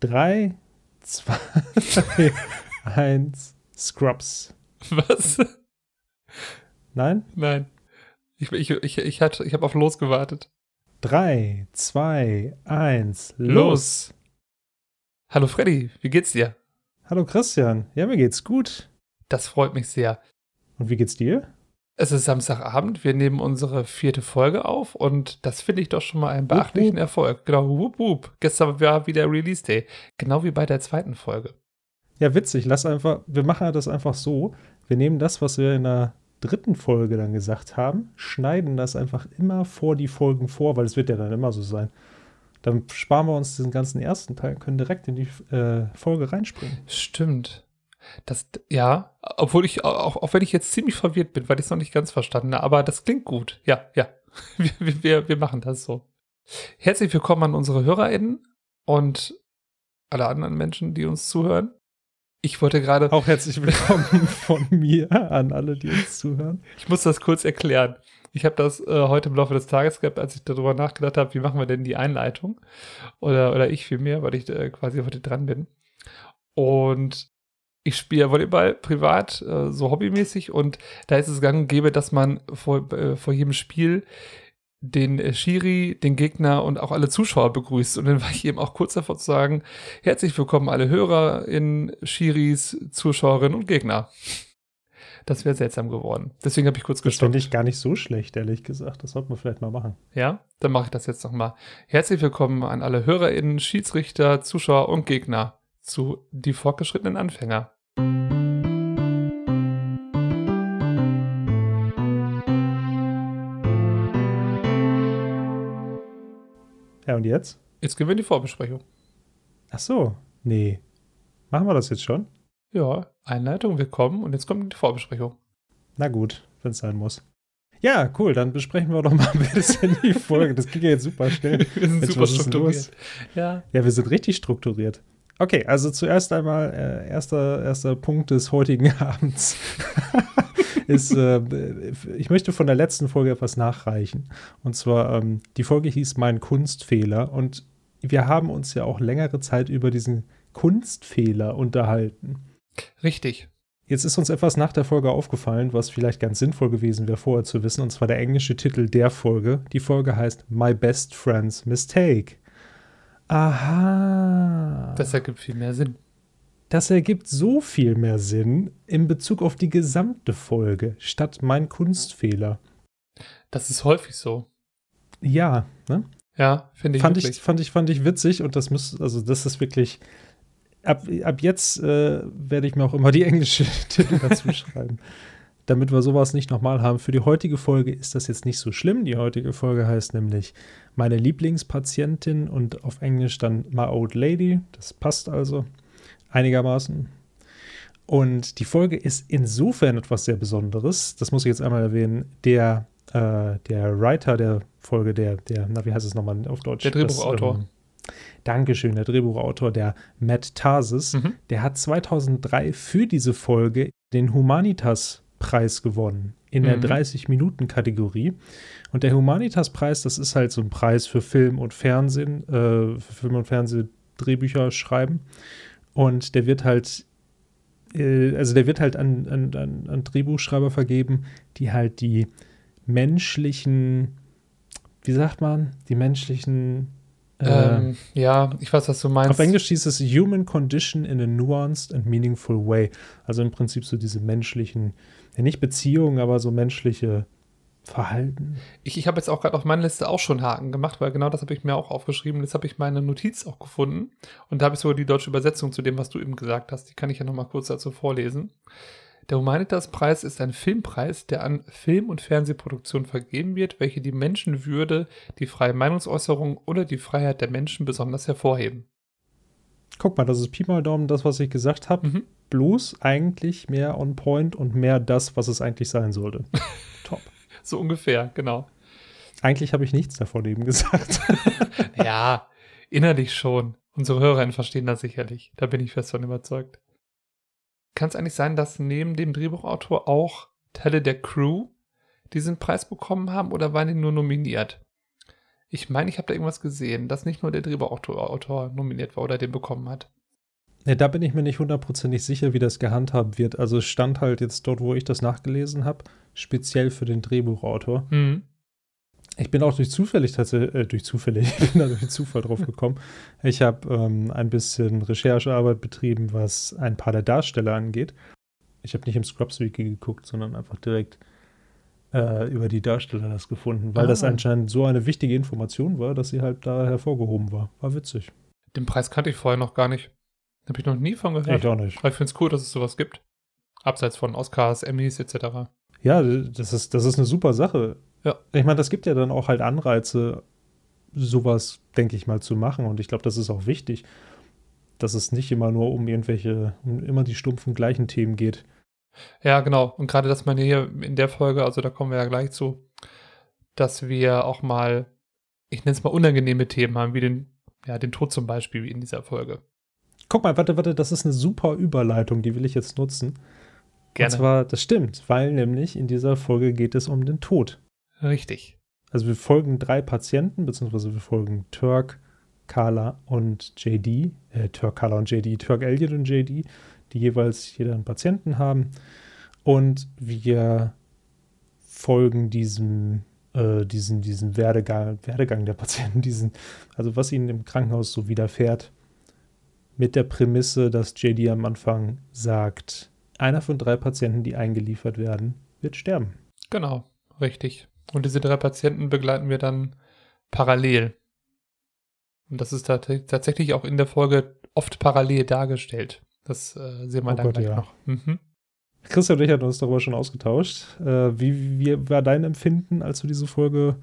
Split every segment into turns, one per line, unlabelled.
3, 2, 1, Scrubs.
Was?
Nein?
Nein. Ich, ich, ich, ich, hatte, ich habe auf Los gewartet.
3, 2, 1, los.
Los. Hallo Freddy, wie geht's dir?
Hallo Christian. Ja, mir geht's gut.
Das freut mich sehr.
Und wie geht's dir?
Es ist Samstagabend, wir nehmen unsere vierte Folge auf und das finde ich doch schon mal einen beachtlichen
wup.
Erfolg. Genau, wup, wup. Gestern war wieder Release Day. Genau wie bei der zweiten Folge.
Ja, witzig. Lass einfach, wir machen das einfach so. Wir nehmen das, was wir in der dritten Folge dann gesagt haben, schneiden das einfach immer vor die Folgen vor, weil es wird ja dann immer so sein. Dann sparen wir uns diesen ganzen ersten Teil und können direkt in die äh, Folge reinspringen.
Stimmt. Das, ja, obwohl ich, auch, auch wenn ich jetzt ziemlich verwirrt bin, weil ich es noch nicht ganz verstanden habe, aber das klingt gut. Ja, ja. Wir, wir, wir machen das so. Herzlich willkommen an unsere HörerInnen und alle anderen Menschen, die uns zuhören. Ich wollte gerade.
Auch herzlich willkommen von mir an alle, die uns zuhören.
Ich muss das kurz erklären. Ich habe das äh, heute im Laufe des Tages gehabt, als ich darüber nachgedacht habe, wie machen wir denn die Einleitung? Oder, oder ich vielmehr, weil ich äh, quasi heute dran bin. Und ich spiele Volleyball privat, äh, so hobbymäßig. Und da ist es gang und gäbe, dass man vor, äh, vor jedem Spiel den äh, Schiri, den Gegner und auch alle Zuschauer begrüßt. Und dann war ich eben auch kurz davor zu sagen, herzlich willkommen alle HörerInnen, Schiris, Zuschauerinnen und Gegner. Das wäre seltsam geworden. Deswegen habe ich kurz
Das
gestoppt.
finde ich gar nicht so schlecht, ehrlich gesagt. Das sollten wir vielleicht mal machen.
Ja, dann mache ich das jetzt nochmal. Herzlich willkommen an alle HörerInnen, Schiedsrichter, Zuschauer und Gegner zu Die fortgeschrittenen Anfänger.
Ja, und jetzt?
Jetzt gehen wir in die Vorbesprechung.
Ach so. Nee. Machen wir das jetzt schon?
Ja, Einleitung, willkommen und jetzt kommt die Vorbesprechung.
Na gut, wenn es sein muss. Ja, cool, dann besprechen wir doch mal ein bisschen die Folge. Das ging ja jetzt super schnell.
Wir sind
Mensch,
super strukturiert. Ja.
Ja, wir sind richtig strukturiert. Okay, also zuerst einmal, äh, erster, erster Punkt des heutigen Abends ist, äh, ich möchte von der letzten Folge etwas nachreichen. Und zwar, ähm, die Folge hieß Mein Kunstfehler und wir haben uns ja auch längere Zeit über diesen Kunstfehler unterhalten.
Richtig.
Jetzt ist uns etwas nach der Folge aufgefallen, was vielleicht ganz sinnvoll gewesen wäre, vorher zu wissen, und zwar der englische Titel der Folge. Die Folge heißt My Best Friend's Mistake. Aha.
Das ergibt viel mehr Sinn.
Das ergibt so viel mehr Sinn in Bezug auf die gesamte Folge, statt mein Kunstfehler.
Das ist häufig so.
Ja, ne?
Ja, finde ich
fand
wirklich.
ich, fand ich, fand ich witzig und das muss, also das ist wirklich. Ab, ab jetzt äh, werde ich mir auch immer die englische Titel dazu schreiben, damit wir sowas nicht nochmal haben. Für die heutige Folge ist das jetzt nicht so schlimm. Die heutige Folge heißt nämlich meine Lieblingspatientin und auf Englisch dann My Old Lady. Das passt also einigermaßen. Und die Folge ist insofern etwas sehr Besonderes. Das muss ich jetzt einmal erwähnen. Der, äh, der Writer der Folge, der, der, na, wie heißt es nochmal auf Deutsch?
Der Drehbuchautor.
Das, ähm, Dankeschön, der Drehbuchautor, der Matt Tarsis,
Mhm.
der hat 2003 für diese Folge den Humanitas-Preis gewonnen in der
Mhm.
30-Minuten-Kategorie. Und der Humanitas-Preis, das ist halt so ein Preis für Film und Fernsehen, äh, für Film und Fernsehdrehbücher schreiben. Und der wird halt, äh, also der wird halt an, an, an, an Drehbuchschreiber vergeben, die halt die menschlichen, wie sagt man, die menschlichen äh,
Ähm, ja, ich weiß, was du meinst.
auf Englisch hieß es Human Condition in a Nuanced and Meaningful Way. Also im Prinzip so diese menschlichen, ja nicht Beziehungen, aber so menschliche Verhalten.
Ich, ich habe jetzt auch gerade auf meiner Liste auch schon Haken gemacht, weil genau das habe ich mir auch aufgeschrieben. Jetzt habe ich meine Notiz auch gefunden. Und da habe ich sogar die deutsche Übersetzung zu dem, was du eben gesagt hast. Die kann ich ja nochmal kurz dazu vorlesen. Der Humanitas-Preis ist ein Filmpreis, der an Film- und Fernsehproduktionen vergeben wird, welche die Menschenwürde, die freie Meinungsäußerung oder die Freiheit der Menschen besonders hervorheben.
Guck mal, das ist Pi mal Daumen das, was ich gesagt habe.
Mhm.
Bloß eigentlich mehr on point und mehr das, was es eigentlich sein sollte.
So ungefähr, genau.
Eigentlich habe ich nichts davon eben gesagt.
Ja, innerlich schon. Unsere Hörerinnen verstehen das sicherlich. Da bin ich fest von überzeugt. Kann es eigentlich sein, dass neben dem Drehbuchautor auch Teile der Crew diesen Preis bekommen haben oder waren die nur nominiert? Ich meine, ich habe da irgendwas gesehen, dass nicht nur der Drehbuchautor nominiert war oder den bekommen hat.
Ja, da bin ich mir nicht hundertprozentig sicher, wie das gehandhabt wird. Also es stand halt jetzt dort, wo ich das nachgelesen habe, speziell für den Drehbuchautor. Mhm. Ich bin auch durch zufällig tatsächlich, äh, durch zufällig, ich bin da durch Zufall drauf gekommen. Ich habe ähm, ein bisschen Recherchearbeit betrieben, was ein paar der Darsteller angeht. Ich habe nicht im Scrubs Wiki geguckt, sondern einfach direkt äh, über die Darsteller das gefunden, weil ah. das anscheinend so eine wichtige Information war, dass sie halt da hervorgehoben war. War witzig.
Den Preis kannte ich vorher noch gar nicht. Habe ich noch nie von gehört.
Ich auch nicht.
Aber ich finde es cool, dass es sowas gibt. Abseits von Oscars, Emmys etc.
Ja, das ist, das ist eine super Sache.
Ja.
Ich meine, das gibt ja dann auch halt Anreize, sowas, denke ich mal, zu machen. Und ich glaube, das ist auch wichtig, dass es nicht immer nur um irgendwelche, um immer die stumpfen gleichen Themen geht.
Ja, genau. Und gerade, dass man hier in der Folge, also da kommen wir ja gleich zu, dass wir auch mal, ich nenne es mal unangenehme Themen haben, wie den, ja, den Tod zum Beispiel, wie in dieser Folge.
Guck mal, warte, warte, das ist eine super Überleitung, die will ich jetzt nutzen.
Gerne.
Und zwar, das stimmt, weil nämlich in dieser Folge geht es um den Tod.
Richtig.
Also wir folgen drei Patienten, beziehungsweise wir folgen Turk, Carla und JD, äh, Turk, Carla und JD, Turk, Elliot und JD, die jeweils jeder einen Patienten haben. Und wir folgen diesem, äh, diesen, diesen Werdegang, Werdegang der Patienten, diesen, also was ihnen im Krankenhaus so widerfährt mit der Prämisse, dass JD am Anfang sagt, einer von drei Patienten, die eingeliefert werden, wird sterben.
Genau, richtig. Und diese drei Patienten begleiten wir dann parallel. Und das ist tatsächlich auch in der Folge oft parallel dargestellt. Das äh, sehen wir oh dann Gott, gleich ja. noch. Mhm.
Christian und ich hatten uns darüber schon ausgetauscht. Äh, wie, wie war dein Empfinden, als du diese Folge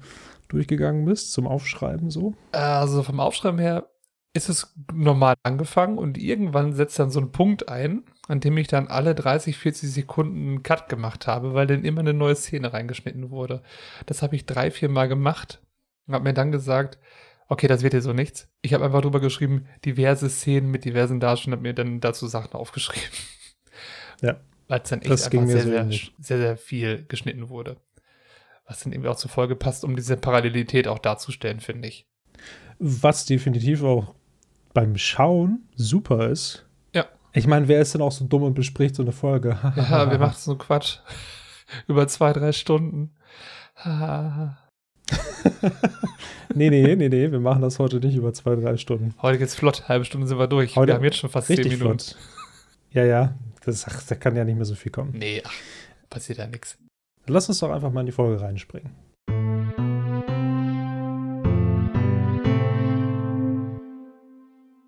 durchgegangen bist, zum Aufschreiben so?
Also vom Aufschreiben her ist es normal angefangen und irgendwann setzt dann so ein Punkt ein, an dem ich dann alle 30, 40 Sekunden einen Cut gemacht habe, weil dann immer eine neue Szene reingeschnitten wurde. Das habe ich drei, vier Mal gemacht und habe mir dann gesagt, okay, das wird hier so nichts. Ich habe einfach drüber geschrieben, diverse Szenen mit diversen Darstellern, habe mir dann dazu Sachen aufgeschrieben.
Ja.
Weil es dann echt das einfach sehr, so sehr, sehr, sehr viel geschnitten wurde. Was dann irgendwie auch zur Folge passt, um diese Parallelität auch darzustellen, finde ich.
Was definitiv auch beim Schauen super ist.
Ja.
Ich meine, wer ist denn auch so dumm und bespricht so eine Folge?
ja, wir machen so Quatsch. Über zwei, drei Stunden.
nee, nee, nee, nee, wir machen das heute nicht über zwei, drei Stunden.
Heute geht's flott, halbe Stunde sind wir durch.
Heute
wir haben jetzt schon fast zehn Minuten.
Flott. Ja, ja, das, ach, da kann ja nicht mehr so viel kommen.
Nee, ach, passiert ja nichts.
Lass uns doch einfach mal in die Folge reinspringen.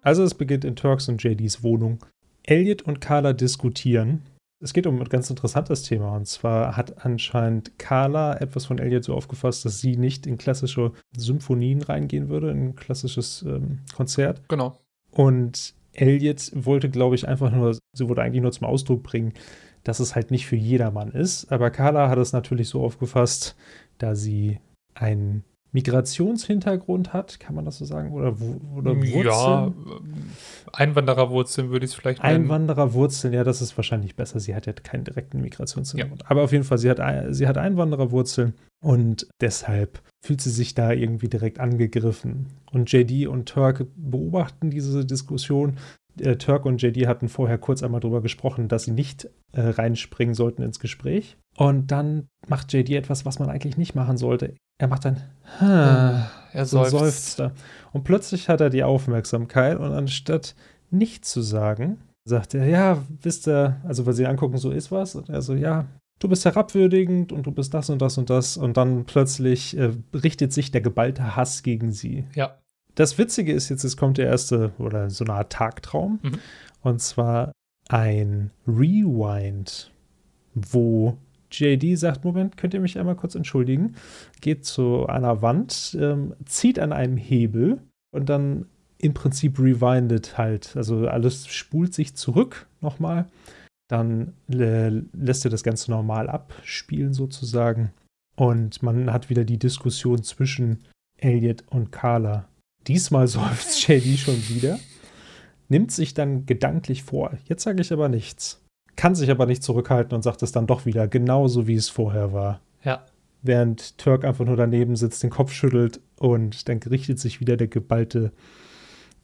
Also es beginnt in Turks und JDs Wohnung. Elliot und Carla diskutieren. Es geht um ein ganz interessantes Thema. Und zwar hat anscheinend Carla etwas von Elliot so aufgefasst, dass sie nicht in klassische Symphonien reingehen würde, in ein klassisches ähm, Konzert.
Genau.
Und Elliot wollte, glaube ich, einfach nur, sie wollte eigentlich nur zum Ausdruck bringen, dass es halt nicht für jedermann ist. Aber Carla hat es natürlich so aufgefasst, da sie ein Migrationshintergrund hat, kann man das so sagen? Oder, oder
Wurzeln? Ja, Einwandererwurzeln würde ich es vielleicht
nennen. Einwandererwurzeln, ja, das ist wahrscheinlich besser. Sie hat ja keinen direkten Migrationshintergrund. Ja. Aber auf jeden Fall, sie hat, sie hat Einwandererwurzeln und deshalb fühlt sie sich da irgendwie direkt angegriffen. Und JD und Turk beobachten diese Diskussion. Äh, Turk und JD hatten vorher kurz einmal darüber gesprochen, dass sie nicht äh, reinspringen sollten ins Gespräch. Und dann macht JD etwas, was man eigentlich nicht machen sollte. Er macht ein
ah, er
so seufzt. Und plötzlich hat er die Aufmerksamkeit und anstatt nichts zu sagen, sagt er, ja, wisst ihr, also weil sie angucken, so ist was. Und er so, ja, du bist herabwürdigend und du bist das und das und das. Und dann plötzlich äh, richtet sich der geballte Hass gegen sie.
Ja.
Das Witzige ist jetzt, es kommt der erste oder so eine Art Tagtraum. Mhm. Und zwar ein Rewind, wo JD sagt, Moment, könnt ihr mich einmal kurz entschuldigen, geht zu einer Wand, ähm, zieht an einem Hebel und dann im Prinzip rewindet halt. Also alles spult sich zurück nochmal. Dann äh, lässt er das Ganze normal abspielen sozusagen. Und man hat wieder die Diskussion zwischen Elliot und Carla. Diesmal seufzt JD schon wieder, nimmt sich dann gedanklich vor. Jetzt sage ich aber nichts kann sich aber nicht zurückhalten und sagt es dann doch wieder, genauso wie es vorher war.
Ja.
während Turk einfach nur daneben sitzt, den Kopf schüttelt und dann richtet sich wieder der geballte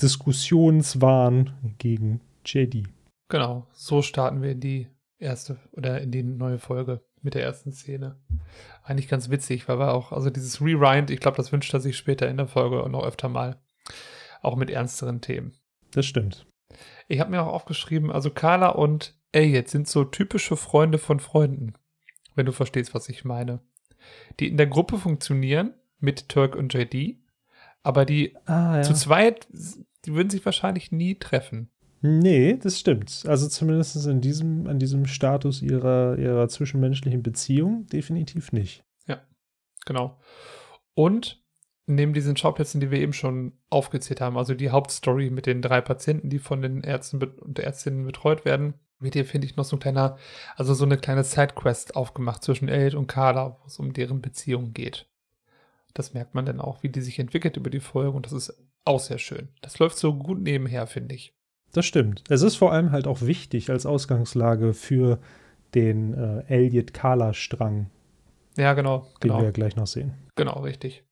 Diskussionswahn gegen JD.
Genau, so starten wir in die erste oder in die neue Folge mit der ersten Szene. Eigentlich ganz witzig, weil wir auch, also dieses Rewind, ich glaube, das wünscht er sich später in der Folge noch öfter mal. Auch mit ernsteren Themen.
Das stimmt.
Ich habe mir auch aufgeschrieben, also Carla und Elliot sind so typische Freunde von Freunden, wenn du verstehst, was ich meine. Die in der Gruppe funktionieren mit Turk und JD, aber die
Ah, ja.
zu zweit, die würden sich wahrscheinlich nie treffen.
Nee, das stimmt. Also zumindest in diesem, an diesem Status ihrer, ihrer zwischenmenschlichen Beziehung definitiv nicht.
Genau. Und neben diesen Schauplätzen, die wir eben schon aufgezählt haben, also die Hauptstory mit den drei Patienten, die von den Ärzten und Ärztinnen betreut werden, wird hier, finde ich, noch so ein kleiner, also so eine kleine Sidequest aufgemacht zwischen Elliot und Carla, wo es um deren Beziehung geht. Das merkt man dann auch, wie die sich entwickelt über die Folge und das ist auch sehr schön. Das läuft so gut nebenher, finde ich.
Das stimmt. Es ist vor allem halt auch wichtig als Ausgangslage für den äh, Elliot-Kala-Strang,
Ja, genau.
den
Genau,
wir ja gleich noch sehen.
genau richtig.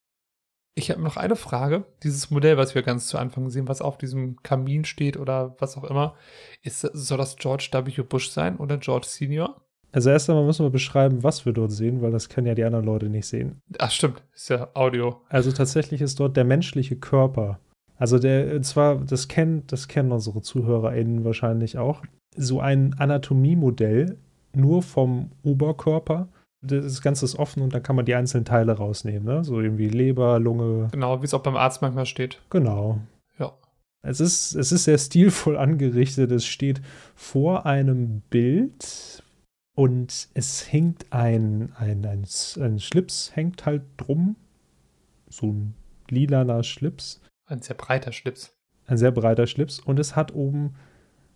Ich habe noch eine Frage. Dieses Modell, was wir ganz zu Anfang sehen, was auf diesem Kamin steht oder was auch immer, ist, soll das George W. Bush sein oder George Senior?
Also erst einmal müssen wir beschreiben, was wir dort sehen, weil das können ja die anderen Leute nicht sehen.
Ach, stimmt. Ist ja Audio.
Also tatsächlich ist dort der menschliche Körper. Also der, und zwar, das kennen, das kennen unsere ZuhörerInnen wahrscheinlich auch, so ein Anatomiemodell nur vom Oberkörper. Das Ganze ist offen und dann kann man die einzelnen Teile rausnehmen, ne? So irgendwie Leber, Lunge,
Genau, wie es auch beim Arzt manchmal steht.
genau.
Ja.
Es ist, es ist sehr stilvoll angerichtet. Es steht vor einem Bild und es hängt ein, ein, ein, ein Schlips, hängt halt drum. So ein lilaner Schlips.
Ein sehr breiter Schlips.
Ein sehr breiter Schlips. Und es hat oben,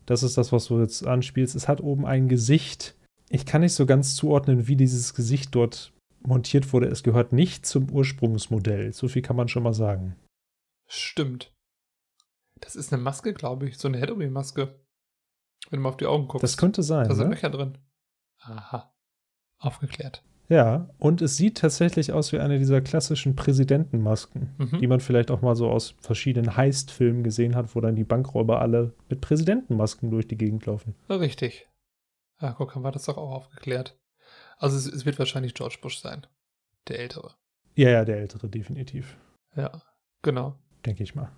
das ist das, was du jetzt anspielst, es hat oben ein Gesicht. Ich kann nicht so ganz zuordnen, wie dieses Gesicht dort montiert wurde. Es gehört nicht zum Ursprungsmodell. So viel kann man schon mal sagen.
Stimmt. Das ist eine Maske, glaube ich. So eine Halloween-Maske. Wenn du mal auf die Augen guckst.
Das könnte sein.
Da sind
ne?
Löcher drin. Aha. Aufgeklärt.
Ja, und es sieht tatsächlich aus wie eine dieser klassischen Präsidentenmasken,
Mhm.
die man vielleicht auch mal so aus verschiedenen Heist-Filmen gesehen hat, wo dann die Bankräuber alle mit Präsidentenmasken durch die Gegend laufen.
Richtig. Ja, guck, haben wir das doch auch aufgeklärt. Also es, es wird wahrscheinlich George Bush sein. Der Ältere.
Ja, ja, der Ältere, definitiv.
Ja, genau.
Denke ich mal.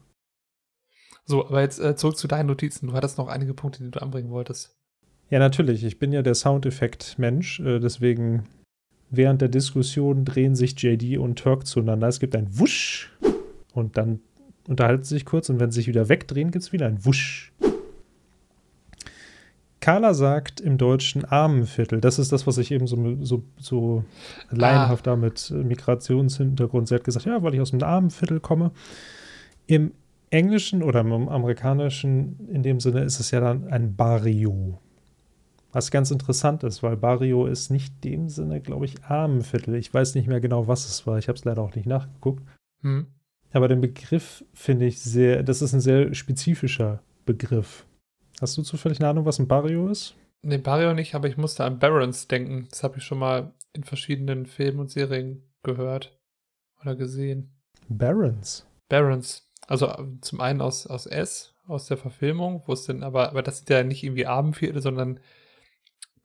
So, aber jetzt äh, zurück zu deinen Notizen. Du hattest noch einige Punkte, die du anbringen wolltest.
Ja, natürlich. Ich bin ja der Soundeffekt-Mensch, äh, deswegen während der Diskussion drehen sich JD und Turk zueinander. Es gibt ein Wusch und dann unterhalten sie sich kurz und wenn sie sich wieder wegdrehen, gibt es wieder ein Wusch. Carla sagt im Deutschen Armenviertel. Das ist das, was ich eben so, so, so laienhaft da mit Migrationshintergrund. Sie hat gesagt, ja, weil ich aus dem Armenviertel komme. Im Englischen oder im Amerikanischen in dem Sinne ist es ja dann ein Barrio. Was ganz interessant ist, weil Barrio ist nicht dem Sinne, glaube ich, Armenviertel. Ich weiß nicht mehr genau, was es war. Ich habe es leider auch nicht nachgeguckt.
Hm.
Aber den Begriff finde ich sehr, das ist ein sehr spezifischer Begriff. Hast du zufällig eine Ahnung, was ein Barrio ist?
Nee, Barrio nicht, aber ich musste an Barons denken. Das habe ich schon mal in verschiedenen Filmen und Serien gehört oder gesehen.
Barons.
Barons. Also ähm, zum einen aus, aus S, aus der Verfilmung, wo es denn, aber, aber das sind ja nicht irgendwie Abendviertel, sondern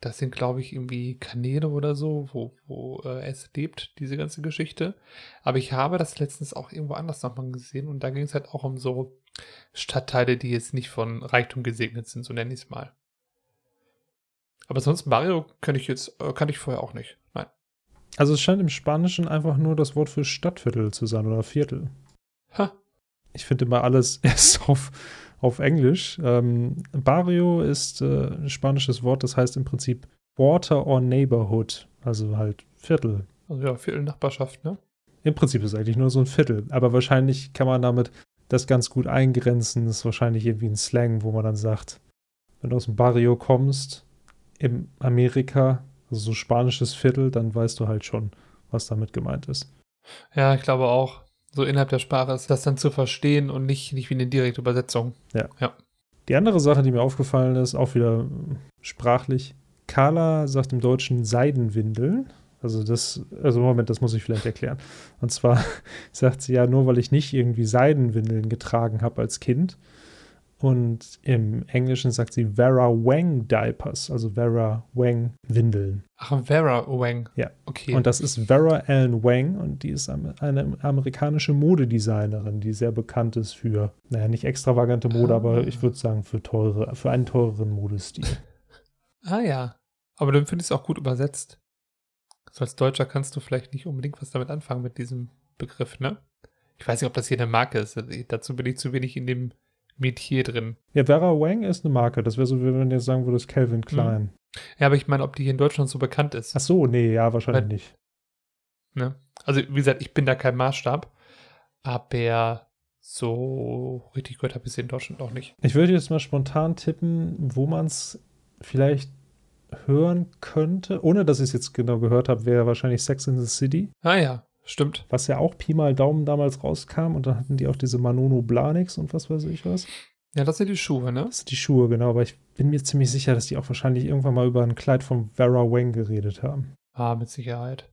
das sind, glaube ich, irgendwie Kanäle oder so, wo, wo äh, es lebt, diese ganze Geschichte. Aber ich habe das letztens auch irgendwo anders nochmal gesehen und da ging es halt auch um so Stadtteile, die jetzt nicht von Reichtum gesegnet sind, so nenne ich es mal. Aber sonst Mario kann ich jetzt, äh, kann ich vorher auch nicht. Nein.
Also es scheint im Spanischen einfach nur das Wort für Stadtviertel zu sein oder Viertel.
Ha.
Ich finde immer alles erst auf, auf Englisch. Ähm, Barrio ist äh, ein spanisches Wort, das heißt im Prinzip Water or Neighborhood, also halt Viertel.
Also ja, Viertelnachbarschaft, ne?
Im Prinzip ist es eigentlich nur so ein Viertel, aber wahrscheinlich kann man damit das ganz gut eingrenzen. Das ist wahrscheinlich irgendwie ein Slang, wo man dann sagt, wenn du aus dem Barrio kommst, in Amerika, also so spanisches Viertel, dann weißt du halt schon, was damit gemeint ist.
Ja, ich glaube auch. So innerhalb der Sprache ist das dann zu verstehen und nicht, nicht wie eine direkte Übersetzung.
Die andere Sache, die mir aufgefallen ist, auch wieder sprachlich, Carla sagt im Deutschen Seidenwindeln, Also das, also Moment, das muss ich vielleicht erklären. Und zwar sagt sie ja, nur weil ich nicht irgendwie Seidenwindeln getragen habe als Kind. Und im Englischen sagt sie Vera Wang Diapers, also Vera Wang Windeln.
Ach, Vera Wang.
Ja.
Okay.
Und das ist Vera Ellen Wang und die ist eine amerikanische Modedesignerin, die sehr bekannt ist für, naja, nicht extravagante Mode,
Ah.
aber ich würde sagen für teure, für einen teureren Modestil.
ah ja. Aber dann finde ich es auch gut übersetzt. So als Deutscher kannst du vielleicht nicht unbedingt was damit anfangen mit diesem Begriff, ne? Ich weiß nicht, ob das hier eine Marke ist. Dazu bin ich zu wenig in dem Metier drin.
Ja, Vera Wang ist eine Marke. Das wäre so, wie wenn du jetzt sagen würdest, Calvin Klein.
Ja, aber ich meine, ob die hier in Deutschland so bekannt ist.
Ach so, nee, ja, wahrscheinlich
Weil-
nicht.
Ne? Also, wie gesagt, ich bin da kein Maßstab, aber so richtig gehört habe ich sie in Deutschland auch nicht.
Ich würde jetzt mal spontan tippen, wo man es vielleicht hören könnte, ohne dass ich es jetzt genau gehört habe, wäre wahrscheinlich Sex in the City,
Ah ja, stimmt.
was ja auch Pi mal Daumen damals rauskam und dann hatten die auch diese Manono Blanix und was weiß ich was.
Ja, das sind die Schuhe, ne?
Das sind die Schuhe, genau, aber ich bin mir ziemlich sicher, dass die auch wahrscheinlich irgendwann mal über ein Kleid von Vera Wang geredet haben.
Ah, mit Sicherheit.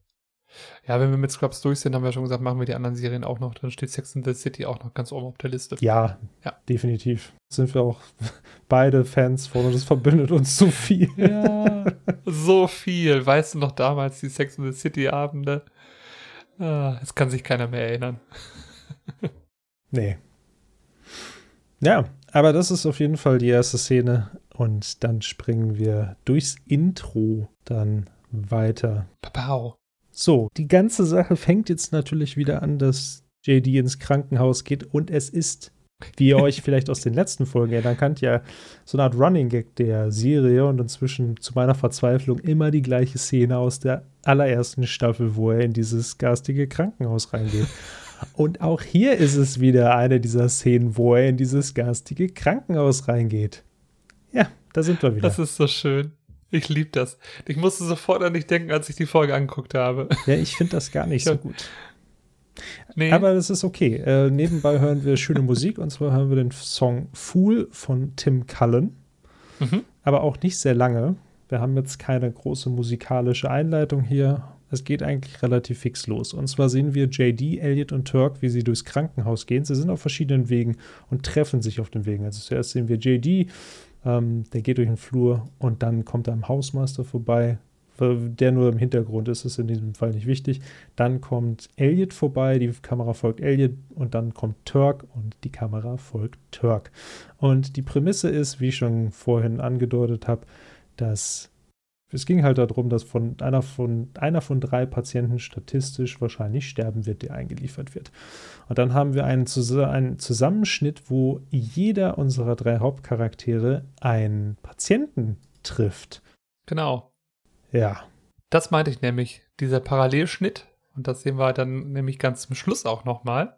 Ja, wenn wir mit Scrubs durch sind, haben wir schon gesagt, machen wir die anderen Serien auch noch. Dann steht Sex in the City auch noch ganz oben auf der Liste.
Ja,
Ja.
definitiv. Sind wir auch beide Fans von und das verbindet uns zu viel.
Ja, so viel. Weißt du noch damals die Sex in the City Abende? Ah, jetzt kann sich keiner mehr erinnern.
Nee. Ja, aber das ist auf jeden Fall die erste Szene und dann springen wir durchs Intro dann weiter.
Papau.
So, die ganze Sache fängt jetzt natürlich wieder an, dass JD ins Krankenhaus geht und es ist, wie ihr euch vielleicht aus den letzten Folgen erinnern könnt, ja so eine Art Running Gag der Serie und inzwischen zu meiner Verzweiflung immer die gleiche Szene aus der allerersten Staffel, wo er in dieses garstige Krankenhaus reingeht. Und auch hier ist es wieder eine dieser Szenen, wo er in dieses garstige Krankenhaus reingeht. Ja, da sind wir wieder.
Das ist so schön. Ich liebe das. Ich musste sofort an dich denken, als ich die Folge angeguckt habe.
Ja, ich finde das gar nicht so gut.
Nee,
Aber das ist okay. Äh, nebenbei hören wir schöne Musik und zwar hören wir den Song Fool von Tim Cullen,
mhm.
aber auch nicht sehr lange. Wir haben jetzt keine große musikalische Einleitung hier. Es geht eigentlich relativ fix los. Und zwar sehen wir JD, Elliot und Turk, wie sie durchs Krankenhaus gehen. Sie sind auf verschiedenen Wegen und treffen sich auf den Wegen. Also zuerst sehen wir JD, ähm, der geht durch den Flur und dann kommt er am Hausmeister vorbei. Der nur im Hintergrund ist, ist in diesem Fall nicht wichtig. Dann kommt Elliot vorbei, die Kamera folgt Elliot und dann kommt Turk und die Kamera folgt Turk. Und die Prämisse ist, wie ich schon vorhin angedeutet habe, dass es ging halt darum, dass von einer von einer von drei Patienten statistisch wahrscheinlich sterben wird, der eingeliefert wird. Und dann haben wir einen, Zus einen Zusammenschnitt, wo jeder unserer drei Hauptcharaktere einen Patienten trifft.
genau.
Ja,
Das meinte ich nämlich, dieser Parallelschnitt. Und das sehen wir dann nämlich ganz zum Schluss auch nochmal.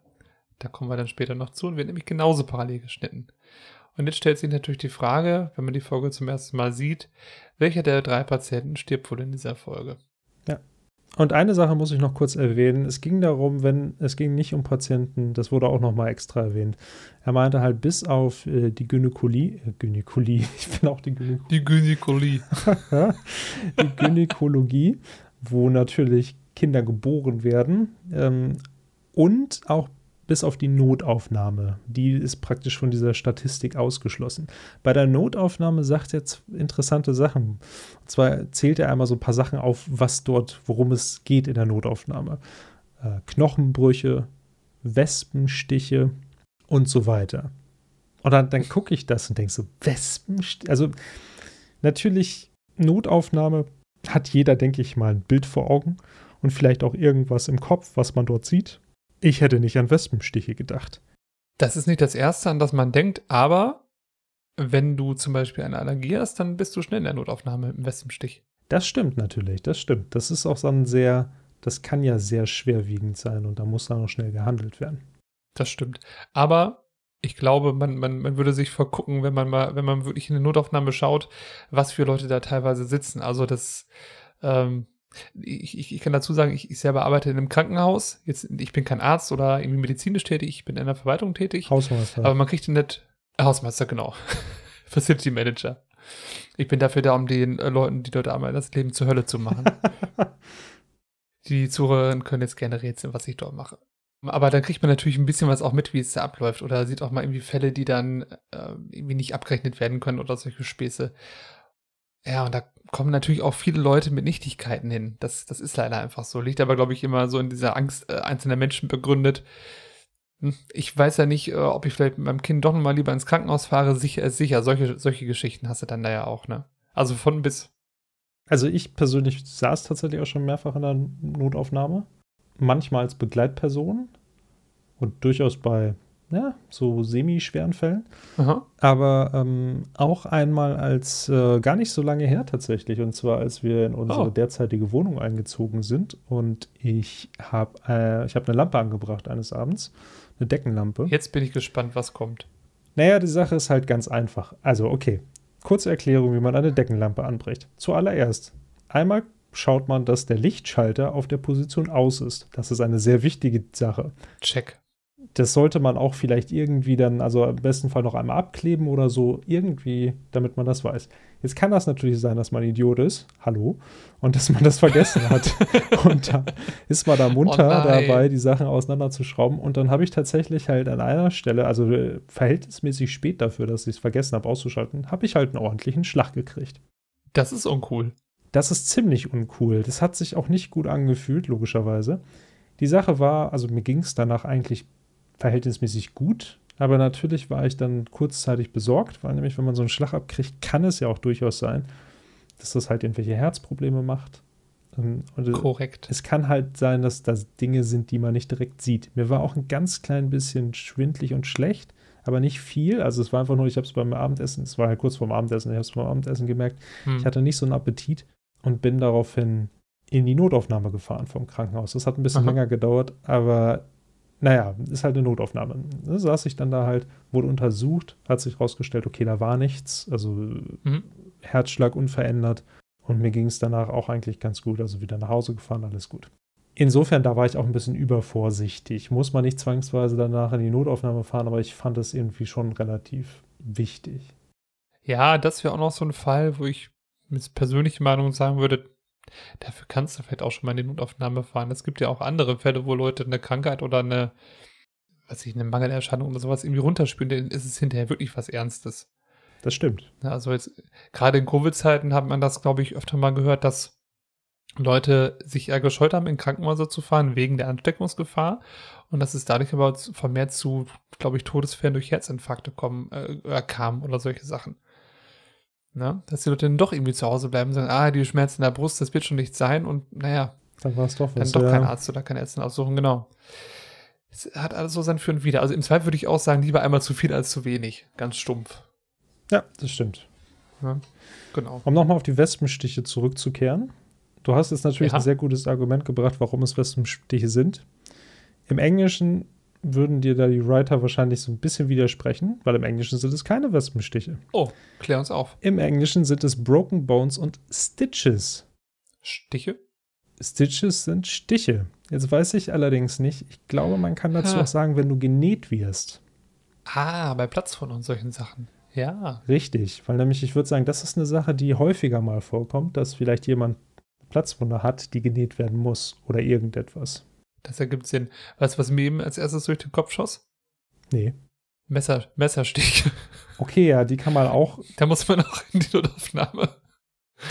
Da kommen wir dann später noch zu und wird nämlich genauso parallel geschnitten. Und jetzt stellt sich natürlich die Frage, wenn man die Folge zum ersten Mal sieht, welcher der drei Patienten stirbt wohl in dieser Folge?
Und eine Sache muss ich noch kurz erwähnen. Es ging darum, wenn es ging nicht um Patienten, das wurde auch noch mal extra erwähnt. Er meinte halt bis auf äh, die Gynäkolie, äh, Gynäkolie, ich bin auch die Gynäkolie,
Die Gynäkologie.
die Gynäkologie, wo natürlich Kinder geboren werden ähm, und auch bis auf die Notaufnahme. Die ist praktisch von dieser Statistik ausgeschlossen. Bei der Notaufnahme sagt er interessante Sachen. Und zwar zählt er einmal so ein paar Sachen auf, was dort, worum es geht in der Notaufnahme. Äh, Knochenbrüche, Wespenstiche und so weiter. Und dann, dann gucke ich das und denke so, Wespenstiche? Also natürlich, Notaufnahme hat jeder, denke ich mal, ein Bild vor Augen und vielleicht auch irgendwas im Kopf, was man dort sieht. Ich hätte nicht an Wespenstiche gedacht.
Das ist nicht das Erste, an das man denkt, aber wenn du zum Beispiel eine Allergie hast, dann bist du schnell in der Notaufnahme im Wespenstich.
Das stimmt natürlich, das stimmt. Das ist auch dann sehr, das kann ja sehr schwerwiegend sein und da muss dann auch schnell gehandelt werden.
Das stimmt. Aber ich glaube, man, man, man würde sich vergucken, wenn man mal, wenn man wirklich in eine Notaufnahme schaut, was für Leute da teilweise sitzen. Also das, ähm, ich, ich, ich kann dazu sagen, ich, ich selber arbeite in einem Krankenhaus. Jetzt, ich bin kein Arzt oder irgendwie medizinisch tätig, ich bin in der Verwaltung tätig.
Hausmeister.
Aber man kriegt den nicht. äh, Hausmeister, genau. Facility Manager. Ich bin dafür da, um den äh, Leuten, die dort arbeiten, das Leben zur Hölle zu machen. Die Zuhörerinnen können jetzt gerne rätseln, was ich dort mache. Aber dann kriegt man natürlich ein bisschen was auch mit, wie es da abläuft. Oder sieht auch mal irgendwie Fälle, die dann äh, irgendwie nicht abgerechnet werden können oder solche Späße. Ja, und da kommen natürlich auch viele Leute mit Nichtigkeiten hin. Das, das ist leider einfach so. Liegt aber, glaube ich, immer so in dieser Angst äh, einzelner Menschen begründet. Hm, ich weiß ja nicht, äh, ob ich vielleicht mit meinem Kind doch nochmal lieber ins Krankenhaus fahre. Sicher ist sicher. Solche, solche Geschichten hast du dann da ja auch, ne? Also von bis.
Also ich persönlich saß tatsächlich auch schon mehrfach in der Notaufnahme. Manchmal als Begleitperson und durchaus bei ja, so semi-schweren Fällen.
Aha.
Aber ähm, auch einmal als äh, gar nicht so lange her tatsächlich. Und zwar, als wir in unsere
Oh.
derzeitige Wohnung eingezogen sind. Und ich habe äh, ich hab eine Lampe angebracht eines Abends. Eine Deckenlampe.
Jetzt bin ich gespannt, was kommt.
Naja, die Sache ist halt ganz einfach. Also, okay. Kurze Erklärung, wie man eine Deckenlampe anbricht. Zuallererst, einmal schaut man, dass der Lichtschalter auf der Position aus ist. Das ist eine sehr wichtige Sache.
Check.
Das sollte man auch vielleicht irgendwie dann, also im besten Fall noch einmal abkleben oder so, irgendwie, damit man das weiß. Jetzt kann das natürlich sein, dass man Idiot ist, hallo, und dass man das vergessen hat. und da ist man da munter
Oh
dabei, die Sachen auseinanderzuschrauben. Und dann habe ich tatsächlich halt an einer Stelle, also äh, verhältnismäßig spät dafür, dass ich es vergessen habe auszuschalten, habe ich halt einen ordentlichen Schlag gekriegt.
Das ist uncool.
Das ist ziemlich uncool. Das hat sich auch nicht gut angefühlt, logischerweise. Die Sache war, also mir ging es danach eigentlich verhältnismäßig gut, aber natürlich war ich dann kurzzeitig besorgt, weil nämlich, wenn man so einen Schlag abkriegt, kann es ja auch durchaus sein, dass das halt irgendwelche Herzprobleme macht. Ähm, Und äh,
Korrekt.
es kann halt sein, dass das Dinge sind, die man nicht direkt sieht. Mir war auch ein ganz klein bisschen schwindlig und schlecht, aber nicht viel. Also es war einfach nur, ich habe es beim Abendessen, es war halt kurz vorm Abendessen, ich habe es beim Abendessen gemerkt,
Hm.
ich hatte nicht so einen Appetit und bin daraufhin in die Notaufnahme gefahren vom Krankenhaus. Das hat ein bisschen
Aha.
länger gedauert, aber naja, ist halt eine Notaufnahme. Da saß ich dann da halt, wurde untersucht, hat sich rausgestellt, okay, da war nichts, also
Mhm.
Herzschlag unverändert und mir ging es danach auch eigentlich ganz gut, also wieder nach Hause gefahren, alles gut. Insofern, da war ich auch ein bisschen übervorsichtig. Muss man nicht zwangsweise danach in die Notaufnahme fahren, aber ich fand das irgendwie schon relativ wichtig.
Ja, das wäre auch noch so ein Fall, wo ich mit persönlicher Meinung sagen würde, dafür kannst du vielleicht auch schon mal in die Notaufnahme fahren. Es gibt ja auch andere Fälle, wo Leute eine Krankheit oder eine, weiß ich, eine Mangelerscheinung oder sowas irgendwie runterspülen, dann ist es hinterher wirklich was Ernstes.
Das stimmt.
Also jetzt, gerade in Covid-Zeiten hat man das, glaube ich, öfter mal gehört, dass Leute sich eher gescheut haben, in Krankenhäuser zu fahren, wegen der Ansteckungsgefahr. Und dass es dadurch aber vermehrt zu, glaube ich, Todesfällen durch Herzinfarkte kommen, äh, oder kam oder solche Sachen. Na, dass die Leute dann doch irgendwie zu Hause bleiben und sagen, ah, die Schmerzen in der Brust, das wird schon nicht sein. Und naja,
Dann war es doch
dann
was.
doch
ja.
kein Arzt oder keine Ärztin aussuchen, genau. Es hat alles so sein Für und Wider. Also im Zweifel würde ich auch sagen, lieber einmal zu viel als zu wenig. Ganz stumpf.
Ja, das stimmt.
Ja, genau.
Um nochmal auf die Wespenstiche zurückzukehren. Du hast jetzt natürlich
Ja.
ein sehr gutes Argument gebracht, warum es Wespenstiche sind. Im Englischen würden dir da die Writer wahrscheinlich so ein bisschen widersprechen, weil im Englischen sind es keine Wespenstiche.
Oh, klär uns auf.
Im Englischen sind es Broken Bones und Stitches.
Stiche?
Stitches sind Stiche. Jetzt weiß ich allerdings nicht. Ich glaube, man kann dazu
Ha.
auch sagen, wenn du genäht wirst.
Ah, bei Platzwunden und solchen Sachen. Ja.
Richtig, weil nämlich ich würde sagen, das ist eine Sache, die häufiger mal vorkommt, dass vielleicht jemand Platzwunde hat, die genäht werden muss oder irgendetwas.
Das ergibt Sinn. Weißt du, was mir eben als erstes durch den Kopf schoss?
Nee.
Messer, Messerstich.
Okay, ja, die kann man auch,
da muss man auch in die Notaufnahme.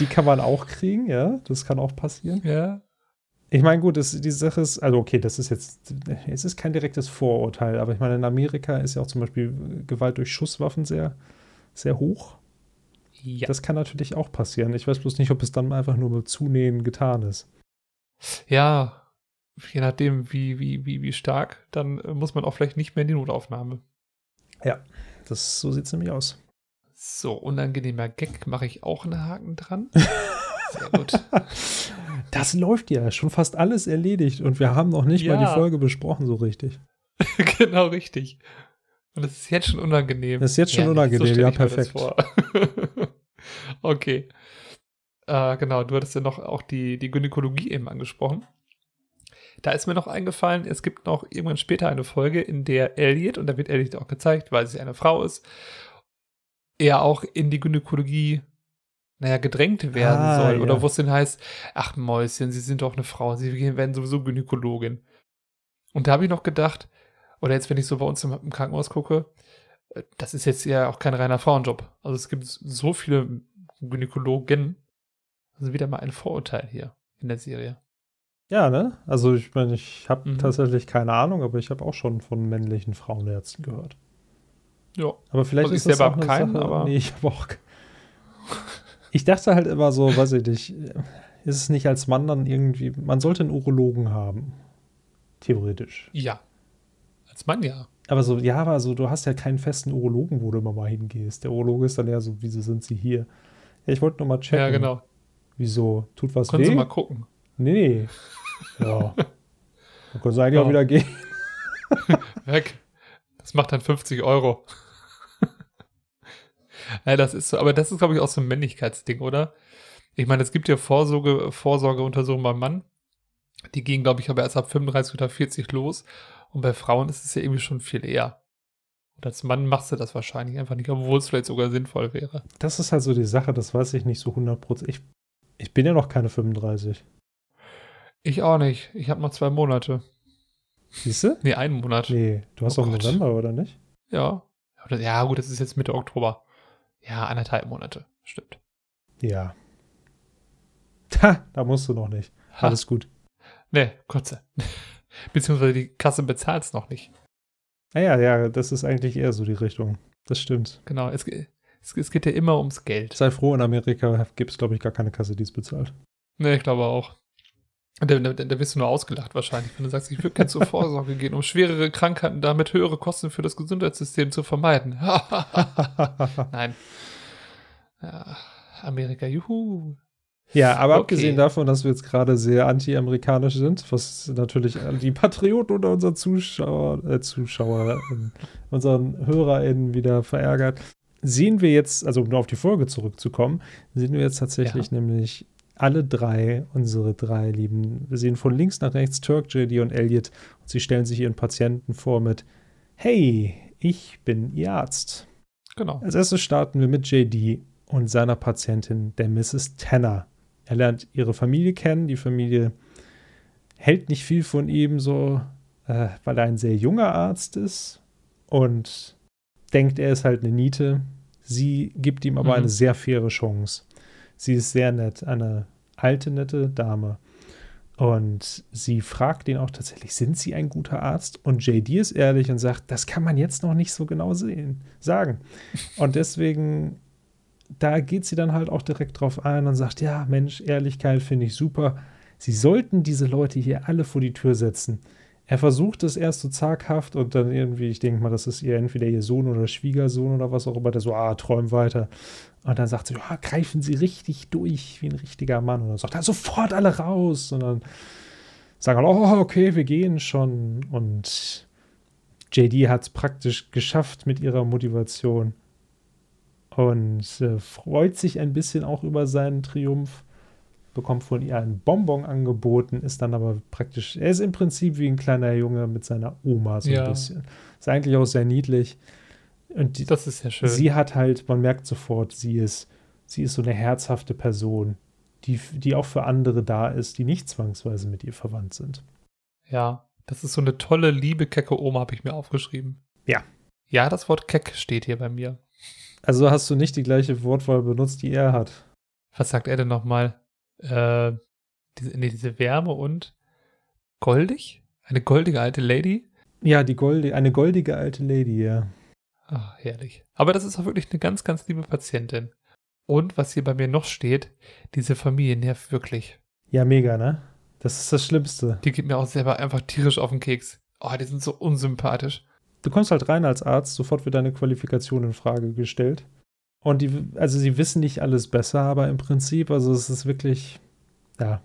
die kann man auch kriegen, ja, das kann auch passieren.
Ja.
Ich meine, gut, das, die Sache ist, also okay, das ist jetzt, es ist kein direktes Vorurteil, aber ich meine, in Amerika ist ja auch zum Beispiel Gewalt durch Schusswaffen sehr, sehr hoch.
Ja.
Das kann natürlich auch passieren. Ich weiß bloß nicht, ob es dann einfach nur mit Zunähen getan ist.
ja. Je nachdem, wie, wie, wie, wie stark, dann äh, muss man auch vielleicht nicht mehr in die Notaufnahme.
Das, so sieht es nämlich aus.
So, unangenehmer Gag mache ich auch einen Haken dran. Sehr gut.
Das läuft ja, schon fast alles erledigt und wir haben noch nicht mal
Ja.
die Folge besprochen so richtig.
genau richtig. Und es ist jetzt schon unangenehm.
Das ist jetzt schon
Ja,
unangenehm,
stell
ja, perfekt.
okay. Äh, genau, du hattest ja noch auch die, die Gynäkologie eben angesprochen. Da ist mir noch eingefallen, es gibt noch irgendwann später eine Folge, in der Elliot, und da wird Elliot auch gezeigt, weil sie eine Frau ist, er auch in die Gynäkologie naja, gedrängt werden
Ah,
soll. Oder
ja.
wo es denn heißt, ach Mäuschen, Sie sind doch eine Frau, Sie werden sowieso Gynäkologin. Und da habe ich noch gedacht, oder jetzt, wenn ich so bei uns im, im Krankenhaus gucke, äh, das ist jetzt ja auch kein reiner Frauenjob. Also es gibt so viele Gynäkologen. Also wieder mal ein Vorurteil hier in der Serie.
Ja, ne? Also ich meine, ich habe
Mhm.
tatsächlich keine Ahnung, aber ich habe auch schon von männlichen Frauenärzten gehört.
Ja.
Aber vielleicht
Also ich
ist das
selber
auch
keinen,
Sache.
aber-
Nee, ich habe auch. Ich dachte halt immer so, weiß ich nicht, ist es nicht als Mann dann irgendwie, man sollte einen Urologen haben. Theoretisch.
Ja. Als Mann ja.
Aber so, ja, aber so, du hast ja keinen festen Urologen, wo du immer mal hingehst. Der Urologe ist dann eher so, wieso sind sie hier? Ja, ich wollte nur mal checken.
Ja, genau.
Wieso? Tut was
Können
weh?
Sie mal gucken.
Nee. Ja. Dann können sie eigentlich
Ja.
auch wieder gehen.
Weg. Das macht dann 50 Euro. ja, das ist so, aber das ist, glaube ich, auch so ein Männlichkeitsding, oder? Ich meine, es gibt ja Vorsorge, Vorsorgeuntersuchungen beim Mann. Die gehen, glaube ich, aber erst ab 35 oder 40 los. Und bei Frauen ist es ja irgendwie schon viel eher. Und als Mann machst du das wahrscheinlich einfach nicht, obwohl es vielleicht sogar sinnvoll wäre.
Das ist halt so die Sache, das weiß ich nicht so 100%. Ich, ich bin ja noch keine 35.
Ich auch nicht. Ich habe noch zwei Monate.
Siehst du?
Nee, einen Monat.
Nee, du hast
Oh
doch
Gott.
November, oder nicht?
Ja. Ja, gut, das ist jetzt Mitte Oktober. Ja, anderthalb Monate. Stimmt.
Ja. Ha, da musst du noch nicht.
Ha.
Alles gut.
Nee, kurze. Beziehungsweise die Kasse bezahlt es noch nicht.
Naja, ja, das ist eigentlich eher so die Richtung. Das stimmt.
Genau, es, es, es geht ja immer ums Geld.
Sei froh, in Amerika gibt es, glaube ich, gar keine Kasse, die es bezahlt.
Nee, ich glaube auch. Da, da, da wirst du nur ausgelacht wahrscheinlich, wenn du sagst, ich würde gerne zur Vorsorge gehen, um schwerere Krankheiten, damit höhere Kosten für das Gesundheitssystem zu vermeiden. Nein. Ja, Amerika, juhu.
Ja, aber
Okay.
abgesehen davon, dass wir jetzt gerade sehr anti-amerikanisch sind, was natürlich die Patrioten unter unseren Zuschauer, äh, Zuschauer, ähm, unseren HörerInnen wieder verärgert, sehen wir jetzt, also um nur auf die Folge zurückzukommen, sehen wir jetzt tatsächlich nämlich alle drei, unsere drei Lieben, wir sehen von links nach rechts Turk, JD und Elliot und sie stellen sich ihren Patienten vor mit Hey, ich bin Ihr Arzt.
Genau.
Als erstes starten wir mit JD und seiner Patientin, der Mrs. Tanner. Er lernt ihre Familie kennen. Die Familie hält nicht viel von ihm, so, äh, weil er ein sehr junger Arzt ist und denkt, er ist halt eine Niete. Sie gibt ihm aber
Mhm.
eine sehr faire Chance. Sie ist sehr nett, eine alte, nette Dame. Und sie fragt ihn auch tatsächlich, sind Sie ein guter Arzt? Und JD ist ehrlich und sagt, das kann man jetzt noch nicht so genau sehen, sagen. Und deswegen, da geht sie dann halt auch direkt drauf ein und sagt, ja, Mensch, Ehrlichkeit finde ich super. Sie sollten diese Leute hier alle vor die Tür setzen. Er versucht es erst so zaghaft und dann irgendwie, ich denke mal, das ist ihr entweder ihr Sohn oder Schwiegersohn oder was auch immer, der so, ah, träum weiter. Und dann sagt sie, ja, greifen Sie richtig durch wie ein richtiger Mann. Und dann sagt er, sofort alle raus. Und dann sagen alle, oh, okay, wir gehen schon. Und JD hat es praktisch geschafft mit ihrer Motivation und äh, freut sich ein bisschen auch über seinen Triumph. Bekommt von ihr einen Bonbon angeboten, ist dann aber praktisch, er ist im Prinzip wie ein kleiner Junge mit seiner Oma so
Ja.
ein bisschen. Ist eigentlich auch sehr niedlich. Und die,
Das ist ja schön.
Sie hat halt, man merkt sofort, sie ist, sie ist so eine herzhafte Person, die, die auch für andere da ist, die nicht zwangsweise mit ihr verwandt sind.
Ja, das ist so eine tolle, liebe, kecke Oma, habe ich mir aufgeschrieben.
Ja.
Ja, das Wort keck steht hier bei mir.
Also hast du nicht die gleiche Wortwahl benutzt, die er hat.
Was sagt er denn nochmal? Äh, diese, nee, diese Wärme und goldig? Eine goldige alte Lady?
Ja, die goldi eine goldige alte Lady, ja.
Ach, herrlich. Aber das ist auch wirklich eine ganz, ganz liebe Patientin. Und was hier bei mir noch steht, diese Familie nervt wirklich.
Ja, mega, ne? Das ist das Schlimmste.
Die geht mir auch selber einfach tierisch auf den Keks. Oh, die sind so unsympathisch.
Du kommst halt rein als Arzt, sofort wird deine Qualifikation in Frage gestellt. Und die, also sie wissen nicht alles besser, aber im Prinzip, also es ist wirklich, ja,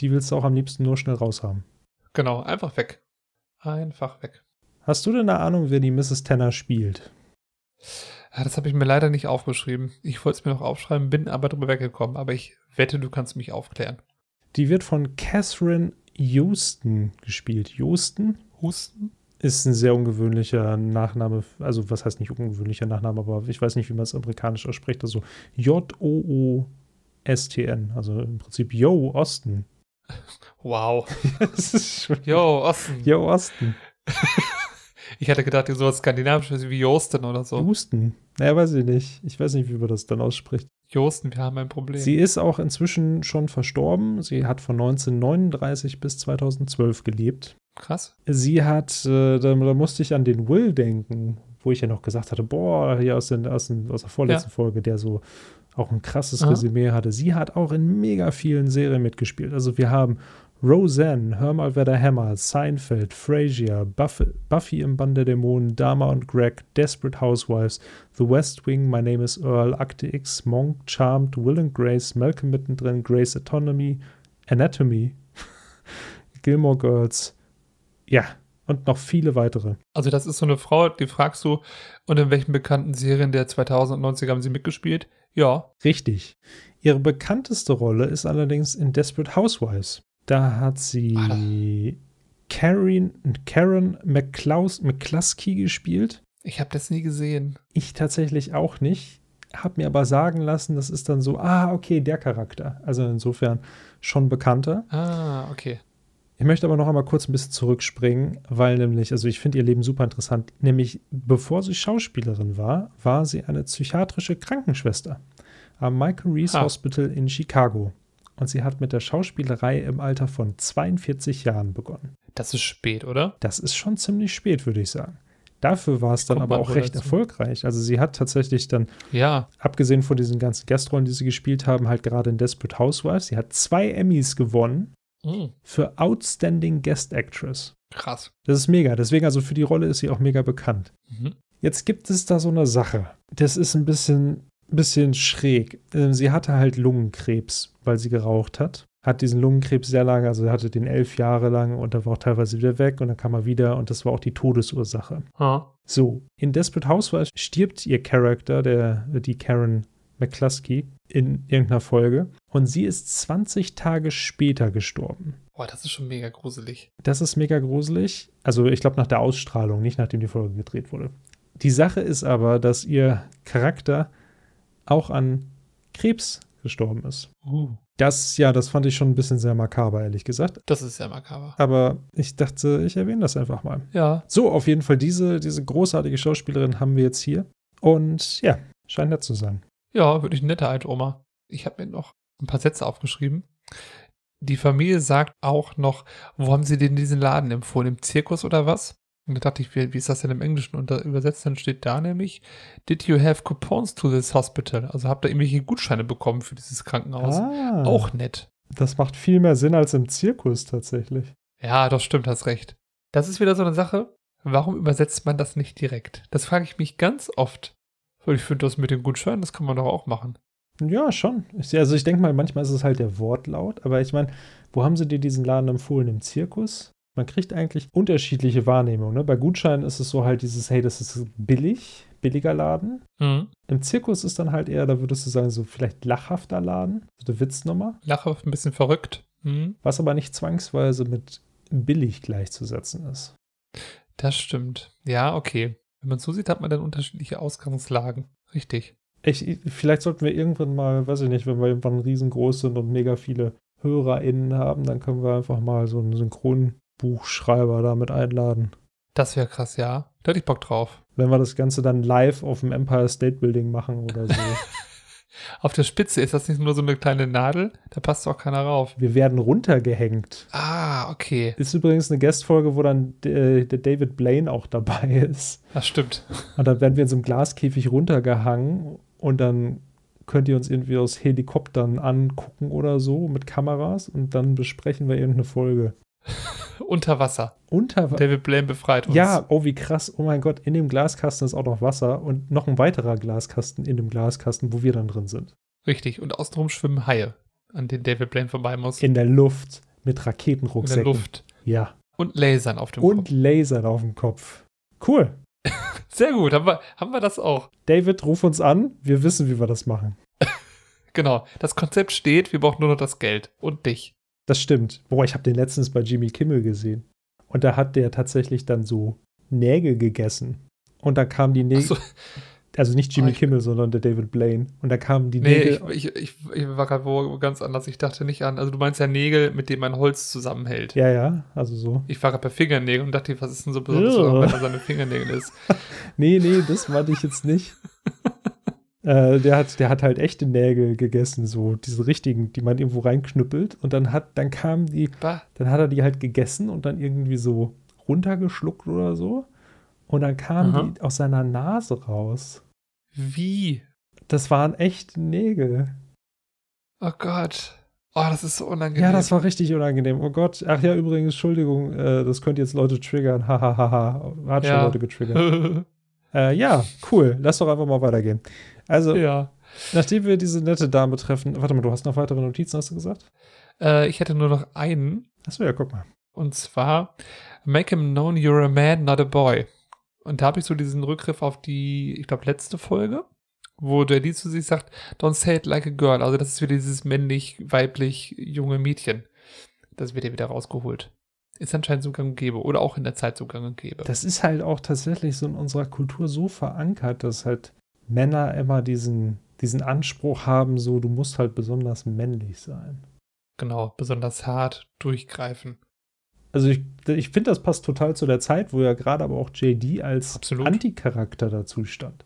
die willst du auch am liebsten nur schnell raushaben.
Genau, einfach weg. Einfach weg.
Hast du denn eine Ahnung, wer die Mrs. Tanner spielt?
Ja, das habe ich mir leider nicht aufgeschrieben. Ich wollte es mir noch aufschreiben, bin aber drüber weggekommen. Aber ich wette, du kannst mich aufklären.
Die wird von Catherine Houston gespielt. Houston
Husten?
Ist ein sehr ungewöhnlicher Nachname, also was heißt nicht ungewöhnlicher Nachname, aber ich weiß nicht, wie man es amerikanisch ausspricht, also STN, also im Prinzip Yo Osten.
Wow.
das ist schon,
Yo, Osten.
Yo Osten.
Ich hatte gedacht, so was Skandinavisches wie Josten oder so.
Houston. Naja, weiß ich nicht. Ich weiß nicht, wie man das dann ausspricht.
Josten, wir haben ein Problem.
Sie ist auch inzwischen schon verstorben. Sie hat von 1939 bis 2012 gelebt.
Krass.
Sie hat, äh, da, da musste ich an den Will denken, wo ich ja noch gesagt hatte, boah, hier aus, den, aus, den, aus der vorletzten
Ja.
Folge, der so auch ein krasses
Aha.
Resümee hatte. Sie hat auch in mega vielen Serien mitgespielt. Also wir haben Roseanne, Hör mal, wer da hämmert, Seinfeld, Frasier, Buffy, Buffy im Band der Dämonen, Dama und Greg, Desperate Housewives, The West Wing, My Name is Earl, Akte X, Monk, Charmed, Will and Grace, Malcolm mittendrin, Grace Autonomy, Anatomy, Gilmore Girls, ja, und noch viele weitere.
Also das ist so eine Frau, die fragst du, und in welchen bekannten Serien der 2090 haben sie mitgespielt? Ja.
Richtig. Ihre bekannteste Rolle ist allerdings in Desperate Housewives. Da hat sie Karen, Karen McClaus, McCluskey gespielt.
Ich habe das nie gesehen.
Ich tatsächlich auch nicht. Hab mir aber sagen lassen, das ist dann so, ah, okay, der Charakter. Also insofern schon bekannter.
Ah, okay.
Ich möchte aber noch einmal kurz ein bisschen zurückspringen, weil nämlich, also ich finde ihr Leben super interessant. Nämlich, bevor sie Schauspielerin war, war sie eine psychiatrische Krankenschwester am Michael Reese
Ah.
Hospital in Chicago. Und sie hat mit der Schauspielerei im Alter von 42 Jahren begonnen.
Das ist spät, oder?
Das ist schon ziemlich spät, würde ich sagen. Dafür war es dann aber auch recht
dazu.
erfolgreich. Also sie hat tatsächlich dann,
Ja.
abgesehen von diesen ganzen Gastrollen, die sie gespielt haben, halt gerade in Desperate Housewives, sie hat zwei Emmys gewonnen
Hm,
für Outstanding Guest Actress.
krass.
Das ist mega. Deswegen, also für die Rolle ist sie auch mega bekannt.
Mhm.
Jetzt gibt es da so eine Sache. Das ist ein bisschen, bisschen schräg. Ähm, Sie hatte halt Lungenkrebs, weil sie geraucht hat. Hat diesen Lungenkrebs sehr lange, also hatte den elf Jahre lang und dann war auch teilweise wieder weg und dann kam er wieder und das war auch die Todesursache.
Ha.
So, in Desperate Housewives stirbt ihr Charakter, der, die Karen McCluskey, in irgendeiner Folge und sie ist 20 Tage später gestorben.
Boah, das ist schon mega gruselig.
Das ist mega gruselig. Also ich glaube nach der Ausstrahlung, nicht nachdem die Folge gedreht wurde. Die Sache ist aber, dass ihr Charakter auch an Krebs gestorben ist.
Uh.
Das, ja, das fand ich schon ein bisschen sehr makaber, ehrlich gesagt.
Das ist ja makaber.
Aber ich dachte, ich erwähne das einfach mal.
Ja.
So, auf jeden Fall, diese, diese großartige Schauspielerin haben wir jetzt hier. Und ja, scheint nett zu sein.
Ja, wirklich eine nette alte Oma. Ich habe mir noch ein paar Sätze aufgeschrieben. Die Familie sagt auch noch, wo haben sie denn diesen Laden empfohlen? Im Zirkus oder was? Und da dachte ich, wie, wie ist das denn im Englischen unter, übersetzt? Dann steht da nämlich, did you have coupons to this hospital? Also habt ihr irgendwelche Gutscheine bekommen für dieses Krankenhaus?
Ah,
Auch nett.
Das macht viel mehr Sinn als im Zirkus tatsächlich.
Ja, das stimmt, hast recht. Das ist wieder so eine Sache. Warum übersetzt man das nicht direkt? Das frage ich mich ganz oft. Ich finde, das mit den Gutscheinen, das kann man doch auch machen.
Ja, schon. Also ich denke mal, manchmal ist es halt der Wortlaut, aber ich meine, wo haben sie dir diesen Laden empfohlen? Im Zirkus? Man kriegt eigentlich unterschiedliche Wahrnehmungen. Ne? Bei Gutscheinen ist es so halt dieses, hey, das ist billig, billiger Laden.
Mhm.
Im Zirkus ist dann halt eher, da würdest du sagen, so vielleicht lachhafter Laden, so eine Witznummer,
Lache, ein bisschen verrückt. Mhm.
was aber nicht zwangsweise mit billig gleichzusetzen ist.
Das stimmt. Ja, okay. Wenn man so sieht, hat man dann unterschiedliche Ausgangslagen. Richtig.
Ich, ich- vielleicht sollten wir irgendwann mal, weiß ich nicht, wenn wir irgendwann riesengroß sind und mega viele HörerInnen haben, dann können wir einfach mal so einen Synchronbuchschreiber damit einladen.
Das wäre krass, ja. Da hätte ich Bock drauf.
Wenn wir das Ganze dann live auf dem Empire State Building machen oder so.
Auf der Spitze ist das nicht nur so eine kleine Nadel, da passt auch keiner rauf.
wir werden runtergehängt.
Ah, okay.
Ist übrigens eine Guestfolge, wo dann äh, der David Blaine auch dabei ist.
Das stimmt.
Und dann werden wir in so einem Glaskäfig runtergehangen und dann könnt ihr uns irgendwie aus Helikoptern angucken oder so mit Kameras und dann besprechen wir irgendeine Folge.
Unter Wasser.
Unter
David Blaine befreit uns.
Ja, oh wie krass. Oh mein Gott, in dem Glaskasten ist auch noch Wasser und noch ein weiterer Glaskasten in dem Glaskasten, wo wir dann drin sind.
Richtig. Und außenrum schwimmen Haie, an denen David Blaine vorbei muss.
In der Luft mit
In der
Raketenrucksäcken.
Luft.
Ja.
Und Lasern auf dem
Und
Kopf.
Lasern auf dem Kopf. Cool.
Sehr gut. Haben wir, haben wir das auch.
David, ruf uns an. Wir wissen, wie wir das machen.
Genau. Das Konzept steht. Wir brauchen nur noch das Geld. Und dich.
Das stimmt. Boah, ich habe den letztens bei Jimmy Kimmel gesehen. Und da hat der tatsächlich dann so Nägel gegessen. Und dann kamen die Nägel.
so.
Also nicht Jimmy
Oh,
Kimmel, sondern der David Blaine. Und da kamen die
Nee,
Nägel.
ich, ich, ich, ich war gerade wo ganz anders. Ich dachte nicht an. Also, du meinst ja Nägel, mit denen man Holz zusammenhält.
ja, ja, also so.
Ich war gerade bei Fingernägeln und dachte, was ist denn so besonders,
Ja.
wenn er seine Fingernägel ist?
Nee, nee, das meinte ich jetzt nicht. äh, der, hat, der hat halt echte Nägel gegessen, so diese richtigen, die man irgendwo reinknüppelt. Und dann hat, dann kamen die,
Bah.
dann hat er die halt gegessen und dann irgendwie so runtergeschluckt oder so. Und dann kamen
Aha.
die aus seiner Nase raus.
Wie?
Das waren echte Nägel.
Oh Gott. Oh, das ist so unangenehm.
Ja, das war richtig unangenehm. Oh Gott. Ach ja, übrigens, Entschuldigung, äh, das könnte jetzt Leute triggern. Hahaha. Hat schon
Ja.
Leute getriggert. äh, ja, cool. Lass doch einfach mal weitergehen. Also,
ja.
nachdem wir diese nette Dame treffen, warte mal, du hast noch weitere Notizen, hast du gesagt?
Äh, ich hätte nur noch einen.
Achso, ja, guck mal.
Und zwar, make him known you're a man, not a boy. Und da habe ich so diesen Rückgriff auf die, ich glaube, letzte Folge, wo der Lied zu sich sagt, don't say it like a girl. Also das ist wieder dieses männlich, weiblich, junge Mädchen. Das wird ja wieder rausgeholt. Ist anscheinend so gang und gäbe. Oder auch in der Zeit so gang und gäbe.
Das ist halt auch tatsächlich so in unserer Kultur so verankert, dass halt Männer immer diesen, diesen Anspruch haben, so, du musst halt besonders männlich sein.
genau, besonders hart durchgreifen.
Also ich, ich finde, das passt total zu der Zeit, wo ja gerade aber auch JD als
Absolut.
Anticharakter dazu stand.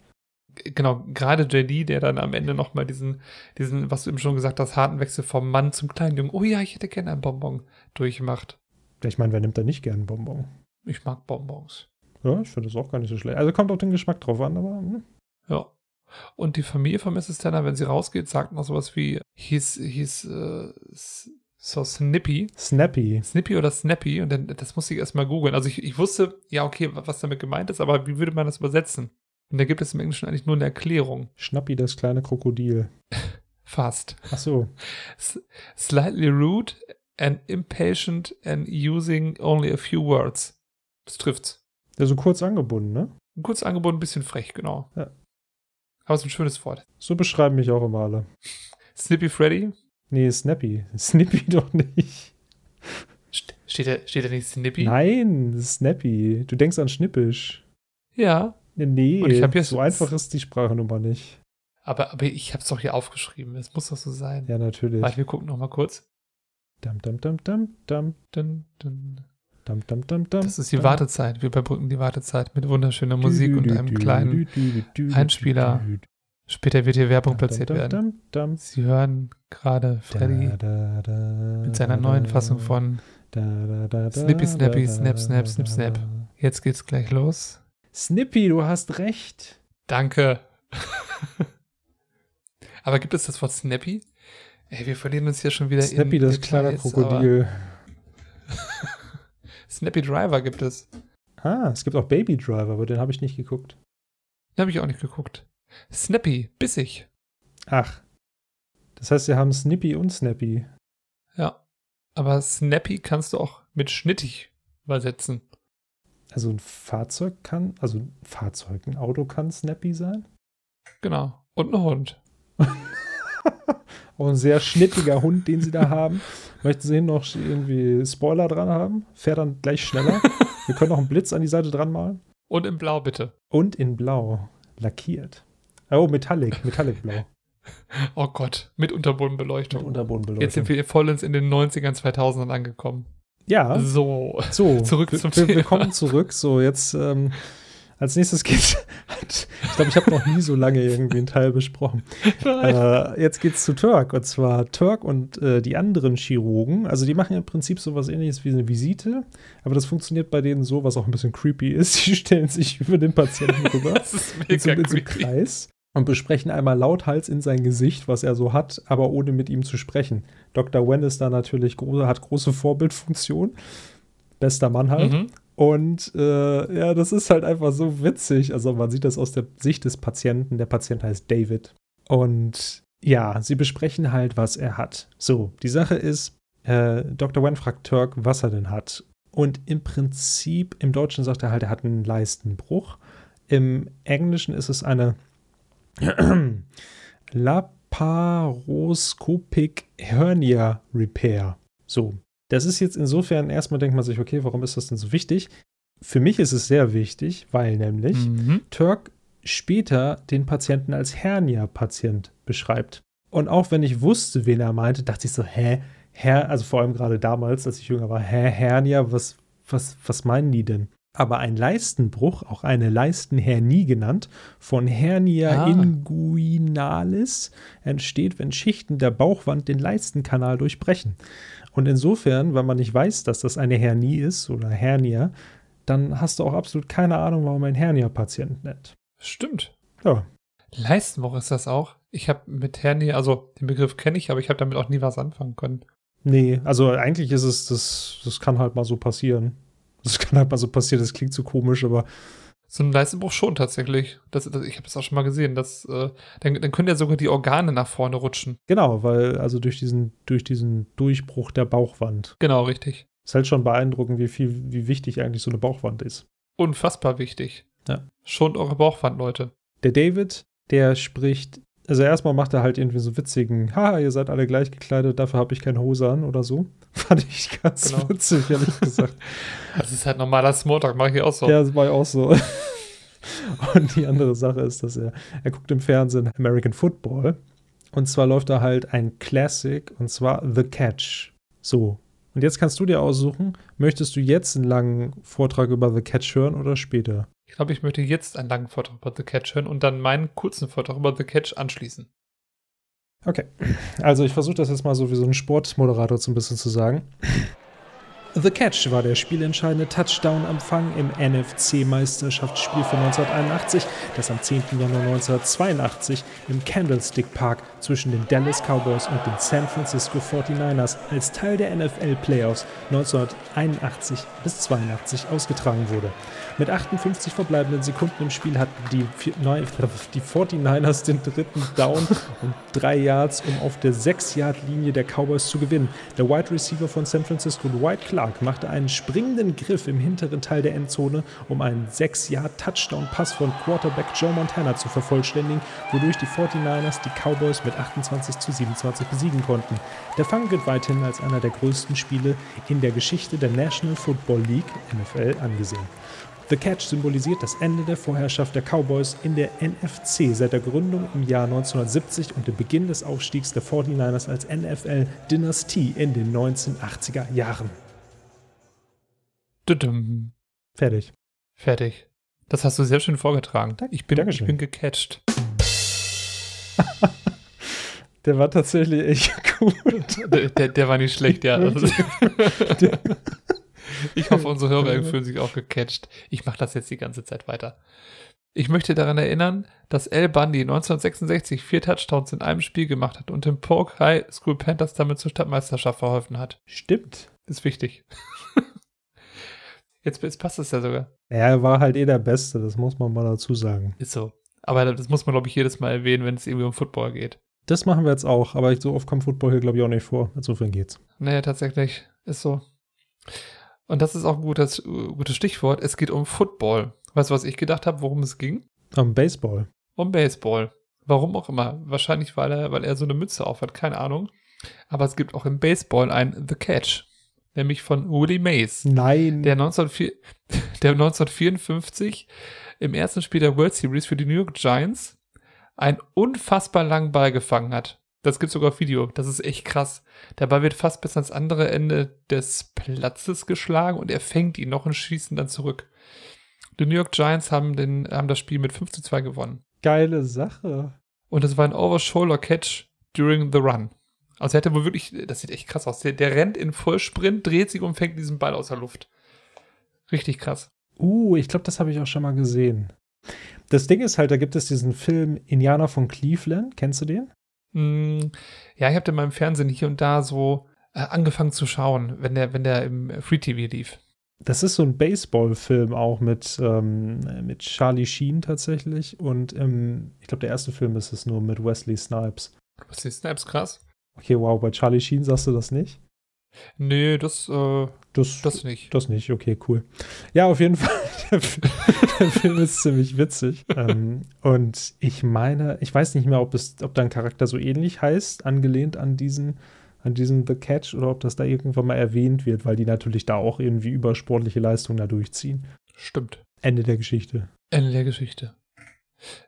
Genau, gerade JD, der dann am Ende nochmal diesen, diesen, was du eben schon gesagt hast, harten Wechsel vom Mann zum kleinen Jungen, oh ja, ich hätte gerne einen Bonbon, durchmacht.
Ich meine, wer nimmt da nicht gern einen Bonbon?
Ich mag Bonbons.
Ja, ich finde das auch gar nicht so schlecht. Also kommt auf den Geschmack drauf an, aber hm.
Ja. Und die Familie von Mrs. Tanner, wenn sie rausgeht, sagt noch sowas wie, hieß, hieß, äh, s- so Snippy.
Snappy.
Snippy oder Snappy. Und dann, das musste ich erstmal googeln. Also ich, ich wusste, ja, okay, wa- was damit gemeint ist, aber wie würde man das übersetzen? Und da gibt es im Englischen eigentlich nur eine Erklärung.
Schnappi, das kleine Krokodil.
Fast.
Ach so.
S slightly rude and impatient and using only a few words. Das trifft's.
Ja, so kurz angebunden, ne?
Kurz angeboten, ein bisschen frech, genau.
Ja.
Aber es ist ein schönes Wort.
So beschreiben mich auch immer alle.
Snippy Freddy.
Nee, Snappy. Snippy doch nicht.
St- Steht da, steht da nicht Snippy?
Nein, Snappy. Du denkst an Schnippisch.
Ja,
Nee,
Und ich hab
so einfach ist die Sprachnummer nicht.
aber, aber ich hab's doch hier aufgeschrieben. Es muss doch so sein.
Ja, natürlich.
Warte, wir gucken noch mal kurz.
Dum, dum, dum, dum, dum,
Dun, dun.
dum, dum, dum, dum,
Das ist die. Wartezeit. Wir überbrücken die Wartezeit mit wunderschöner Musik und einem kleinen. Einspieler. Später wird hier Werbung platziert werden. Sie hören gerade Freddy mit seiner neuen Fassung von Snippy, Snappy, Snap, Snap, Snip, Snap. Jetzt geht's gleich los.
Snippy, du hast recht.
Danke. aber gibt es das Wort Snappy? Ey, wir verlieren uns hier schon wieder
Snappy,
in
das kleine Krokodil.
Snappy Driver gibt es.
Ah, es gibt auch Baby Driver, aber den habe ich nicht geguckt.
Den habe ich auch nicht geguckt. Snappy, bissig.
Ach. Das heißt, wir haben Snippy und Snappy.
Ja. Aber Snappy kannst du auch mit schnittig übersetzen.
Also ein Fahrzeug kann, also ein Fahrzeug, ein Auto kann Snappy sein.
Genau. Und ein Hund.
Auch ein sehr schnittiger Hund, den sie da haben. Möchten sie noch irgendwie Spoiler dran haben? Fährt dann gleich schneller. Wir können noch einen Blitz an die Seite dran malen.
Und in Blau bitte.
Und in Blau. Lackiert. Oh, Metallic. Metallic Blau.
Oh Gott. Mit Unterbodenbeleuchtung.
Mit Unterbodenbeleuchtung.
Jetzt sind wir vollends in den 90ern, 2000ern angekommen.
ja,
So.
so.
zurück
wir,
zum
wir, wir
Thema.
kommen zurück. So, jetzt ähm, als nächstes geht's. ich glaube, ich habe noch nie so lange irgendwie einen Teil besprochen. Äh, jetzt geht's zu Turk. Und zwar Turk und äh, die anderen Chirurgen. Also die machen im Prinzip sowas ähnliches wie eine Visite. Aber das funktioniert bei denen so, was auch ein bisschen creepy ist. Die stellen sich über den Patienten rüber.
Das ist
in so,
mega
in so einem. Kreis und besprechen einmal lauthals in sein Gesicht, was er so hat, aber ohne mit ihm zu sprechen. Dr. Wen ist da natürlich große, hat große Vorbildfunktion. Bester Mann halt.
Mhm.
Und äh, ja, das ist halt einfach so witzig. Also man sieht das aus der Sicht des Patienten. Der Patient heißt David. Und ja, sie besprechen halt, was er hat. So, die Sache ist, äh, Dr. Wen fragt Turk, was er denn hat. Und im Prinzip, im Deutschen sagt er halt, er hat einen Leistenbruch. Im Englischen ist es eine Laparoscopic Hernia Repair. So, das ist jetzt insofern, erstmal denkt man sich, okay, warum ist das denn so wichtig? Für mich ist es sehr wichtig, weil nämlich
Mhm.
Turk später den Patienten als Hernia-Patient beschreibt. Und auch wenn ich wusste, wen er meinte, dachte ich so, hä, Her also vor allem gerade damals, als ich jünger war, hä, Hernia, was, was, was meinen die denn? Aber ein Leistenbruch, auch eine Leistenhernie genannt, von Hernia ah. inguinalis entsteht, wenn Schichten der Bauchwand den Leistenkanal durchbrechen. Und insofern, wenn man nicht weiß, dass das eine Hernie ist oder Hernia, dann hast du auch absolut keine Ahnung, warum ein Hernia-Patient nennt.
Stimmt.
Ja.
Leistenbruch ist das auch. Ich habe mit Hernie, also den Begriff kenne ich, aber ich habe damit auch nie was anfangen können.
Nee, also eigentlich ist es, das, das kann halt mal so passieren. Das kann halt mal so passieren, das klingt so komisch, aber.
So ein Leistenbruch schon tatsächlich. Das, das, ich habe das auch schon mal gesehen. Das, äh, dann, dann können ja sogar die Organe nach vorne rutschen.
Genau, weil also durch diesen, durch diesen Durchbruch der Bauchwand.
Genau, richtig.
Ist halt schon beeindruckend, wie viel, wie wichtig eigentlich so eine Bauchwand ist.
Unfassbar wichtig.
Ja.
Schont eure Bauchwand, Leute.
Der David, der spricht also erstmal macht er halt irgendwie so witzigen, haha, ihr seid alle gleich gekleidet, dafür habe ich keine Hose an oder so. Fand ich ganz genau. witzig, ehrlich gesagt.
Das ist halt normaler Smalltalk, mache ich auch so.
Ja, das war ich auch so. Und die andere Sache ist, dass er, er guckt im Fernsehen American Football. Und zwar läuft da halt ein Classic, und zwar The Catch. So. Und jetzt kannst du dir aussuchen, möchtest du jetzt einen langen Vortrag über The Catch hören oder später?
Ich glaube, ich möchte jetzt einen langen Vortrag über The Catch hören und dann meinen kurzen Vortrag über The Catch anschließen.
Okay. Also ich versuche das jetzt mal so wie so ein Sportmoderator so ein bisschen zu sagen. The Catch war der spielentscheidende Touchdown-Empfang im NFC-Meisterschaftsspiel von 1981, das am 10. Januar 1982 im Candlestick Park zwischen den Dallas Cowboys und den San Francisco 49ers als Teil der NFL Playoffs 1981 bis 82 ausgetragen wurde. Mit 58 verbleibenden Sekunden im Spiel hatten die, die 49ers den dritten Down und drei Yards, um auf der 6-Yard-Linie der Cowboys zu gewinnen. Der Wide Receiver von San Francisco, Dwight Clark, machte einen springenden Griff im hinteren Teil der Endzone, um einen 6-Yard-Touchdown-Pass von Quarterback Joe Montana zu vervollständigen, wodurch die 49ers die Cowboys mit 28 zu 27 besiegen konnten. Der Fang wird weiterhin als einer der größten Spiele in der Geschichte der National Football League, NFL, angesehen. The Catch symbolisiert das Ende der Vorherrschaft der Cowboys in der NFC seit der Gründung im Jahr 1970 und dem Beginn des Aufstiegs der 49ers als NFL-Dynastie in den 1980er Jahren.
Düdüm.
Fertig.
Fertig. Das hast du sehr schön vorgetragen. Ich bin, ich bin gecatcht.
der war tatsächlich echt gut.
Der, der, der war nicht schlecht, ja. Ich hoffe, unsere Hörer fühlen sich auch gecatcht. Ich mache das jetzt die ganze Zeit weiter. Ich möchte daran erinnern, dass Al Bundy 1966 vier Touchdowns in einem Spiel gemacht hat und dem Polk High School Panthers damit zur Stadtmeisterschaft verholfen hat.
Stimmt.
Ist wichtig. Jetzt, jetzt passt es ja sogar.
Er war halt eh der Beste, das muss man mal dazu sagen.
Ist so. Aber das muss man, glaube ich, jedes Mal erwähnen, wenn es irgendwie um Football geht.
Das machen wir jetzt auch, aber so oft kommt Football hier, glaube ich, auch nicht vor. Insofern geht's.
Naja, tatsächlich. Ist so. Und das ist auch ein gutes, gutes Stichwort. Es geht um Football. Weißt du, was ich gedacht habe, worum es ging?
Um Baseball.
Um Baseball. Warum auch immer. Wahrscheinlich, weil er, weil er so eine Mütze aufhat. Keine Ahnung. Aber es gibt auch im Baseball ein The Catch. Nämlich von Willie Mays.
Nein.
Der, 1904, der 1954 im ersten Spiel der World Series für die New York Giants einen unfassbar langen Ball gefangen hat. Das gibt sogar auf Video. Das ist echt krass. Der Ball wird fast bis ans andere Ende des Platzes geschlagen und er fängt ihn noch und schießt ihn dann zurück. Die New York Giants haben, den, haben das Spiel mit 5 zu 2 gewonnen.
Geile Sache.
Und es war ein Over-Shoulder-Catch during the run. Also er hatte wohl wirklich, das sieht echt krass aus. Der, der rennt in Vollsprint, dreht sich und fängt diesen Ball aus der Luft. Richtig krass.
Uh, ich glaube, das habe ich auch schon mal gesehen. Das Ding ist halt, da gibt es diesen Film Indianer von Cleveland. Kennst du den?
Mm, ja, ich habe mal im Fernsehen hier und da so äh, angefangen zu schauen, wenn der, wenn der im Free TV lief.
Das ist so ein Baseball-Film auch mit, ähm, mit Charlie Sheen tatsächlich. Und ähm, ich glaube, der erste Film ist es nur mit Wesley Snipes.
Wesley Snipes, krass.
Okay, wow, bei Charlie Sheen sagst du das nicht?
Nee, das, äh,
das, das nicht. Das nicht, okay, cool. Ja, auf jeden Fall, der, der Film ist ziemlich witzig. ähm, und ich meine, ich weiß nicht mehr, ob, es, ob dein Charakter so ähnlich heißt, angelehnt an diesen, an diesen The Catch, oder ob das da irgendwann mal erwähnt wird, weil die natürlich da auch irgendwie übersportliche Leistungen da durchziehen.
Stimmt.
Ende der Geschichte.
Ende der Geschichte.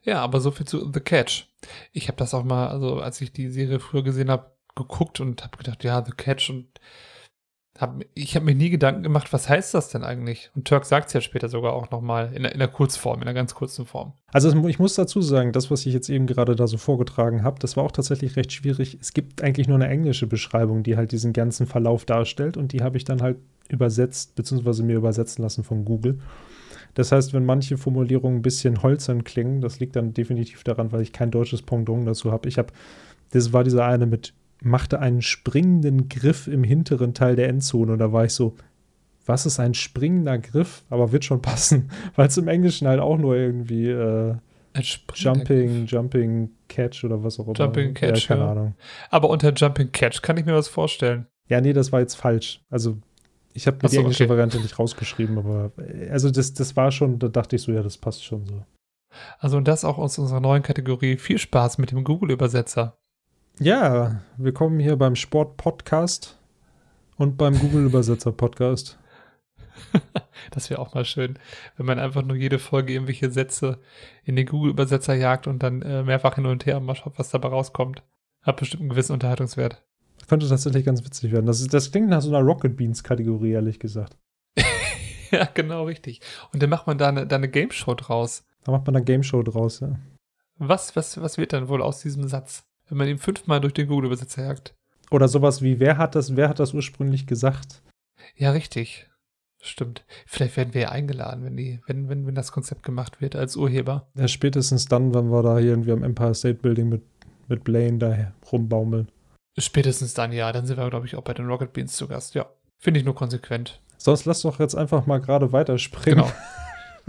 Ja, aber so viel zu The Catch. Ich habe das auch mal, also als ich die Serie früher gesehen habe, geguckt und habe gedacht, ja, The Catch und hab, ich habe mir nie Gedanken gemacht, was heißt das denn eigentlich? Und Turk sagt es ja später sogar auch nochmal in, in der Kurzform, in der ganz kurzen Form.
Also ich muss dazu sagen, das, was ich jetzt eben gerade da so vorgetragen habe, das war auch tatsächlich recht schwierig. Es gibt eigentlich nur eine englische Beschreibung, die halt diesen ganzen Verlauf darstellt und die habe ich dann halt übersetzt, beziehungsweise mir übersetzen lassen von Google. Das heißt, wenn manche Formulierungen ein bisschen holzern klingen, das liegt dann definitiv daran, weil ich kein deutsches Pendant dazu habe. Ich habe, das war dieser eine mit machte einen springenden Griff im hinteren Teil der Endzone und da war ich so, was ist ein springender Griff? Aber wird schon passen, weil es im Englischen halt auch nur irgendwie äh, Jumping, Griff. Jumping Catch oder was auch immer.
Jumping Catch,
ja, keine ja. Ahnung.
Aber unter Jumping Catch kann ich mir was vorstellen.
Ja, nee, das war jetzt falsch. Also ich habe mir so, die englische okay. Variante nicht rausgeschrieben, aber äh, also das, das war schon, da dachte ich so, ja, das passt schon so.
Also und das auch aus unserer neuen Kategorie. Viel Spaß mit dem Google-Übersetzer.
Ja, willkommen hier beim Sport-Podcast und beim Google-Übersetzer-Podcast.
das wäre auch mal schön, wenn man einfach nur jede Folge irgendwelche Sätze in den Google-Übersetzer jagt und dann äh, mehrfach hin und her mal schaut, was dabei rauskommt. Hat bestimmt einen gewissen Unterhaltungswert.
Das könnte tatsächlich ganz witzig werden. Das, das klingt nach so einer Rocket Beans-Kategorie, ehrlich gesagt.
ja, genau, richtig. Und dann macht man da eine, da eine Game Show draus.
Da macht man eine Game Show draus, ja.
Was, was, was wird dann wohl aus diesem Satz? Wenn man ihn fünfmal durch den Google-Übersetzer jagt.
Oder sowas wie, wer hat das, wer hat das ursprünglich gesagt?
Ja, richtig. Stimmt. Vielleicht werden wir ja eingeladen, wenn, die, wenn, wenn, wenn das Konzept gemacht wird als Urheber.
Ja, spätestens dann, wenn wir da hier irgendwie am Empire State Building mit, mit Blaine da rumbaumeln.
Spätestens dann, ja. Dann sind wir, glaube ich, auch bei den Rocket Beans zu Gast. Ja. Finde ich nur konsequent.
Sonst lass doch jetzt einfach mal gerade weiterspringen. Genau.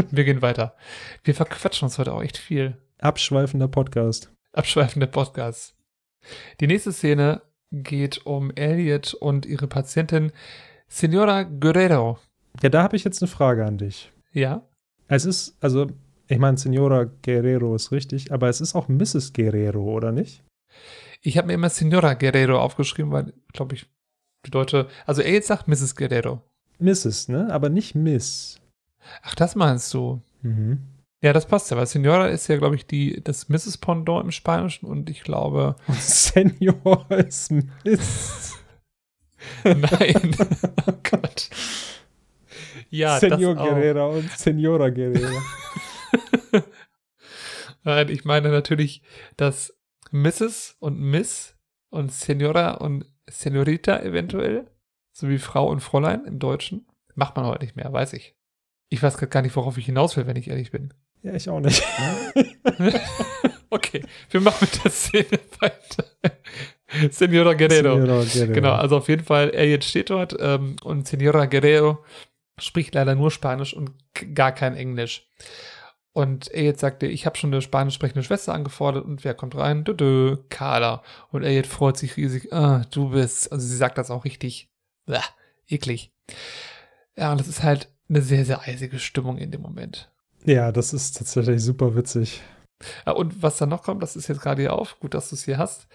Wir gehen weiter. Wir verquatschen uns heute auch echt viel.
Abschweifender Podcast
abschweifende Podcasts. Die nächste Szene geht um Elliot und ihre Patientin Senora Guerrero.
Ja, da habe ich jetzt eine Frage an dich.
Ja.
Es ist, also, ich meine, Senora Guerrero ist richtig, aber es ist auch Mrs. Guerrero, oder nicht?
Ich habe mir immer Senora Guerrero aufgeschrieben, weil, glaube ich, die Leute, also Elliot sagt Mrs. Guerrero.
Mrs., ne? Aber nicht Miss.
Ach, das meinst du? Mhm. Ja, das passt ja, weil Senora ist ja, glaube ich, die, das Mrs. Pendant im Spanischen und ich glaube. Und
Senor ist Miss.
Nein. oh Gott.
Ja, Senor Guerrera und Senora Guerrera.
Nein, ich meine natürlich, dass Mrs. und Miss und Senora und Senorita eventuell, sowie Frau und Fräulein im Deutschen, macht man heute nicht mehr, weiß ich. Ich weiß gar nicht, worauf ich hinaus will, wenn ich ehrlich bin.
Ja, ich auch nicht.
okay, wir machen mit der Szene weiter. Senora Guerrero. Senora Guerrero. Genau, also auf jeden Fall, er jetzt steht dort ähm, und Senora Guerrero spricht leider nur Spanisch und gar kein Englisch. Und er jetzt sagte, ich habe schon eine spanisch sprechende Schwester angefordert und wer kommt rein? Dö, dö, Carla. Und er jetzt freut sich riesig, ah, du bist, also sie sagt das auch richtig, bäh, eklig. Ja, und das ist halt eine sehr, sehr eisige Stimmung in dem Moment.
Ja, das ist tatsächlich super witzig.
Ja, und was dann noch kommt, das ist jetzt gerade hier auf, gut, dass du es hier hast.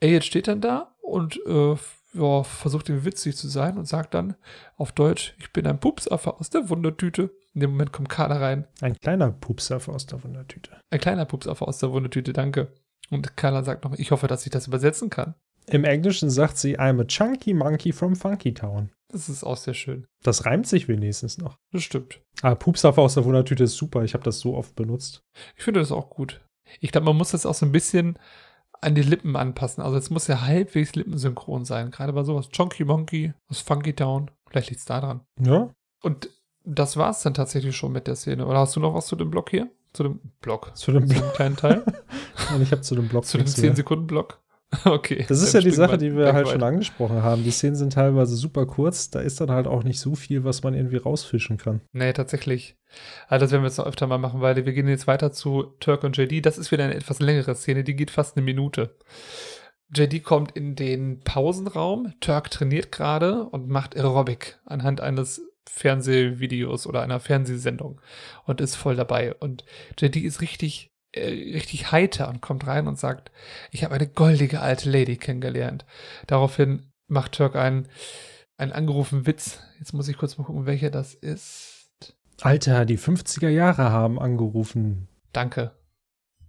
Er jetzt steht dann da und äh, ja, versucht ihm witzig zu sein und sagt dann auf Deutsch, ich bin ein Pupsaffe aus der Wundertüte. In dem Moment kommt Carla rein.
Ein kleiner Pupsaffe aus der Wundertüte.
Ein kleiner Pupsaffe aus der Wundertüte, danke. Und Carla sagt noch, ich hoffe, dass ich das übersetzen kann.
Im Englischen sagt sie, I'm a chunky monkey from Funky Town.
Das ist auch sehr schön.
Das reimt sich wenigstens noch.
Das stimmt.
Ah, Pupsaffe aus der Wundertüte ist super. Ich habe das so oft benutzt.
Ich finde das auch gut. Ich glaube, man muss das auch so ein bisschen an die Lippen anpassen. Also es muss ja halbwegs lippensynchron sein. Gerade bei sowas. Chunky Monkey aus Funky Town. Vielleicht liegt es da dran.
Ja.
Und das war es dann tatsächlich schon mit der Szene. Oder hast du noch was zu dem Block hier? Zu dem Block?
Zu dem,
Block. kleinen Teil?
Ich habe zu dem Block.
zu dem 10-Sekunden-Block? Okay.
Das ist ja die Sache, die wir halt schon angesprochen haben. Die Szenen sind teilweise super kurz. Da ist dann halt auch nicht so viel, was man irgendwie rausfischen kann.
Nee, tatsächlich. Also das werden wir jetzt noch öfter mal machen, weil wir gehen jetzt weiter zu Turk und JD. Das ist wieder eine etwas längere Szene, die geht fast eine Minute. JD kommt in den Pausenraum. Turk trainiert gerade und macht Aerobic anhand eines Fernsehvideos oder einer Fernsehsendung und ist voll dabei. Und JD ist richtig richtig heiter und kommt rein und sagt, ich habe eine goldige alte Lady kennengelernt. Daraufhin macht Turk einen, einen angerufenen Witz. Jetzt muss ich kurz mal gucken, welcher das ist.
Alter, die 50er Jahre haben angerufen.
Danke.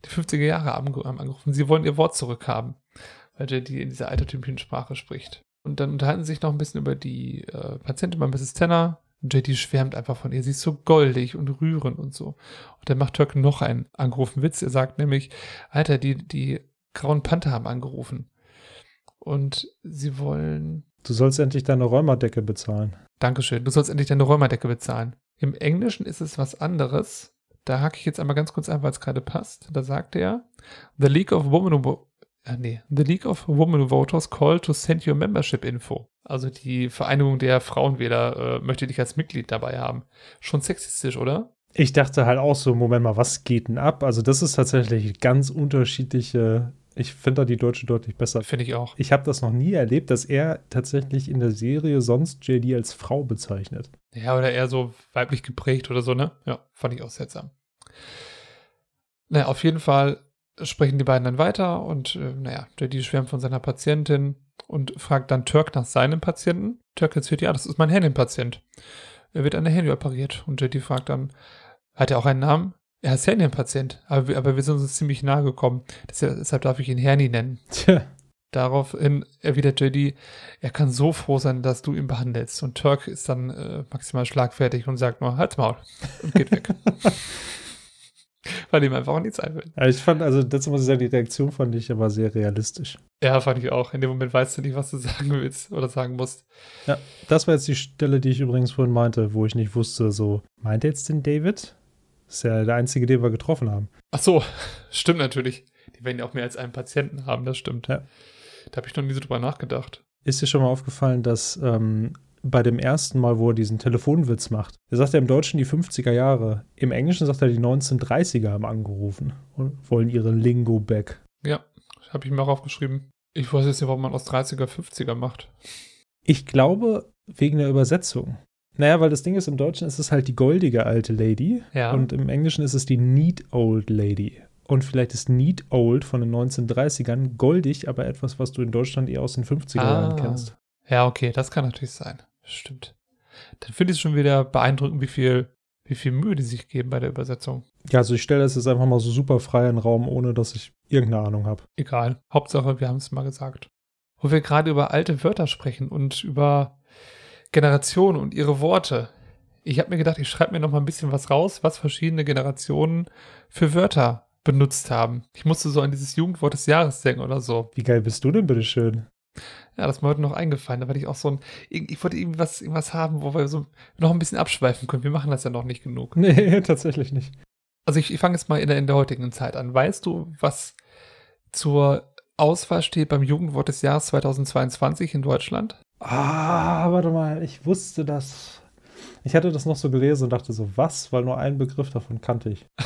die 50er Jahre haben angerufen. Sie wollen ihr Wort zurückhaben, weil JD in dieser altertümlichen Sprache spricht. Und dann unterhalten sie sich noch ein bisschen über die äh, Patientin bei Mrs. Tanner. JD schwärmt einfach von ihr. Sie ist so goldig und rührend und so. Und dann macht Turk noch einen angerufen Witz. Er sagt nämlich, Alter, die, die Grauen Panther haben angerufen. Und sie wollen.
Du sollst endlich deine Räumerdecke bezahlen.
Dankeschön. Du sollst endlich deine Räumerdecke bezahlen. Im Englischen ist es was anderes. Da hake ich jetzt einmal ganz kurz ein, weil es gerade passt. Da sagt er, The League of Women äh, nee, The League of Women Voters call to send your membership info. Also die Vereinigung der Frauenwähler äh, möchte dich als Mitglied dabei haben. Schon sexistisch, oder?
Ich dachte halt auch so, Moment mal, was geht denn ab? Also das ist tatsächlich ganz unterschiedliche ich finde da die Deutsche deutlich besser.
Finde ich auch.
Ich habe das noch nie erlebt, dass er tatsächlich in der Serie sonst JD als Frau bezeichnet.
Ja, oder eher so weiblich geprägt oder so, ne? Ja, fand ich auch seltsam. Naja, auf jeden Fall sprechen die beiden dann weiter und äh, naja, JD schwärmt von seiner Patientin und fragt dann Turk nach seinem Patienten. Turk erzählt, ja, das ist mein Hernienpatient. Er wird an der Hernie operiert und JD fragt dann, hat er auch einen Namen? Er ist Hernienpatient, aber, aber wir sind uns ziemlich nahe gekommen. Deshalb darf ich ihn Hernie nennen. Tja. Daraufhin erwidert JD, er kann so froh sein, dass du ihn behandelst. Und Turk ist dann äh, maximal schlagfertig und sagt nur, halt's Maul und geht weg. Weil ihm einfach auch nichts einfällt.
Ja, ich fand, also das muss ich sagen, die Reaktion fand ich aber sehr realistisch.
Ja, fand ich auch. In dem Moment weißt du nicht, was du sagen willst oder sagen musst.
Ja, das war jetzt die Stelle, die ich übrigens vorhin meinte, wo ich nicht wusste, so, meint er jetzt den David? Das ist ja der einzige, den wir getroffen haben.
Ach so, stimmt natürlich. Die werden ja auch mehr als einen Patienten haben, das stimmt. Ja. Da habe ich noch nie so drüber nachgedacht.
Ist dir schon mal aufgefallen, dass ähm, bei dem ersten Mal, wo er diesen Telefonwitz macht, er sagt ja im Deutschen die 50er Jahre, im Englischen sagt er die 1930er haben angerufen und wollen ihre Lingo back.
Ja, habe ich mir auch aufgeschrieben. Ich weiß jetzt nicht, warum man aus 30er 50er macht.
Ich glaube, wegen der Übersetzung. Naja, weil das Ding ist, im Deutschen ist es halt die goldige alte Lady ja. und im Englischen ist es die neat old lady. Und vielleicht ist neat old von den 1930ern goldig, aber etwas, was du in Deutschland eher aus den 50er Jahren ah. kennst.
Ja, okay, das kann natürlich sein. Stimmt. Dann finde ich es schon wieder beeindruckend, wie viel, wie viel Mühe die sich geben bei der Übersetzung.
Ja, also ich stelle das jetzt einfach mal so super frei in den Raum, ohne dass ich irgendeine Ahnung habe.
Egal. Hauptsache, wir haben es mal gesagt. Wo wir gerade über alte Wörter sprechen und über Generationen und ihre Worte. Ich habe mir gedacht, ich schreibe mir noch mal ein bisschen was raus, was verschiedene Generationen für Wörter benutzt haben. Ich musste so an dieses Jugendwort des Jahres denken oder so.
Wie geil bist du denn, bitteschön?
Ja, das ist mir heute noch eingefallen. Da wollte ich auch so ein, ich wollte irgendwas, irgendwas haben, wo wir so noch ein bisschen abschweifen können. Wir machen das ja noch nicht genug.
Nee, tatsächlich nicht.
Also ich, ich fange jetzt mal in der, in der heutigen Zeit an. Weißt du, was zur Auswahl steht beim Jugendwort des Jahres 2022 in Deutschland?
Ah, warte mal, ich wusste das. Ich hatte das noch so gelesen und dachte so, was? Weil nur einen Begriff davon kannte ich.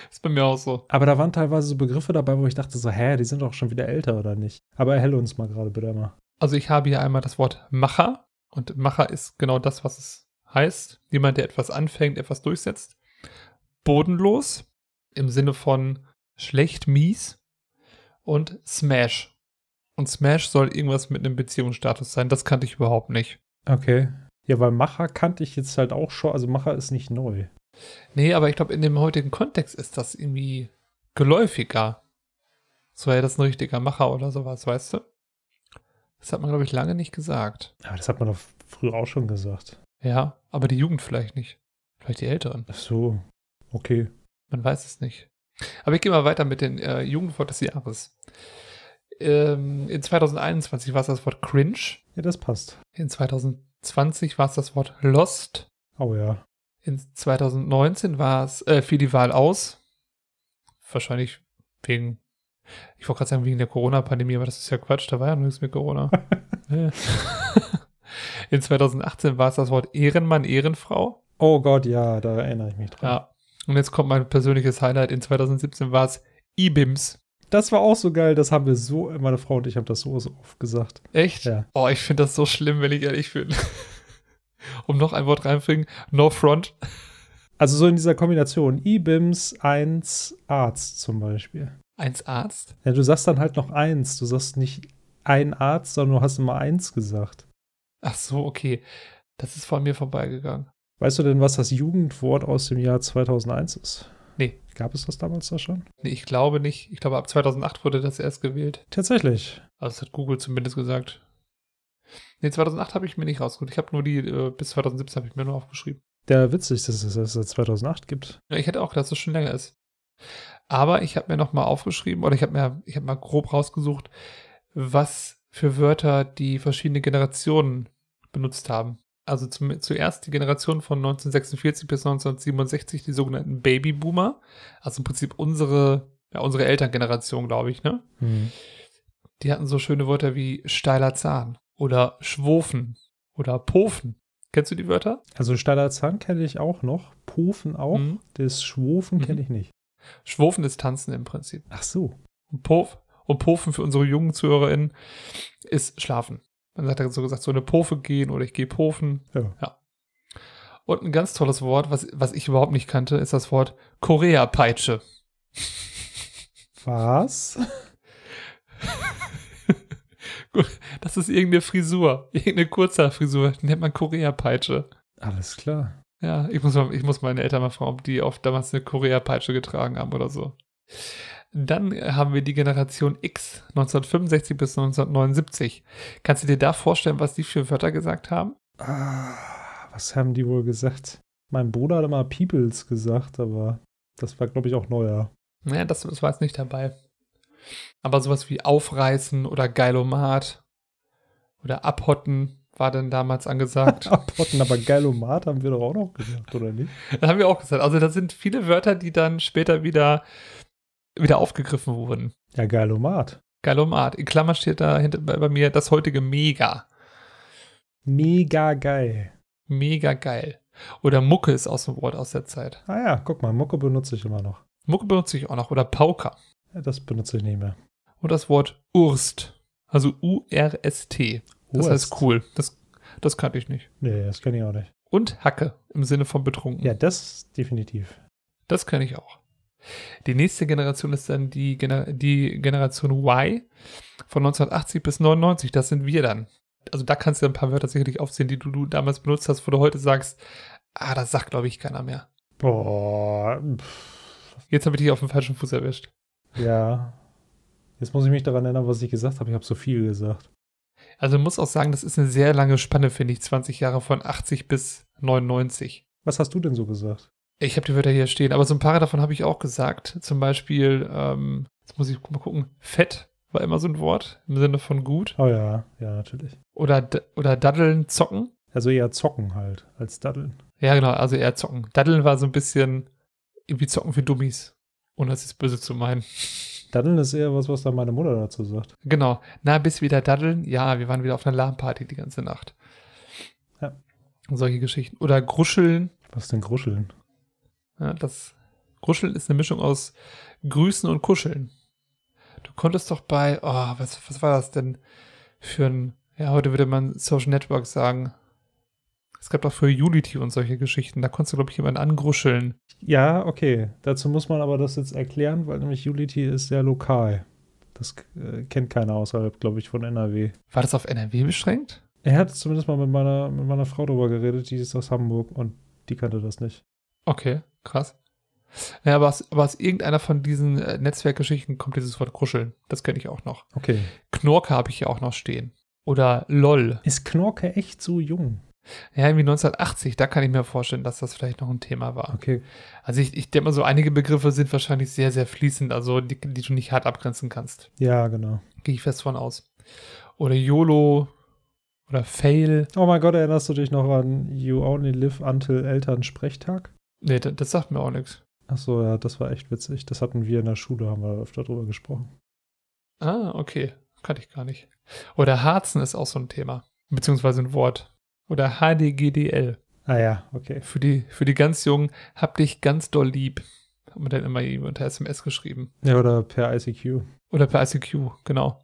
ist bei mir auch so.
Aber da waren teilweise so Begriffe dabei, wo ich dachte so, hä, die sind doch schon wieder älter oder nicht? Aber erhelle uns mal gerade bitte mal.
Also ich habe hier einmal das Wort Macher und Macher ist genau das, was es heißt. Jemand, der etwas anfängt, etwas durchsetzt. Bodenlos im Sinne von schlecht, mies und Smash und Smash soll irgendwas mit einem Beziehungsstatus sein. Das kannte ich überhaupt nicht.
Okay. Ja, weil Macher kannte ich jetzt halt auch schon. Also Macher ist nicht neu.
Nee, aber ich glaube, in dem heutigen Kontext ist das irgendwie geläufiger. So, ja, das ein richtiger Macher oder sowas, weißt du? Das hat man, glaube ich, lange nicht gesagt.
Aber das hat man doch früher auch schon gesagt.
Ja, aber die Jugend vielleicht nicht. Vielleicht die Älteren.
Ach so, okay.
Man weiß es nicht. Aber ich gehe mal weiter mit den äh, Jugendwort des Jahres ähm, in 2021 war es das Wort cringe.
Ja, das passt.
In 2020 war es das Wort lost.
Oh ja.
In 2019 war es, äh, fiel die Wahl aus. Wahrscheinlich wegen, ich wollte gerade sagen, wegen der Corona-Pandemie, aber das ist ja Quatsch, da war ja nichts mit Corona. in 2018 war es das Wort Ehrenmann, Ehrenfrau.
Oh Gott, ja, da erinnere ich mich dran. Ja.
Und jetzt kommt mein persönliches Highlight. In 2017 war es IBIMS.
Das war auch so geil. Das haben wir so, meine Frau und ich haben das so, so oft gesagt.
Echt? Ja. Oh, ich finde das so schlimm, wenn ich ehrlich bin. um noch ein Wort reinbringen. No front.
Also so in dieser Kombination. E-Bims 1 Arzt zum Beispiel.
1 Arzt?
Ja, du sagst dann halt noch 1. Du sagst nicht ein Arzt, sondern du hast immer 1 gesagt.
Ach so, okay. Das ist von mir vorbeigegangen.
Weißt du denn, was das Jugendwort aus dem Jahr 2001 ist?
Nee.
Gab es das damals da schon?
Nee, ich glaube nicht. Ich glaube, ab 2008 wurde das erst gewählt.
Tatsächlich.
Also, das hat Google zumindest gesagt. Nee, 2008 habe ich mir nicht rausgeholt. Ich habe nur die, äh, bis 2017 habe ich mir nur aufgeschrieben.
Der witzig, dass es das seit 2008 gibt.
Ja, ich hätte auch gedacht, dass es schon länger ist. Aber ich habe mir noch mal aufgeschrieben, oder ich habe mir, ich habe mal grob rausgesucht, was für Wörter die verschiedene Generationen benutzt haben. Also zum, zuerst die Generation von 1946 bis 1967, die sogenannten Babyboomer. Also im Prinzip unsere, ja, unsere Elterngeneration, glaube ich, ne?
Hm.
Die hatten so schöne Wörter wie steiler Zahn oder schwofen oder pofen. Kennst du die Wörter?
Also steiler Zahn kenne ich auch noch. Pufen auch.
Mhm.
Das Schwofen
Mhm.
kenne ich nicht.
Schwofen ist Tanzen im Prinzip.
Ach so.
Und, Pof, und Pofen für unsere jungen ZuhörerInnen ist Schlafen. Man hat ja so gesagt, so eine Pofe gehen oder ich gehe Pofen.
Ja.
Und ein ganz tolles Wort, was, was ich überhaupt nicht kannte, ist das Wort Korea-Peitsche.
Was?
Das ist irgendeine Frisur, irgendeine Kurzhaarfrisur, die nennt man Korea-Peitsche.
Alles klar.
Ja, ich muss, mal, ich muss meine Eltern mal fragen, ob die oft damals eine Korea-Peitsche getragen haben oder so. Dann haben wir die Generation X, 1965 bis 1979. Kannst du dir da vorstellen, was die für Wörter gesagt haben?
Ah, was haben die wohl gesagt? Mein Bruder hat immer Peoples gesagt, aber das war, glaube ich, auch neuer.
Naja, das, das war jetzt nicht dabei. Aber sowas wie aufreißen oder Geilomat oder abhotten war dann damals angesagt.
Abhotten, aber Geilomat haben wir doch auch noch gesagt, oder nicht?
das haben wir auch gesagt. Also das sind viele Wörter, die dann später wieder, wieder aufgegriffen wurden.
Ja, Geilomat.
Geilomat. In Klammer steht da hinter, bei, bei mir das heutige Mega.
Mega geil.
Mega geil. Oder Mucke ist auch so ein Wort aus der Zeit.
Ah ja, guck mal, Mucke benutze ich immer noch.
Mucke benutze ich auch noch. Oder Pauker.
Das benutze ich nicht mehr.
Und das Wort Urst. Also U-R-S-T. Das
Urst.
heißt cool. Das, das kannte ich nicht.
Nee, das kenne ich auch nicht.
Und Hacke im Sinne von betrunken.
Ja, das definitiv.
Das kenne ich auch. Die nächste Generation ist dann die, Gener die Generation Y von 1980 bis 99. Das sind wir dann. Also da kannst du ein paar Wörter sicherlich aufzählen, die du, du damals benutzt hast, wo du heute sagst, ah, das sagt, glaube ich, keiner mehr.
Boah, pff,
Jetzt habe ich dich auf dem falschen Fuß erwischt.
Ja. Jetzt muss ich mich daran erinnern, was ich gesagt habe. Ich habe so viel gesagt.
Also muss auch sagen, das ist eine sehr lange Spanne, finde ich. 20 Jahre von 80 bis 99.
Was hast du denn so gesagt?
Ich habe die Wörter hier stehen, aber so ein paar davon habe ich auch gesagt. Zum Beispiel, ähm, jetzt muss ich mal gucken, Fett war immer so ein Wort im Sinne von gut.
Oh ja, ja, natürlich.
Oder, oder Daddeln, Zocken.
Also eher zocken halt, als daddeln.
Ja, genau, also eher Zocken. Daddeln war so ein bisschen irgendwie Zocken für Dummies. Ohne das jetzt böse zu meinen.
Daddeln ist eher was, was dann meine Mutter dazu sagt.
Genau. Na, bis wieder daddeln. Ja, wir waren wieder auf einer LAN-Party die ganze Nacht.
Ja.
Und solche Geschichten. Oder Gruscheln.
Was denn Gruscheln?
Ja, das Gruscheln ist eine Mischung aus Grüßen und Kuscheln. Du konntest doch bei, oh, was, was war das denn für ein, ja, heute würde man Social Network sagen. Es gab doch für Unity und solche Geschichten. Da konntest du, glaube ich, jemanden angruscheln.
Ja, okay. Dazu muss man aber das jetzt erklären, weil nämlich Unity ist sehr lokal. Das äh, kennt keiner außerhalb, glaube ich, von NRW.
War das auf NRW beschränkt?
Er hat zumindest mal mit meiner, mit meiner Frau drüber geredet, die ist aus Hamburg und die kannte das nicht.
Okay, krass. Ja, aber aus, aber aus irgendeiner von diesen äh, Netzwerkgeschichten kommt dieses Wort Kuscheln. Das kenne ich auch noch.
Okay.
Knorke habe ich hier auch noch stehen. Oder LOL.
Ist Knorke echt so jung?
Ja, irgendwie 1980, da kann ich mir vorstellen, dass das vielleicht noch ein Thema war.
Okay.
Also ich, ich denke mal so, einige Begriffe sind wahrscheinlich sehr, sehr fließend, also die, die du nicht hart abgrenzen kannst.
Ja, genau.
Gehe ich fest von aus. Oder YOLO oder Fail.
Oh mein Gott, erinnerst du dich noch an You Only Live Until Elternsprechtag?
Nee, das, das sagt mir auch nichts.
Ach so, ja, das war echt witzig. Das hatten wir in der Schule, haben wir öfter drüber gesprochen.
Ah, okay. Kannte ich gar nicht. Oder Harzen ist auch so ein Thema. Beziehungsweise ein Wort. Oder HDGDL.
Ah ja, okay.
Für die, für die ganz Jungen, hab dich ganz doll lieb. Hat man dann immer unter SMS geschrieben.
Ja, oder per ICQ.
Oder per ICQ, genau.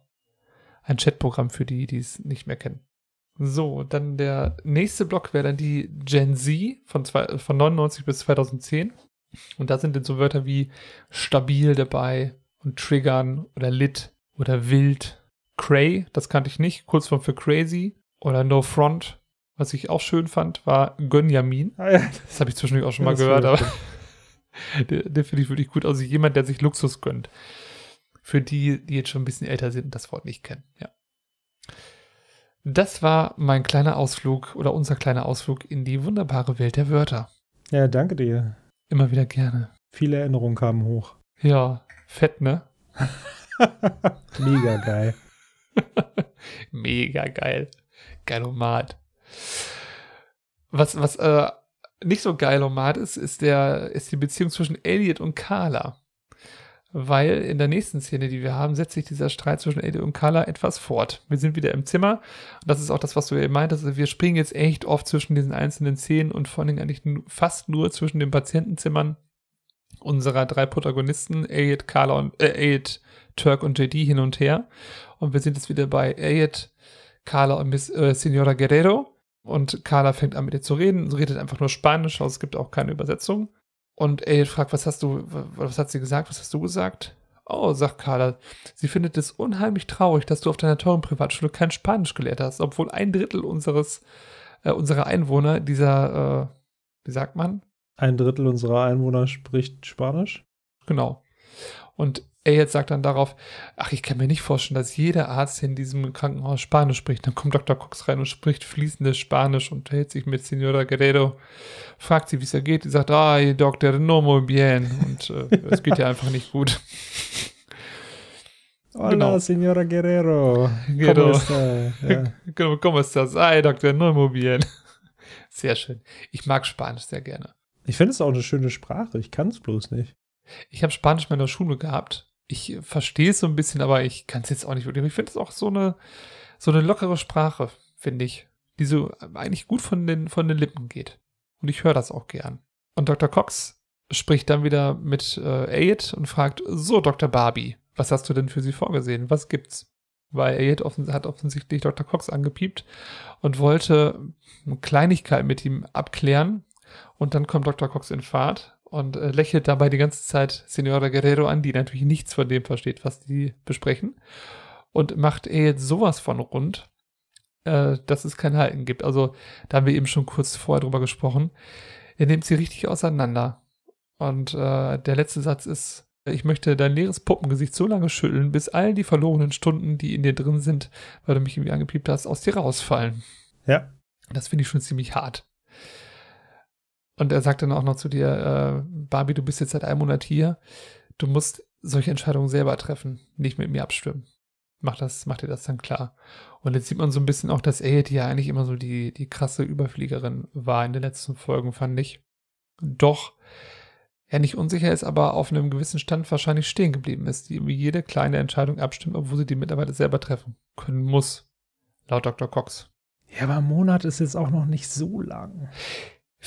Ein Chatprogramm für die, die es nicht mehr kennen. So, dann der nächste Block wäre dann die Gen Z von, zwei, von 99 bis 2010. Und da sind dann so Wörter wie stabil dabei und triggern oder lit oder wild. Cray, das kannte ich nicht, Kurzform für crazy. Oder no front. Was ich auch schön fand, war Gönjamin.
Ah ja,
Das habe ich zwischendurch auch schon
Ja,
mal gehört, aber der, der finde ich wirklich gut. Also jemand, der sich Luxus gönnt. Für die, die jetzt schon ein bisschen älter sind und das Wort nicht kennen. Ja. Das war mein kleiner Ausflug oder unser kleiner Ausflug in die wunderbare Welt der Wörter.
Ja, danke dir.
Immer wieder gerne.
Viele Erinnerungen kamen hoch.
Ja, fett, ne?
Mega geil.
Mega geil. Geilomat. Was, was äh, nicht so geilomat ist, ist, der, ist die Beziehung zwischen Elliot und Carla. Weil in der nächsten Szene, die wir haben, setzt sich dieser Streit zwischen Elliot und Carla etwas fort. Wir sind wieder im Zimmer. Und das ist auch das, was du eben meintest. Also wir springen jetzt echt oft zwischen diesen einzelnen Szenen und vor allem eigentlich fast nur zwischen den Patientenzimmern unserer drei Protagonisten, Elliot, Carla und, äh, Elliot, Turk und JD hin und her. Und wir sind jetzt wieder bei Elliot, Carla und Miss äh, Senora Guerrero. Und Carla fängt an mit ihr zu reden. Sie redet einfach nur Spanisch, also es gibt auch keine Übersetzung. Und Elliot fragt, was hast du, was hat sie gesagt, was hast du gesagt? Oh, sagt Carla, sie findet es unheimlich traurig, dass du auf deiner teuren Privatschule kein Spanisch gelehrt hast, obwohl ein Drittel unseres, äh, unserer Einwohner dieser, äh, wie sagt man?
Ein Drittel unserer Einwohner spricht Spanisch.
Genau. Und er jetzt sagt dann darauf, ach, ich kann mir nicht vorstellen, dass jeder Arzt in diesem Krankenhaus Spanisch spricht. Dann kommt Dr. Cox rein und spricht fließendes Spanisch und hält sich mit Senora Guerrero, fragt sie, wie es ihr geht. Die sagt, ay, Doctor, no muy bien. Und äh, es geht ja einfach nicht gut.
Hola, genau. Senora Guerrero.
Genau. ¿Cómo, ¿Cómo estás? Ay, Doctor, no muy bien. Sehr schön. Ich mag Spanisch sehr gerne.
Ich finde es auch eine schöne Sprache. Ich kann es bloß nicht.
Ich habe Spanisch mal in der Schule gehabt ich verstehe es so ein bisschen, aber ich kann es jetzt auch nicht wirklich. Ich finde es auch so eine, so eine lockere Sprache, finde ich, die so eigentlich gut von den, von den Lippen geht. Und ich höre das auch gern. Und Dr. Cox spricht dann wieder mit äh, Aid und fragt, so Dr. Barbie, was hast du denn für sie vorgesehen? Was gibt's? Weil Aid offens hat offensichtlich Dr. Cox angepiept und wollte eine Kleinigkeit mit ihm abklären. Und dann kommt Dr. Cox in Fahrt und äh, lächelt dabei die ganze Zeit Senora Guerrero an, die natürlich nichts von dem versteht, was die besprechen. Und macht er jetzt sowas von rund, äh, dass es kein Halten gibt. Also, da haben wir eben schon kurz vorher drüber gesprochen. Er nimmt sie richtig auseinander. Und äh, der letzte Satz ist, ich möchte dein leeres Puppengesicht so lange schütteln, bis all die verlorenen Stunden, die in dir drin sind, weil du mich irgendwie angepiept hast, aus dir rausfallen.
Ja.
Das finde ich schon ziemlich hart. Und er sagt dann auch noch zu dir, äh, Barbie, du bist jetzt seit einem Monat hier. Du musst solche Entscheidungen selber treffen, nicht mit mir abstimmen. Mach das, mach dir das dann klar. Und jetzt sieht man so ein bisschen auch, dass Aid ja eigentlich immer so die, die krasse Überfliegerin war in den letzten Folgen, fand ich. Doch er nicht unsicher ist, aber auf einem gewissen Stand wahrscheinlich stehen geblieben ist, die irgendwie jede kleine Entscheidung abstimmt, obwohl sie die Mitarbeiter selber treffen können muss. Laut Dr. Cox.
Ja, aber ein Monat ist jetzt auch noch nicht so lang.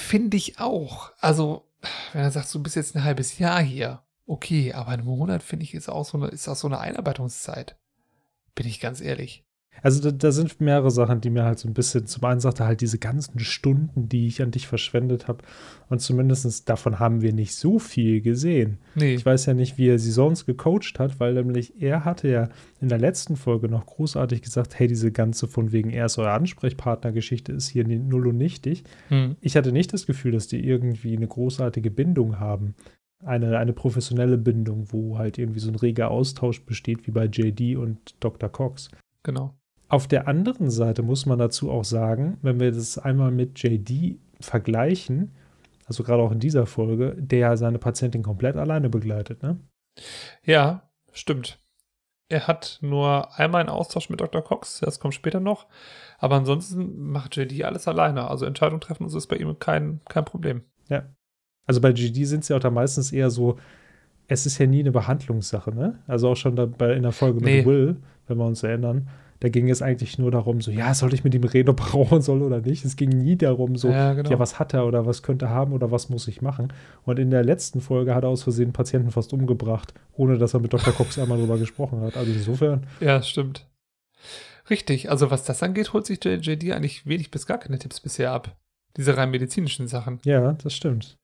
Finde ich auch. Also, wenn er sagt, du bist jetzt ein halbes Jahr hier, okay, aber ein Monat finde ich ist auch so eine, ist auch so eine Einarbeitungszeit. Bin ich ganz ehrlich.
Also da, da, sind mehrere Sachen, die mir halt so ein bisschen, zum einen sagte halt diese ganzen Stunden, die ich an dich verschwendet habe. Und zumindest davon haben wir nicht so viel gesehen. Nee. Ich weiß ja nicht, wie er sie sonst gecoacht hat, weil nämlich er hatte ja in der letzten Folge noch großartig gesagt, hey, diese ganze von wegen er ist euer Ansprechpartner-Geschichte ist hier null und nichtig. Hm. Ich hatte nicht das Gefühl, dass die irgendwie eine großartige Bindung haben. Eine, eine professionelle Bindung, wo halt irgendwie so ein reger Austausch besteht, wie bei JD und Dr. Cox.
Genau.
Auf der anderen Seite muss man dazu auch sagen, wenn wir das einmal mit JD vergleichen, also gerade auch in dieser Folge, der seine Patientin komplett alleine begleitet, ne?
Ja, stimmt. Er hat nur einmal einen Austausch mit Dr. Cox, das kommt später noch. Aber ansonsten macht JD alles alleine. Also Entscheidung treffen ist bei ihm kein, kein Problem.
Ja. Also bei JD sind es ja auch da meistens eher so, es ist ja nie eine Behandlungssache, ne? Also auch schon da bei, in der Folge nee. mit Will, wenn wir uns erinnern da ging es eigentlich nur darum, so, ja, soll ich mit ihm reden, ob er rauchen soll oder nicht? Es ging nie darum, so, ja, genau. ja, was hat er oder was könnte er haben oder was muss ich machen? Und in der letzten Folge hat er aus Versehen Patienten fast umgebracht, ohne dass er mit Dr. Cox einmal drüber gesprochen hat. Also insofern.
Ja, stimmt. Richtig, also was das angeht, holt sich JD eigentlich wenig bis gar keine Tipps bisher ab. Diese rein medizinischen Sachen.
Ja, das stimmt.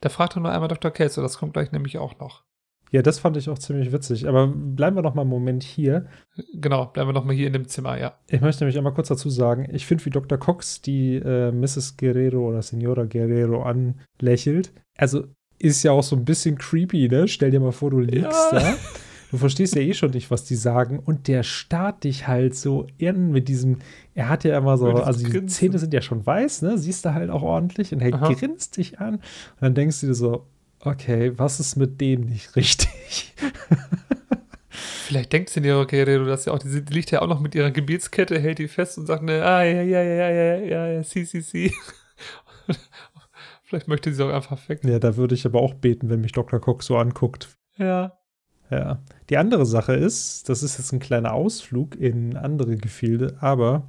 Da fragt er nur einmal Dr. Kelso, das kommt gleich nämlich auch noch.
Ja, das fand ich auch ziemlich witzig. Aber bleiben wir noch mal einen Moment hier.
Genau, bleiben wir noch mal hier in dem Zimmer, ja.
Ich möchte nämlich einmal kurz dazu sagen, ich finde, wie Dr. Cox die äh, Mrs. Guerrero oder Senora Guerrero anlächelt. Also, ist ja auch so ein bisschen creepy, ne? Stell dir mal vor, du liegst
Ja.
da. Du verstehst ja eh schon nicht, was die sagen. Und der starrt dich halt so in mit diesem, er hat ja immer so, also die
Grinsen.
Zähne sind ja schon weiß, ne? Siehst du halt auch ordentlich und er
Aha.
grinst dich an. Und dann denkst du dir so, okay, was ist mit dem nicht richtig?
Vielleicht denkt sie dir, okay, du das ja auch, die, die liegt ja auch noch mit ihrer Gebetskette, hält die fest und sagt, ne, ah, ja, ja, ja, ja, ja, ja, ja, sie, sie, sie. Vielleicht möchte sie auch einfach weg.
Ja, da würde ich aber auch beten, wenn mich Dr. Cox so anguckt.
Ja.
Ja. Die andere Sache ist, das ist jetzt ein kleiner Ausflug in andere Gefilde, aber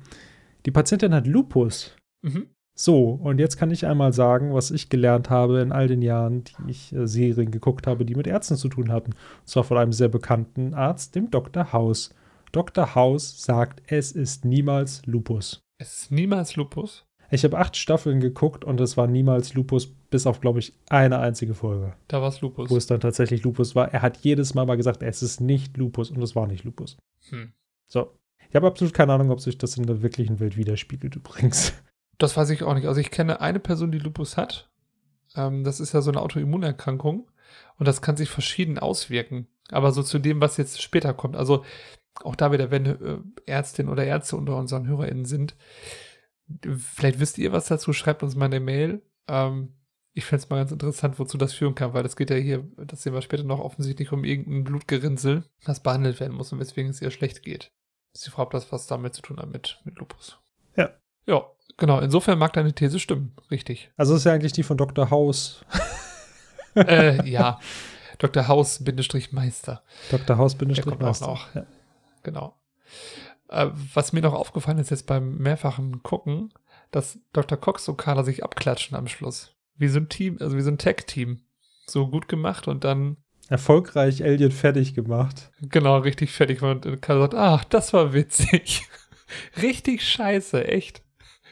die Patientin hat Lupus.
Mhm.
So, und jetzt kann ich einmal sagen, was ich gelernt habe in all den Jahren, die ich äh, Serien geguckt habe, die mit Ärzten zu tun hatten. Und zwar von einem sehr bekannten Arzt, dem Dr. House. Dr. House sagt, es ist niemals Lupus.
Es ist niemals Lupus.
Ich habe acht Staffeln geguckt und es war niemals Lupus, bis auf, glaube ich, eine einzige Folge,
Da war es Lupus.
wo es dann tatsächlich Lupus war. Er hat jedes Mal mal gesagt, es ist nicht Lupus und es war nicht Lupus.
Hm.
So. Ich habe absolut keine Ahnung, ob sich das in der wirklichen Welt widerspiegelt übrigens.
Das weiß ich auch nicht. Also ich kenne eine Person, die Lupus hat. Ähm, das ist ja so eine Autoimmunerkrankung. Und das kann sich verschieden auswirken. Aber so zu dem, was jetzt später kommt. Also auch da wieder, wenn äh, Ärztinnen oder Ärzte unter unseren HörerInnen sind, vielleicht wisst ihr was dazu, schreibt uns mal eine Mail. Ähm, ich fände es mal ganz interessant, wozu das führen kann, weil das geht ja hier, das sehen wir später noch, offensichtlich um irgendein Blutgerinnsel, das behandelt werden muss und weswegen es ihr schlecht geht. Frage, ob das was damit zu tun hat mit, mit Lupus.
Ja.
Ja, genau. Insofern mag deine These stimmen. Richtig.
Also es ist ja eigentlich die von Dr. House.
äh, ja. Dr. House, Bindestrich Meister.
Dr. House
Der
Bindestrich
kommt auch
Meister.
noch.
Ja.
Genau. Äh, was mir noch aufgefallen ist jetzt beim mehrfachen Gucken, dass Dr. Cox und Carla sich abklatschen am Schluss. Wie so ein Team, also wie so ein Tag-Team. So gut gemacht und dann
Erfolgreich Elliot fertig gemacht.
genau richtig fertig. Und Carla sagt, ach, das war witzig. richtig scheiße, echt.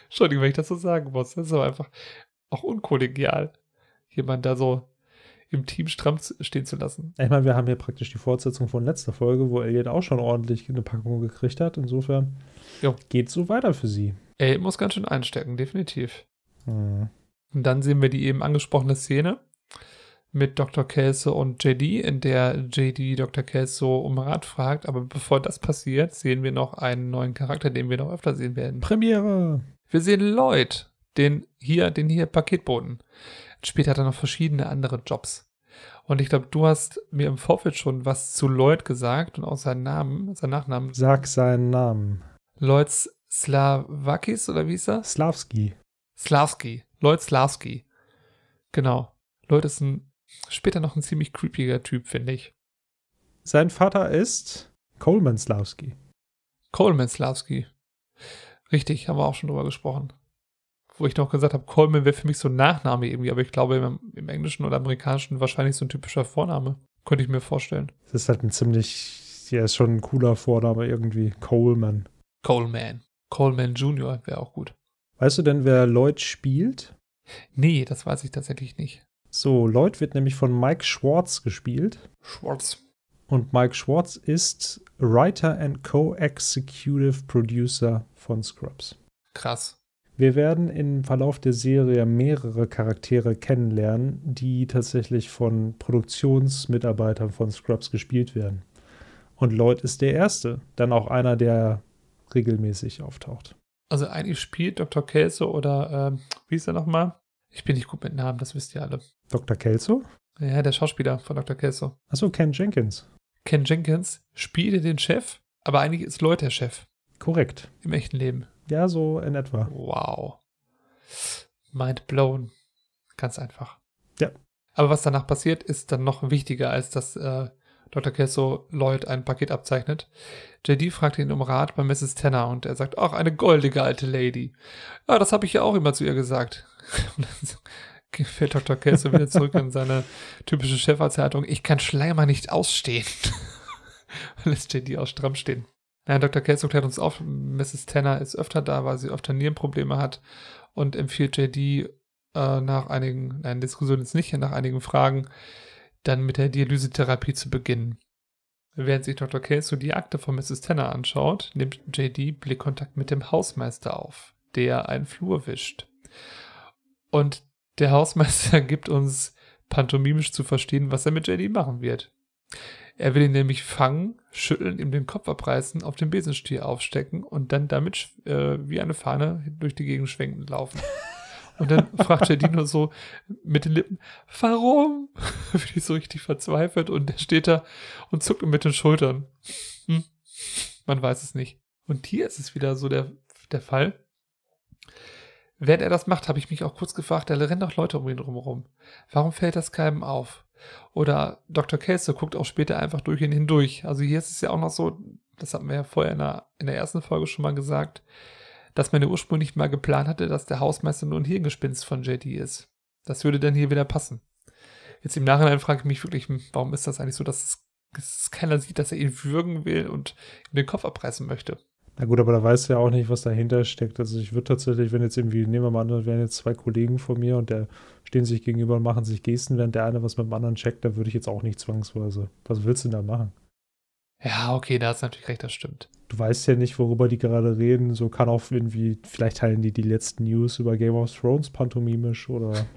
Entschuldigung, wenn ich das so sagen muss. Das ist aber einfach auch unkollegial, jemand da so im Team stramm stehen zu lassen.
Ich meine, wir haben hier praktisch die Fortsetzung von letzter Folge, wo Elliot auch schon ordentlich eine Packung gekriegt hat. Insofern
Jo.
geht so weiter für sie.
Er muss ganz schön einstecken, definitiv.
Hm.
Und dann sehen wir die eben angesprochene Szene mit Dr. Kelso und JD, in der JD Dr. Kelso um Rat fragt. Aber bevor das passiert, sehen wir noch einen neuen Charakter, den wir noch öfter sehen werden.
Premiere.
Wir sehen Lloyd, den hier, den hier Paketboten. Später hat er noch verschiedene andere Jobs. Und ich glaube, du hast mir im Vorfeld schon was zu Lloyd gesagt und auch seinen Namen, seinen Nachnamen.
Sag seinen Namen.
Lloyd Slavakis oder wie ist das?
Slavski.
Slavski. Lloyd Slavski. Genau. Lloyd ist ein, später noch ein ziemlich creepiger Typ, finde ich.
Sein Vater ist Coleman Slavski.
Coleman Slavski. Richtig, haben wir auch schon drüber gesprochen. Wo ich noch gesagt habe, Coleman wäre für mich so ein Nachname irgendwie, aber ich glaube im, im Englischen oder Amerikanischen wahrscheinlich so ein typischer Vorname. Könnte ich mir vorstellen.
Das ist halt ein ziemlich, ja, ist schon ein cooler Vorname irgendwie. Coleman.
Coleman. Coleman Jr. wäre auch gut.
Weißt du denn, wer Lloyd spielt?
Nee, das weiß ich tatsächlich nicht.
So, Lloyd wird nämlich von Mike Schwartz gespielt.
Schwarz.
Und Mike Schwartz ist Writer and Co-Executive Producer von Scrubs.
Krass.
Wir werden im Verlauf der Serie mehrere Charaktere kennenlernen, die tatsächlich von Produktionsmitarbeitern von Scrubs gespielt werden. Und Lloyd ist der Erste, dann auch einer, der regelmäßig auftaucht.
Also eigentlich spielt Dr. Kelso oder, ähm, wie ist er nochmal? Ich bin nicht gut mit Namen, das wisst ihr alle.
Dr. Kelso?
Ja, der Schauspieler von Dr. Kelso.
Achso, Ken Jenkins.
Ken Jenkins spielte den Chef, aber eigentlich ist Lloyd der Chef
Korrekt.
im echten Leben.
Ja, so in etwa.
Wow. Mind blown. Ganz einfach.
Ja.
Aber was danach passiert, ist dann noch wichtiger, als dass äh, Dr. Kelso Lloyd ein Paket abzeichnet. JD fragt ihn um Rat bei Mrs. Tanner und er sagt, ach, eine goldige alte Lady. Ja, das habe ich ja auch immer zu ihr gesagt. Und dann fällt Dr. Kelso wieder zurück in seine typische Chefarzthaltung. Ich kann Schleimer nicht ausstehen. Lässt JD auch stramm stehen. Naja, Dr. Kelso klärt uns auf, Mrs. Tanner ist öfter da, weil sie öfter Nierenprobleme hat und empfiehlt JD äh, nach einigen, nein, Diskussion jetzt nicht, nach einigen Fragen, dann mit der Dialysetherapie zu beginnen. Während sich Dr. Kelso die Akte von Mrs. Tanner anschaut, nimmt JD Blickkontakt mit dem Hausmeister auf, der einen Flur wischt. Und der Hausmeister gibt uns pantomimisch zu verstehen, was er mit JD machen wird. Er will ihn nämlich fangen, schütteln, ihm den Kopf abreißen, auf den Besenstiel aufstecken und dann damit äh, wie eine Fahne durch die Gegend schwenken laufen. Und dann fragt JD nur so mit den Lippen, warum? Bin ich so richtig verzweifelt und der steht da und zuckt mit den Schultern. Hm. Man weiß es nicht. Und hier ist es wieder so der, der Fall. Während er das macht, habe ich mich auch kurz gefragt, da rennen doch Leute um ihn drumherum. Warum fällt das keinem auf? Oder Dr. Kelsey guckt auch später einfach durch ihn hindurch. Also hier ist es ja auch noch so, das hatten wir ja vorher in der, in der ersten Folge schon mal gesagt, dass man ja ursprünglich mal geplant hatte, dass der Hausmeister nur ein Hirngespinst von JD ist. Das würde dann hier wieder passen. Jetzt im Nachhinein frage ich mich wirklich, warum ist das eigentlich so, dass, es, dass keiner sieht, dass er ihn würgen will und ihm den Kopf abreißen möchte?
Na gut, aber da weißt du ja auch nicht, was dahinter steckt. Also ich würde tatsächlich, wenn jetzt irgendwie, nehmen wir mal an, da wären jetzt zwei Kollegen von mir und der stehen sich gegenüber und machen sich Gesten, während der eine was mit dem anderen checkt, da würde ich jetzt auch nicht zwangsweise. Was willst du denn da machen?
Ja, okay, da hast du natürlich recht, das stimmt.
Du weißt ja nicht, worüber die gerade reden. So kann auch irgendwie, vielleicht teilen die die letzten News über Game of Thrones pantomimisch oder.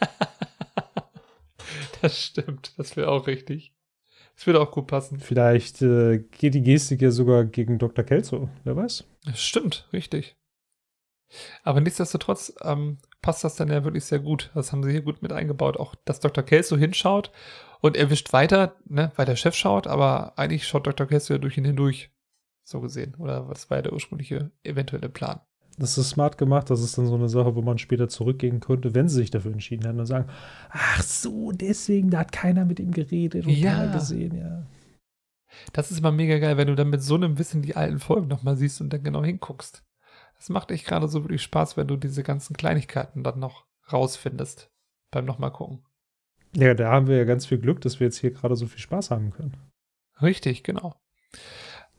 das stimmt, das wäre auch richtig. Das würde auch gut passen.
Vielleicht äh, geht die Gestik ja sogar gegen Dr. Kelso, wer weiß.
Das stimmt, richtig. Aber nichtsdestotrotz ähm, passt das dann ja wirklich sehr gut. Das haben sie hier gut mit eingebaut. Auch, dass Dr. Kelso hinschaut und er wischt weiter, ne, weil der Chef schaut, aber eigentlich schaut Dr. Kelso ja durch ihn hindurch. So gesehen. Oder was war ja der ursprüngliche eventuelle Plan?
Das ist smart gemacht. Das ist dann so eine Sache, wo man später zurückgehen könnte, wenn sie sich dafür entschieden hätten und sagen: Ach so, deswegen, da hat keiner mit ihm geredet und
Ja.
keiner gesehen, ja.
Das ist immer mega geil, wenn du dann mit so einem Wissen die alten Folgen nochmal siehst und dann genau hinguckst. Das macht echt gerade so wirklich Spaß, wenn du diese ganzen Kleinigkeiten dann noch rausfindest beim nochmal gucken.
Ja, da haben wir ja ganz viel Glück, dass wir jetzt hier gerade so viel Spaß haben können.
Richtig, genau.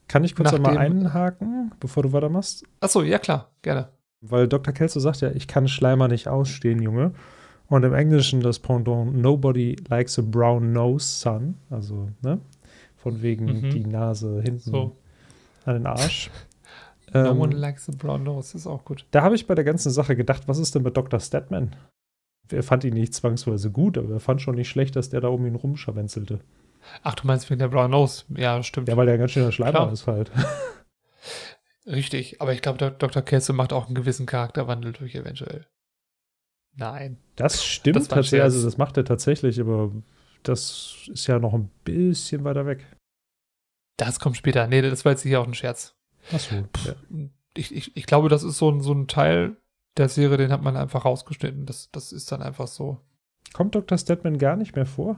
Kann ich kurz einmal einhaken, bevor du weitermachst?
Achso, ja klar, gerne.
Weil Dr. Kelso sagt ja, ich kann Schleimer nicht ausstehen, Junge. Und im Englischen das Pendant, nobody likes a brown nose, son. Also, ne? Von wegen
Mhm.
die Nase hinten
So,
an den Arsch.
no
Ähm,
one likes the brown nose, ist auch gut.
da habe ich bei der ganzen Sache gedacht, was ist denn mit Dr. Statman? Er fand ihn nicht zwangsweise gut, aber er fand schon nicht schlecht, dass der da um ihn rumscharwenzelte.
Ach, du meinst wegen der brown nose? Ja, stimmt.
Ja, weil der ganz schön der Schleimer
Klar.
ist halt.
Richtig, aber ich glaube, Dr. Kelsey macht auch einen gewissen Charakterwandel durch eventuell. Nein.
Das stimmt
Das
tatsächlich, also das macht er tatsächlich, aber das ist ja noch ein bisschen weiter weg.
Das kommt später. Nee, das war jetzt hier auch ein Scherz.
Achso. Ja.
Ich, ich, ich glaube, das ist so ein, so ein Teil der Serie, den hat man einfach rausgeschnitten. Das, das ist dann einfach so.
Kommt Dr. Statman gar nicht mehr vor?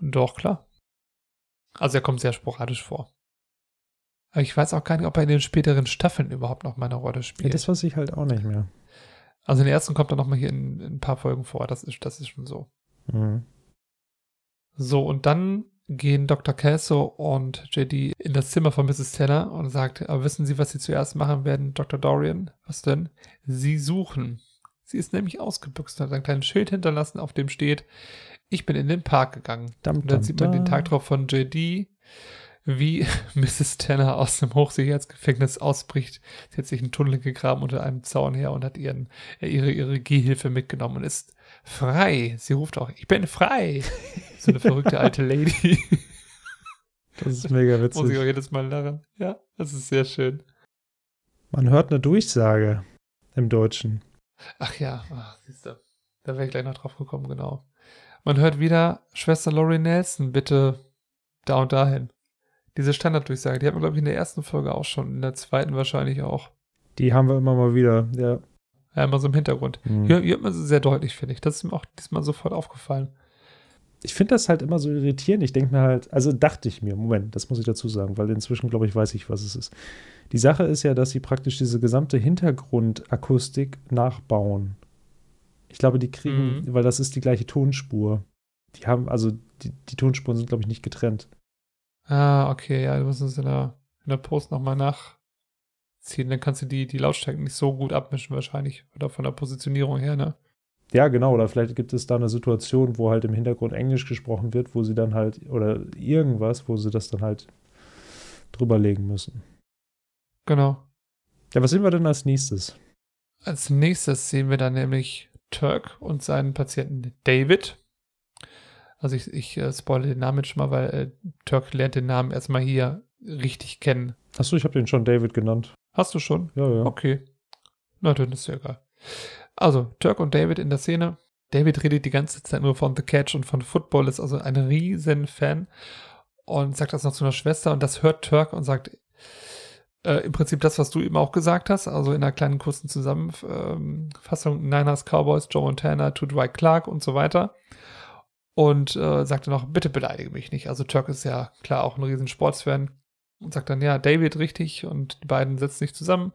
Doch, klar. Also er kommt sehr sporadisch vor. Aber ich weiß auch gar nicht, ob er in den späteren Staffeln überhaupt noch mal eine Rolle
Ja,
spielt.
das weiß ich halt auch nicht mehr.
also in der ersten kommt er noch mal hier in, in ein paar Folgen vor. Das ist, das ist schon so.
Mhm.
So, und dann gehen Dr. Kelso und JD in das Zimmer von Mrs. Teller und sagt, aber wissen Sie, was Sie zuerst machen werden, Dr. Dorian? Was denn? Sie suchen. Sie ist nämlich ausgebüxt und hat ein kleines Schild hinterlassen, auf dem steht, ich bin in den Park gegangen.
Dam,
Und dann sieht man den. Tag drauf von JD, wie Mrs. Tanner aus dem Hochsicherheitsgefängnis ausbricht. Sie hat sich einen Tunnel gegraben unter einem Zaun her und hat ihren, äh, ihre, ihre Gehhilfe mitgenommen und ist frei. Sie ruft auch, ich bin frei. So eine verrückte alte Lady.
Das ist mega
Muss ich auch
witzig.
jedes Mal lachen. Ja, das ist sehr schön.
Man hört eine Durchsage im Deutschen.
Ach ja, ach, siehst du. Da wäre ich gleich noch drauf gekommen, genau. Man hört wieder Schwester Laurie Nelson, bitte da und dahin. Diese Standarddurchsage, die hat man, glaube ich, in der ersten Folge auch schon, in der zweiten wahrscheinlich auch.
Die haben wir immer mal wieder. Ja.
Ja, immer so im Hintergrund.
Mhm.
Hier, hier hört man sie sehr deutlich, finde ich. Das ist mir auch diesmal sofort aufgefallen.
Ich finde das halt immer so irritierend. Ich denke mir halt, also dachte ich mir, Moment, das muss ich dazu sagen, weil inzwischen, glaube ich, weiß ich, was es ist. Die Sache ist ja, dass sie praktisch diese gesamte Hintergrundakustik nachbauen. Ich glaube, die kriegen,
Mhm.
weil das ist die gleiche Tonspur. Die haben, also die, die Tonspuren sind, glaube ich, nicht getrennt.
Ah, okay, ja, du musst es in der, in der Post nochmal nachziehen. Dann kannst du die, die Lautstärke nicht so gut abmischen, wahrscheinlich. Oder von der Positionierung her, ne?
Ja, genau. Oder vielleicht gibt es da eine Situation, wo halt im Hintergrund Englisch gesprochen wird, wo sie dann halt, oder irgendwas, wo sie das dann halt drüberlegen müssen.
Genau.
Ja, was sehen wir denn als nächstes?
Als nächstes sehen wir dann nämlich Turk und seinen Patienten David. Also ich, ich äh, spoilere den Namen jetzt schon mal, weil äh, Turk lernt den Namen erstmal hier richtig kennen.
Achso, ich habe den schon David genannt.
Hast du schon?
Ja, ja.
Okay. Na, dann ist ja egal. Also, Turk und David in der Szene. David redet die ganze Zeit nur von The Catch und von Football, ist also ein riesen Fan und sagt das noch zu einer Schwester und das hört Turk und sagt äh, im Prinzip das, was du eben auch gesagt hast, also in einer kleinen kurzen Zusammenfassung Niners, Cowboys, Joe Montana, To Dwight Clark und so weiter. Und äh, sagte noch, bitte beleidige mich nicht. Also Turk ist ja klar auch ein riesen Sportsfan und sagt dann, ja, David richtig und die beiden setzen sich zusammen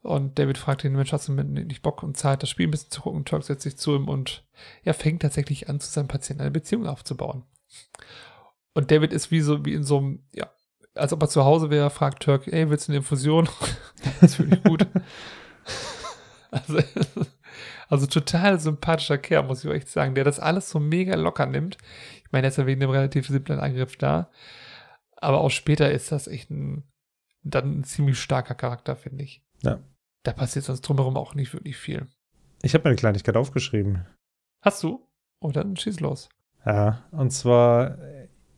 und David fragt ihn, Mensch, hast du nicht Bock und Zeit, das Spiel ein bisschen zu gucken? Turk setzt sich zu ihm und er fängt tatsächlich an, zu seinem Patienten eine Beziehung aufzubauen. Und David ist wie so, wie in so einem, ja, als ob er zu Hause wäre, fragt Turk, ey, willst du eine Infusion? das finde ich gut. also, also total sympathischer Kerl, muss ich euch sagen, der das alles so mega locker nimmt. Ich meine, er ist ja wegen dem relativ simplen Angriff da. Aber auch später ist das echt ein, dann ein ziemlich starker Charakter, finde ich.
Ja.
Da passiert sonst drumherum auch nicht wirklich viel.
Ich habe eine Kleinigkeit aufgeschrieben.
Hast du? Oh, dann schieß los.
Ja, und zwar,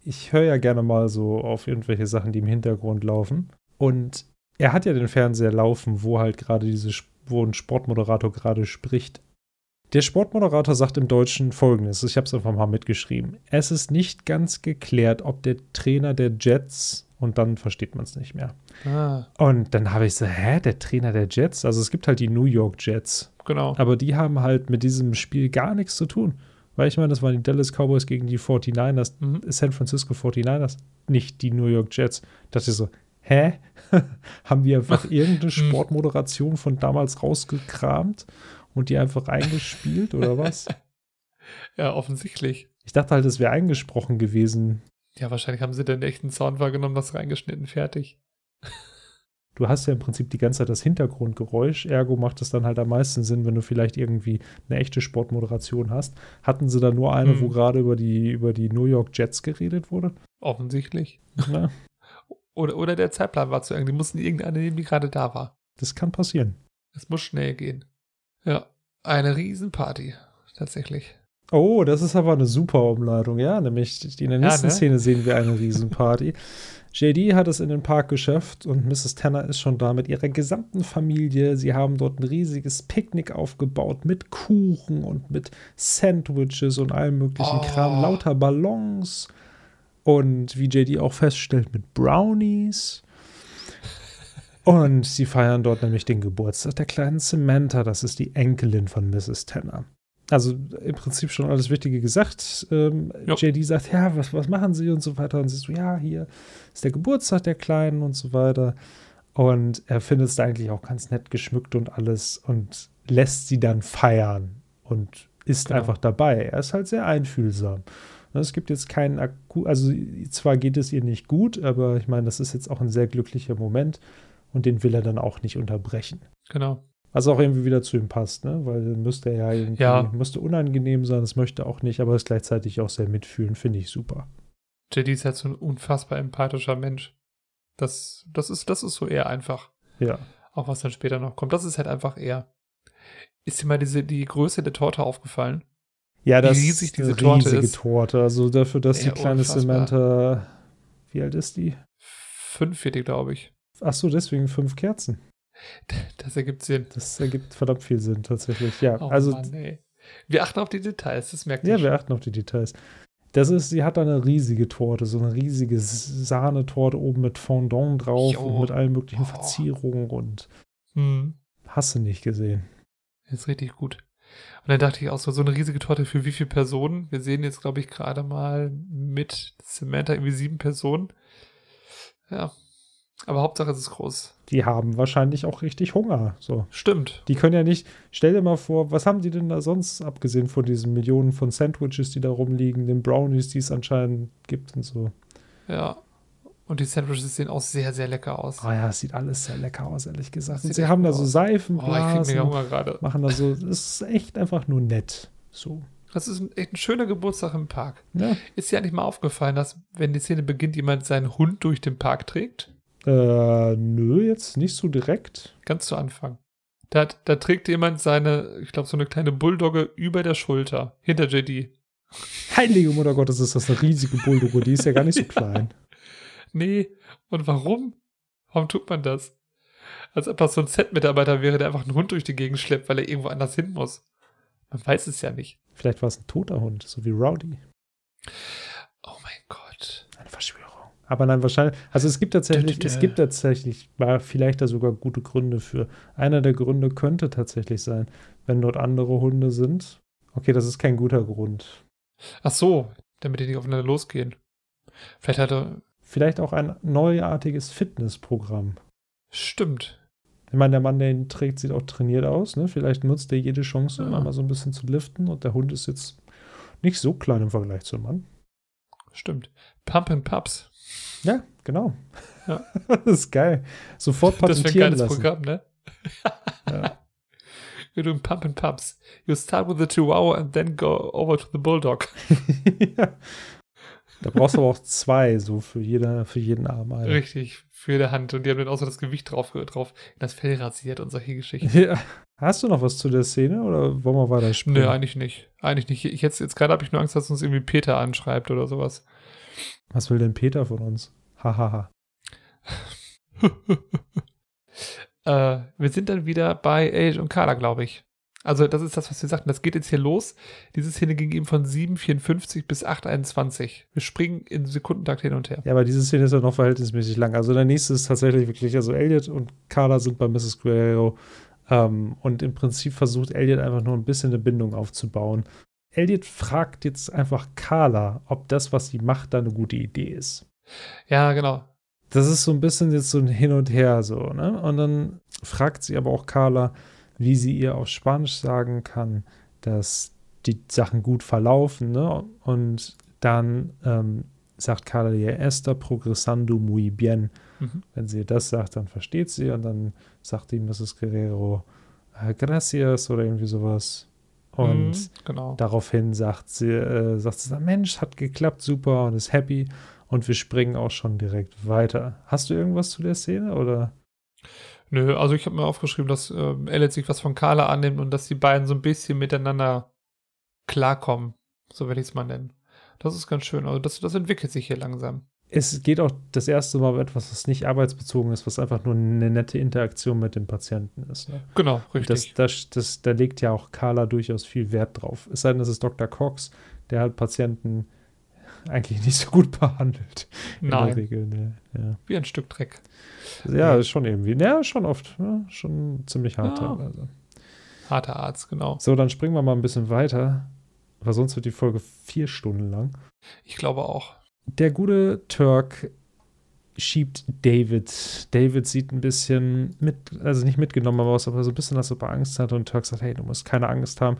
ich höre ja gerne mal so auf irgendwelche Sachen, die im Hintergrund laufen. Und er hat ja den Fernseher laufen, wo halt gerade diese, wo ein Sportmoderator gerade spricht. Der Sportmoderator sagt im Deutschen folgendes, ich habe es einfach mal mitgeschrieben. Es ist nicht ganz geklärt, ob der Trainer der Jets und dann versteht man es nicht mehr. Ah. Und dann habe ich so, hä, der Trainer der Jets? Also es gibt halt die New York Jets.
Genau.
Aber die haben halt mit diesem Spiel gar nichts zu tun. Weil ich meine, das waren die Dallas Cowboys gegen die 49ers, mhm. San Francisco 49ers, nicht die New York Jets. Da dachte ich so, hä? haben die einfach irgendeine mhm. Sportmoderation von damals rausgekramt und die einfach eingespielt oder was?
Ja, offensichtlich.
Ich dachte halt, es wäre eingesprochen gewesen.
Ja, wahrscheinlich haben sie den echten Sound wahrgenommen, das reingeschnitten, fertig.
Du hast ja im Prinzip die ganze Zeit das Hintergrundgeräusch, ergo macht es dann halt am meisten Sinn, wenn du vielleicht irgendwie eine echte Sportmoderation hast. Hatten sie da nur eine, hm. wo gerade über die, über die New York Jets geredet wurde?
Offensichtlich. Ja. oder, oder der Zeitplan war zu eng. Die mussten irgendeine nehmen, die gerade da war.
Das kann passieren.
Es muss schnell gehen. Ja, eine Riesenparty, tatsächlich.
Oh, das ist aber eine super Umleitung, ja. Nämlich in der nächsten ja, ne? Szene sehen wir eine Riesenparty. JD hat es in den Park geschafft und Mrs. Tanner ist schon da mit ihrer gesamten Familie. Sie haben dort ein riesiges Picknick aufgebaut mit Kuchen und mit Sandwiches und allem möglichen oh. Kram, lauter Ballons und wie JD auch feststellt, mit Brownies. Und sie feiern dort nämlich den Geburtstag der kleinen Samantha, das ist die Enkelin von Mrs. Tanner also im Prinzip schon alles Wichtige gesagt. Ähm, JD sagt, ja, was, was machen Sie und so weiter. Und sie so, ja, hier ist der Geburtstag der Kleinen und so weiter. Und er findet es da eigentlich auch ganz nett geschmückt und alles und lässt sie dann feiern und ist genau. einfach dabei. Er ist halt sehr einfühlsam. Es gibt jetzt keinen Akku, also zwar geht es ihr nicht gut, aber ich meine, das ist jetzt auch ein sehr glücklicher Moment und den will er dann auch nicht unterbrechen.
Genau.
Was auch irgendwie wieder zu ihm passt, ne? Weil müsste er ja irgendwie,
ja.
müsste unangenehm sein, das möchte auch nicht, aber ist gleichzeitig auch sehr mitfühlen, finde ich super.
JD ist halt so ein unfassbar empathischer Mensch. Das, das ist, das ist so eher einfach.
Ja.
Auch was dann später noch kommt. Das ist halt einfach eher. Ist dir mal diese, die Größe der Torte aufgefallen?
Ja, das ist riesig diese Torte riesige ist. Torte. Also dafür, dass
ja,
die kleine unfassbar. Samantha, wie alt ist die?
Fünf wird die, glaube ich.
Ach so, deswegen fünf Kerzen.
Das ergibt Sinn.
Das ergibt verdammt viel Sinn, tatsächlich. Ja,
oh
also.
Mann, wir achten auf die Details, das merkt
ihr. Ja, schon. wir achten auf die Details. Das ist, sie hat da eine riesige Torte, so eine riesige Sahnetorte oben mit Fondant drauf jo. und mit allen möglichen oh. Verzierungen und
hm.
hast du nicht gesehen.
Das ist richtig gut. Und dann dachte ich auch so, so eine riesige Torte für wie viele Personen? Wir sehen jetzt, glaube ich, gerade mal mit Samantha irgendwie sieben Personen. Ja, aber Hauptsache es ist groß.
Die haben wahrscheinlich auch richtig Hunger. So.
Stimmt.
Die können ja nicht, stell dir mal vor, was haben die denn da sonst, abgesehen von diesen Millionen von Sandwiches, die da rumliegen, den Brownies, die es anscheinend gibt und so.
Ja. Und die Sandwiches sehen auch sehr, sehr lecker aus.
Oh ja, es sieht alles sehr lecker aus, ehrlich gesagt. Und sie haben da so Seifenblasen.
Oh, ich krieg mega Hunger gerade.
Machen da so, das ist echt einfach nur nett. So.
Das ist ein, echt ein schöner Geburtstag im Park.
Ja.
Ist dir eigentlich mal aufgefallen, dass, wenn die Szene beginnt, jemand seinen Hund durch den Park trägt?
Äh, nö, jetzt nicht so direkt.
Ganz zu Anfang. Da, da trägt jemand seine, ich glaube, so eine kleine Bulldogge über der Schulter, hinter JD.
Heilige Mutter Gottes, ist das eine riesige Bulldogge, die ist ja gar nicht so klein.
Nee, und warum? Warum tut man das? Als ob das so ein Set-Mitarbeiter wäre, der einfach einen Hund durch die Gegend schleppt, weil er irgendwo anders hin muss. Man weiß es ja nicht.
Vielleicht war es ein toter Hund, so wie Rowdy.
Oh mein Gott.
Aber nein, wahrscheinlich, also es gibt tatsächlich, es gibt tatsächlich, war vielleicht da sogar gute Gründe für. Einer der Gründe könnte tatsächlich sein, wenn dort andere Hunde sind. Okay, das ist kein guter Grund.
Ach so, damit die nicht aufeinander losgehen. Vielleicht hat er.
Vielleicht auch ein neuartiges Fitnessprogramm.
Stimmt.
Ich meine, der Mann, der ihn trägt, sieht auch trainiert aus. Ne? Vielleicht nutzt er jede Chance, um
Ja.
mal so ein bisschen zu liften. Und der Hund ist jetzt nicht so klein im Vergleich zum Mann.
Stimmt. Pump and Pups.
Ja, genau.
Ja.
das ist geil. Sofort
Das wäre ein
patentieren
geiles
lassen.
Programm, ne?
Ja.
Wir tun Pump and Pups. You start with the Chihuahua and then go over to the Bulldog.
ja. Da brauchst du aber auch zwei, so für, jeder, für jeden Arm. Eine.
Richtig, für die Hand. Und die haben dann auch so das Gewicht drauf, drauf in das Fell rasiert und solche Geschichten.
Ja. Hast du noch was zu der Szene oder wollen wir weiter springen?
Nö, eigentlich nicht. Eigentlich nicht. Ich jetzt, jetzt gerade habe ich nur Angst, dass uns irgendwie Peter anschreibt oder sowas.
Was will denn Peter von uns? Hahaha.
äh, wir sind dann wieder bei Age und Carla, glaube ich. Also, das ist das, was wir sagten. Das geht jetzt hier los. Diese Szene ging eben von 7,54 bis 8,21. Wir springen in Sekundentakt hin und her.
Ja, aber diese Szene ist ja noch verhältnismäßig lang. Also der nächste ist tatsächlich wirklich, also Elliot und Carla sind bei Mrs. Guerrero ähm, und im Prinzip versucht Elliot einfach nur ein bisschen eine Bindung aufzubauen. Elliot fragt jetzt einfach Carla, ob das, was sie macht, da eine gute Idee ist.
Ja, genau.
Das ist so ein bisschen jetzt so ein Hin und Her so, ne? Und dann fragt sie aber auch Carla, wie sie ihr auf Spanisch sagen kann, dass die Sachen gut verlaufen, ne? Und dann ähm, sagt Carla ihr Esther progresando muy bien.
Mhm.
Wenn sie das sagt, dann versteht sie und dann sagt die Mrs. Guerrero äh, gracias oder irgendwie sowas. Und
Mhm, genau.
Daraufhin sagt sie, äh, sagt sie, Mensch, hat geklappt, super und ist happy. Und wir springen auch schon direkt weiter. Hast du irgendwas zu der Szene oder?
Nö, also ich habe mir aufgeschrieben, dass ähm, Elliot sich was von Carla annimmt und dass die beiden so ein bisschen miteinander klarkommen. So werde ich es mal nennen. Das ist ganz schön. Also das, das entwickelt sich hier langsam.
Es geht auch das erste Mal um etwas, was nicht arbeitsbezogen ist, was einfach nur eine nette Interaktion mit dem Patienten ist. Ne?
Genau,
Und Das,
richtig.
das, das, da legt ja auch Carla durchaus viel Wert drauf. Es sei denn, es ist Dr. Cox, der halt Patienten eigentlich nicht so gut behandelt. In der
Nein,
Regel, ne? ja.
wie ein Stück Dreck.
ja, ist schon irgendwie. Ja, schon oft. Ja, schon ziemlich hart
Ja.
teilweise.
Harter Arzt, genau.
So, dann springen wir mal ein bisschen weiter, weil sonst wird die Folge vier Stunden lang.
Ich glaube auch.
Der gute Turk schiebt David. David sieht ein bisschen mit, also nicht mitgenommen aus, aber so ein bisschen, ob er Angst hat. Und Turk sagt, hey, du musst keine Angst haben.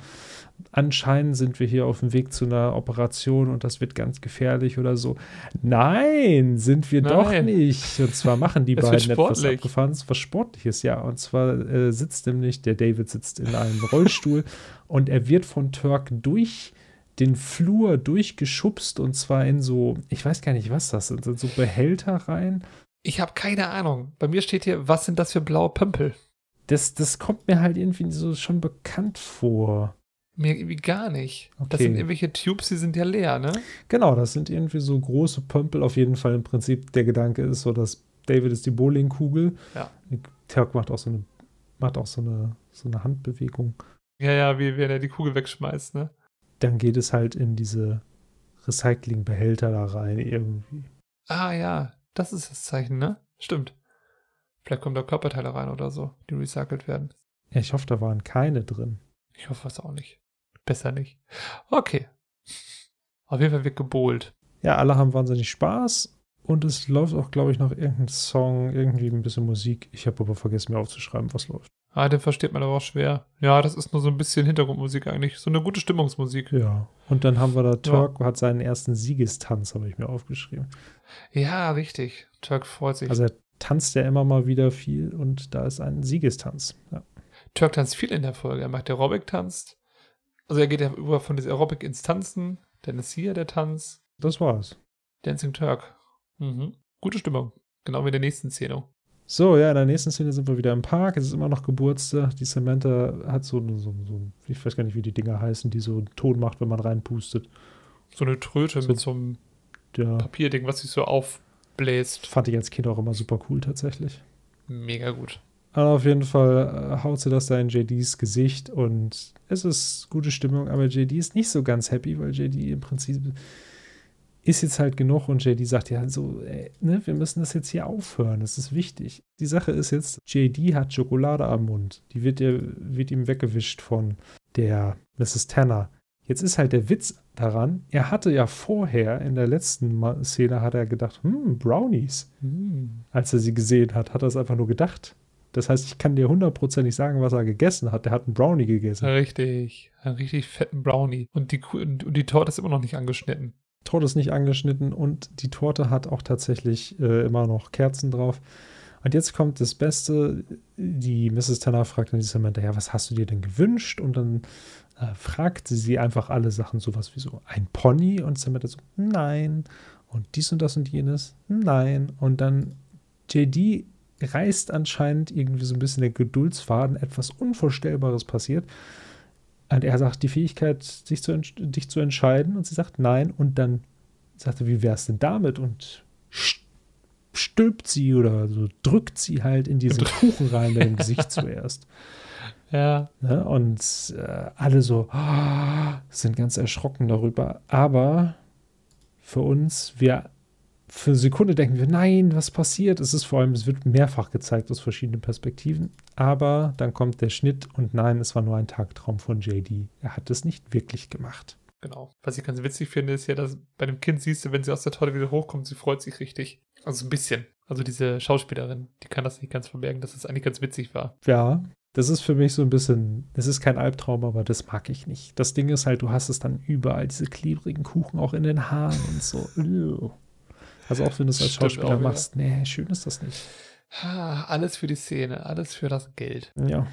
Anscheinend sind wir hier auf dem Weg zu einer Operation und das wird ganz gefährlich oder so. Nein, sind wir doch
Nein.
nicht. Und zwar machen die beiden etwas abgefahrenes, was Sportliches, ja. Und zwar äh, sitzt nämlich, der David sitzt in einem Rollstuhl und er wird von Turk durch den Flur durchgeschubst und zwar in so, ich weiß gar nicht, was das sind, sind so Behälter rein.
Ich habe keine Ahnung. Bei mir steht hier, was sind das für blaue Pömpel?
Das, das kommt mir halt irgendwie so schon bekannt vor.
Mir irgendwie gar nicht. Das
Okay.
sind irgendwelche Tubes, die sind ja leer, ne?
Genau, das sind irgendwie so große Pömpel. Auf jeden Fall im Prinzip der Gedanke ist so, dass David ist die Bowlingkugel.
Ja.
Turk macht auch so eine, macht auch so eine, so eine Handbewegung.
Ja, ja, wie wenn er die Kugel wegschmeißt, ne?
Dann geht es halt in diese Recyclingbehälter da rein irgendwie.
Ah ja, das ist das Zeichen, ne? Stimmt. Vielleicht kommen da Körperteile rein oder so, die recycelt werden.
Ja, ich hoffe, da waren keine drin.
Ich hoffe es auch nicht. Besser nicht. Okay. Auf jeden Fall wird gebohlt.
Ja, alle haben wahnsinnig Spaß und es läuft auch, glaube ich, noch irgendein Song, irgendwie ein bisschen Musik. Ich habe aber vergessen, mir aufzuschreiben, was läuft.
Ah, den versteht man aber auch schwer. Ja, das ist nur so ein bisschen Hintergrundmusik eigentlich. So eine gute Stimmungsmusik.
Ja. Und dann haben wir da Turk, hat seinen ersten Siegestanz, habe ich mir aufgeschrieben.
Ja, richtig. Turk freut sich.
Also er tanzt ja immer mal wieder viel und da ist ein Siegestanz. Ja.
Turk tanzt viel in der Folge. Er macht Aerobic, tanzt. Also er geht ja über von dieser Aerobic ins Tanzen. Dann ist hier der Tanz.
Das war's.
Dancing Turk. Mhm. Gute Stimmung. Genau wie in der nächsten Szene.
So, ja, in der nächsten Szene sind wir wieder im Park. Es ist immer noch Geburtstag. Die Samantha hat so, so, so ich weiß gar nicht, wie die Dinger heißen, die so einen Ton macht, wenn man reinpustet.
So eine Tröte
So-
mit so einem
Ja,
Papierding, was sich so aufbläst.
fand ich als Kind auch immer super cool tatsächlich.
Mega gut.
Aber auf jeden Fall äh, haut sie das da in JDs Gesicht und es ist gute Stimmung, aber JD ist nicht so ganz happy, weil JD im Prinzip ist jetzt halt genug und JD sagt ja so, ey, ne, wir müssen das jetzt hier aufhören, das ist wichtig. Die Sache ist jetzt, JD hat Schokolade am Mund, die wird, ihr, wird ihm weggewischt von der Mrs. Tanner. Jetzt ist halt der Witz daran, er hatte ja vorher in der letzten Szene hat er gedacht, hm, Brownies
Hm.
als er sie gesehen hat, hat er es einfach nur gedacht. Das heißt, ich kann dir hundertprozentig sagen, was er gegessen hat. Der hat einen Brownie gegessen.
Richtig. Einen richtig fetten Brownie. Und die, und die Torte ist immer noch nicht angeschnitten.
Torte ist nicht angeschnitten und die Torte hat auch tatsächlich äh, immer noch Kerzen drauf. Und jetzt kommt das Beste. Die Mrs. Tanner fragt dann die Samantha, ja, was hast du dir denn gewünscht? Und dann äh, fragt sie einfach alle Sachen, sowas wie so ein Pony. Und Samantha so, nein. Und dies und das und jenes, nein. Und dann JD reißt anscheinend irgendwie so ein bisschen der Geduldsfaden, etwas Unvorstellbares passiert. Und er sagt, die Fähigkeit, sich zu, dich zu entscheiden. Und sie sagt nein. Und dann sagt er, wie wär's denn damit? Und st- stülpt sie oder so drückt sie halt in diesen Kuchen rein mit dem Gesicht zuerst.
Ja.
Ne? Und äh, alle so ah, sind ganz erschrocken darüber. Aber für uns, wir für eine Sekunde denken wir, nein, was passiert? Es ist vor allem, es wird mehrfach gezeigt aus verschiedenen Perspektiven. Aber dann kommt der Schnitt und nein, es war nur ein Tagtraum von JD. Er hat es nicht wirklich gemacht.
Genau. Was ich ganz witzig finde, ist ja, dass bei dem Kind siehst du, wenn sie aus der Torte wieder hochkommt, sie freut sich richtig. Also ein bisschen. Also diese Schauspielerin, die kann das nicht ganz verbergen, dass es eigentlich ganz witzig war.
Ja, das ist für mich so ein bisschen, es ist kein Albtraum, aber das mag ich nicht. Das Ding ist halt, du hast es dann überall, diese klebrigen Kuchen auch in den Haaren und so. Also auch wenn du es als
Stimmt
Schauspieler machst, nee, schön ist das nicht.
Alles für die Szene, alles für das Geld.
Ja.